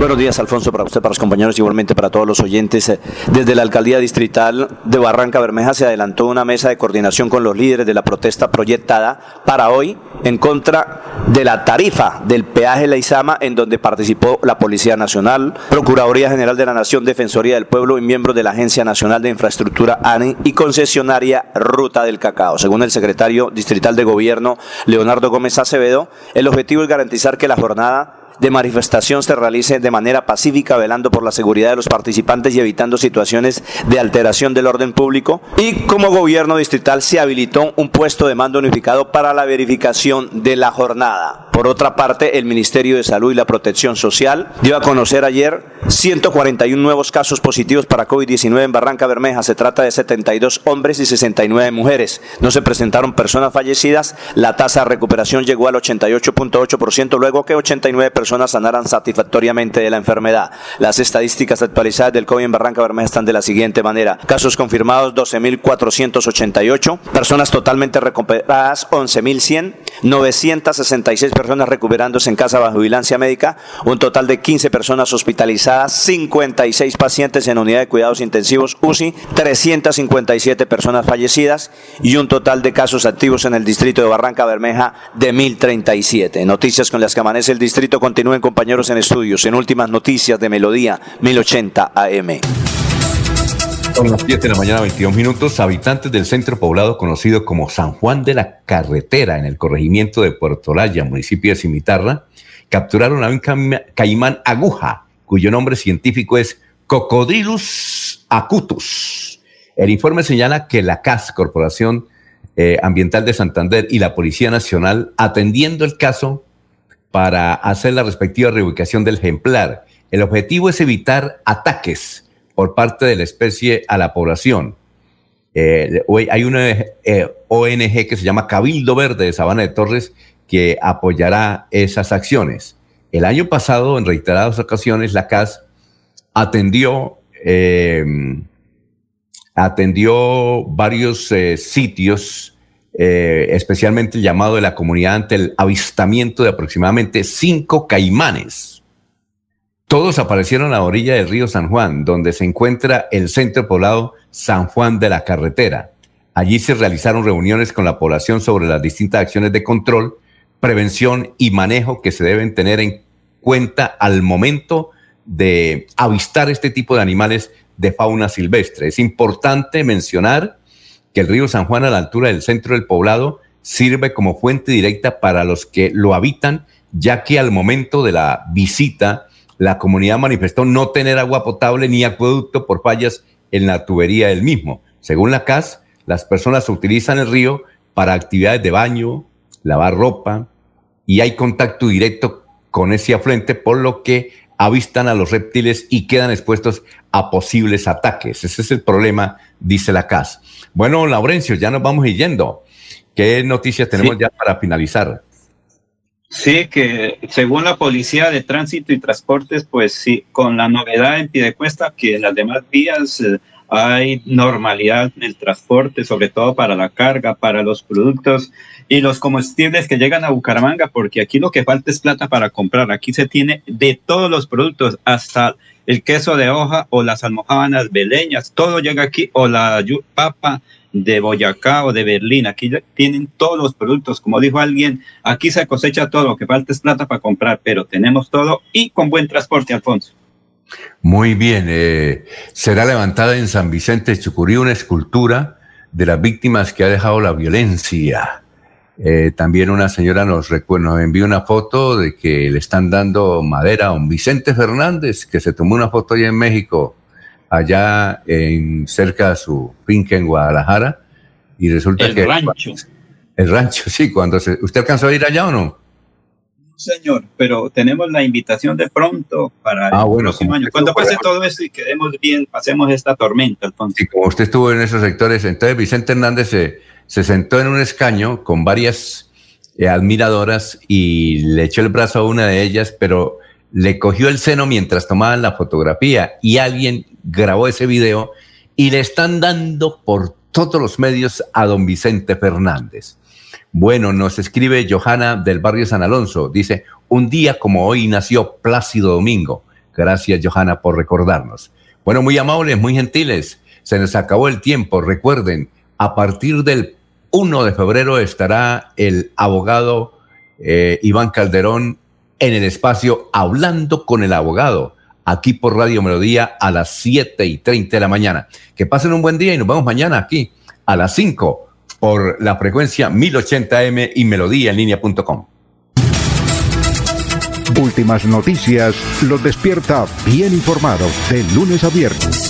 Buenos días, Alfonso, para usted, para los compañeros, igualmente para todos los oyentes. Eh, Desde la Alcaldía Distrital de Barranca Bermeja se adelantó una mesa de coordinación con los líderes de la protesta proyectada para hoy en contra de la tarifa del peaje Leizama, en donde participó la Policía Nacional, Procuraduría General de la Nación, Defensoría del Pueblo y miembros de la Agencia Nacional de Infraestructura ANI y concesionaria Ruta del Cacao. Según el secretario distrital de Gobierno, Leonardo Gómez Acevedo, el objetivo es garantizar que la jornada de manifestación se realice de manera pacífica, velando por la seguridad de los participantes y evitando situaciones de alteración del orden público. Y como gobierno distrital se habilitó un puesto de mando unificado para la verificación de la jornada. Por otra parte, el Ministerio de Salud y la Protección Social dio a conocer ayer 141 nuevos casos positivos para COVID-19 en Barranca Bermeja. Se trata de 72 hombres y 69 mujeres. No se presentaron personas fallecidas. La tasa de recuperación llegó al 88.8%, luego que 89 personas sanaran satisfactoriamente de la enfermedad. Las estadísticas actualizadas del COVID en Barranca Bermeja están de la siguiente manera. Casos confirmados 12.488, personas totalmente recuperadas 11.100, 966 personas recuperándose en casa bajo vigilancia médica, un total de 15 personas hospitalizadas, 56 pacientes en unidad de cuidados intensivos UCI, 357 personas fallecidas y un total de casos activos en el distrito de Barranca Bermeja de 1037. Noticias con las que amanece el distrito continúen compañeros en estudios. En últimas noticias de Melodía 1080 AM. Son las 7 de la mañana, 22 minutos. Habitantes del centro poblado conocido como San Juan de la Carretera, en el corregimiento de Puerto Laya, municipio de Cimitarra, capturaron a un caimán aguja, cuyo nombre científico es Cocodrilus acutus. El informe señala que la CAS, Corporación eh, Ambiental de Santander, y la Policía Nacional, atendiendo el caso para hacer la respectiva reubicación del ejemplar. El objetivo es evitar ataques por parte de la especie a la población. Eh, hay una eh, ONG que se llama Cabildo Verde de Sabana de Torres que apoyará esas acciones. El año pasado, en reiteradas ocasiones, la CAS atendió, eh, atendió varios eh, sitios, eh, especialmente el llamado de la comunidad ante el avistamiento de aproximadamente cinco caimanes. Todos aparecieron a la orilla del río San Juan, donde se encuentra el centro poblado San Juan de la Carretera. Allí se realizaron reuniones con la población sobre las distintas acciones de control, prevención y manejo que se deben tener en cuenta al momento de avistar este tipo de animales de fauna silvestre. Es importante mencionar que el río San Juan a la altura del centro del poblado sirve como fuente directa para los que lo habitan, ya que al momento de la visita la comunidad manifestó no tener agua potable ni acueducto por fallas en la tubería del mismo. Según la CAS, las personas utilizan el río para actividades de baño, lavar ropa y hay contacto directo con ese afluente, por lo que avistan a los reptiles y quedan expuestos a posibles ataques. Ese es el problema, dice la CAS. Bueno, Laurencio, ya nos vamos yendo. ¿Qué noticias tenemos Sí. ya para finalizar? Sí, que según la Policía de Tránsito y Transportes, pues sí, con la novedad en Piedecuesta, que en las demás vías eh, hay normalidad en el transporte, sobre todo para la carga, para los productos y los combustibles que llegan a Bucaramanga, porque aquí lo que falta es plata para comprar. Aquí se tiene de todos los productos, hasta el queso de hoja o las almohábanas beleñas, todo llega aquí, o la papa de Boyacá o de Berlín. Aquí tienen todos los productos. Como dijo alguien, aquí se cosecha todo, lo que falta es plata para comprar, pero tenemos todo y con buen transporte, Alfonso. Muy bien. eh, será levantada en San Vicente de Chucurí una escultura de las víctimas que ha dejado la violencia. Eh, también una señora nos, nos envió una foto de que le están dando madera a un Vicente Fernández, que se tomó una foto allá en México, allá en cerca de su finca en Guadalajara. Y resulta El que... rancho. El rancho, sí. Cuando se, ¿Usted alcanzó a ir allá o no? Señor, pero tenemos la invitación de pronto para Ah, el bueno, próximo año. Cuando pase todo esto y quedemos bien, pasemos esta tormenta. Y como usted estuvo en esos sectores, entonces Vicente Hernández se, se sentó en un escaño con varias eh, admiradoras y le echó el brazo a una de ellas, pero le cogió el seno mientras tomaban la fotografía y alguien grabó ese video y le están dando por todos los medios a don Vicente Fernández. Bueno, nos escribe Johanna del barrio San Alonso. Dice, un día como hoy nació Plácido Domingo, Gracias, Johanna, por recordarnos. Bueno, muy amables, muy gentiles. Se nos acabó el tiempo. Recuerden, a partir del 1 de febrero estará el abogado eh, Iván Calderón en el espacio Hablando con el abogado, aquí por Radio Melodía a las 7 y 30 de la mañana. Que pasen un buen día y nos vemos mañana aquí a las 5 por la frecuencia 1080m y melodía en línea.com. Últimas noticias los despierta bien informados de lunes a viernes.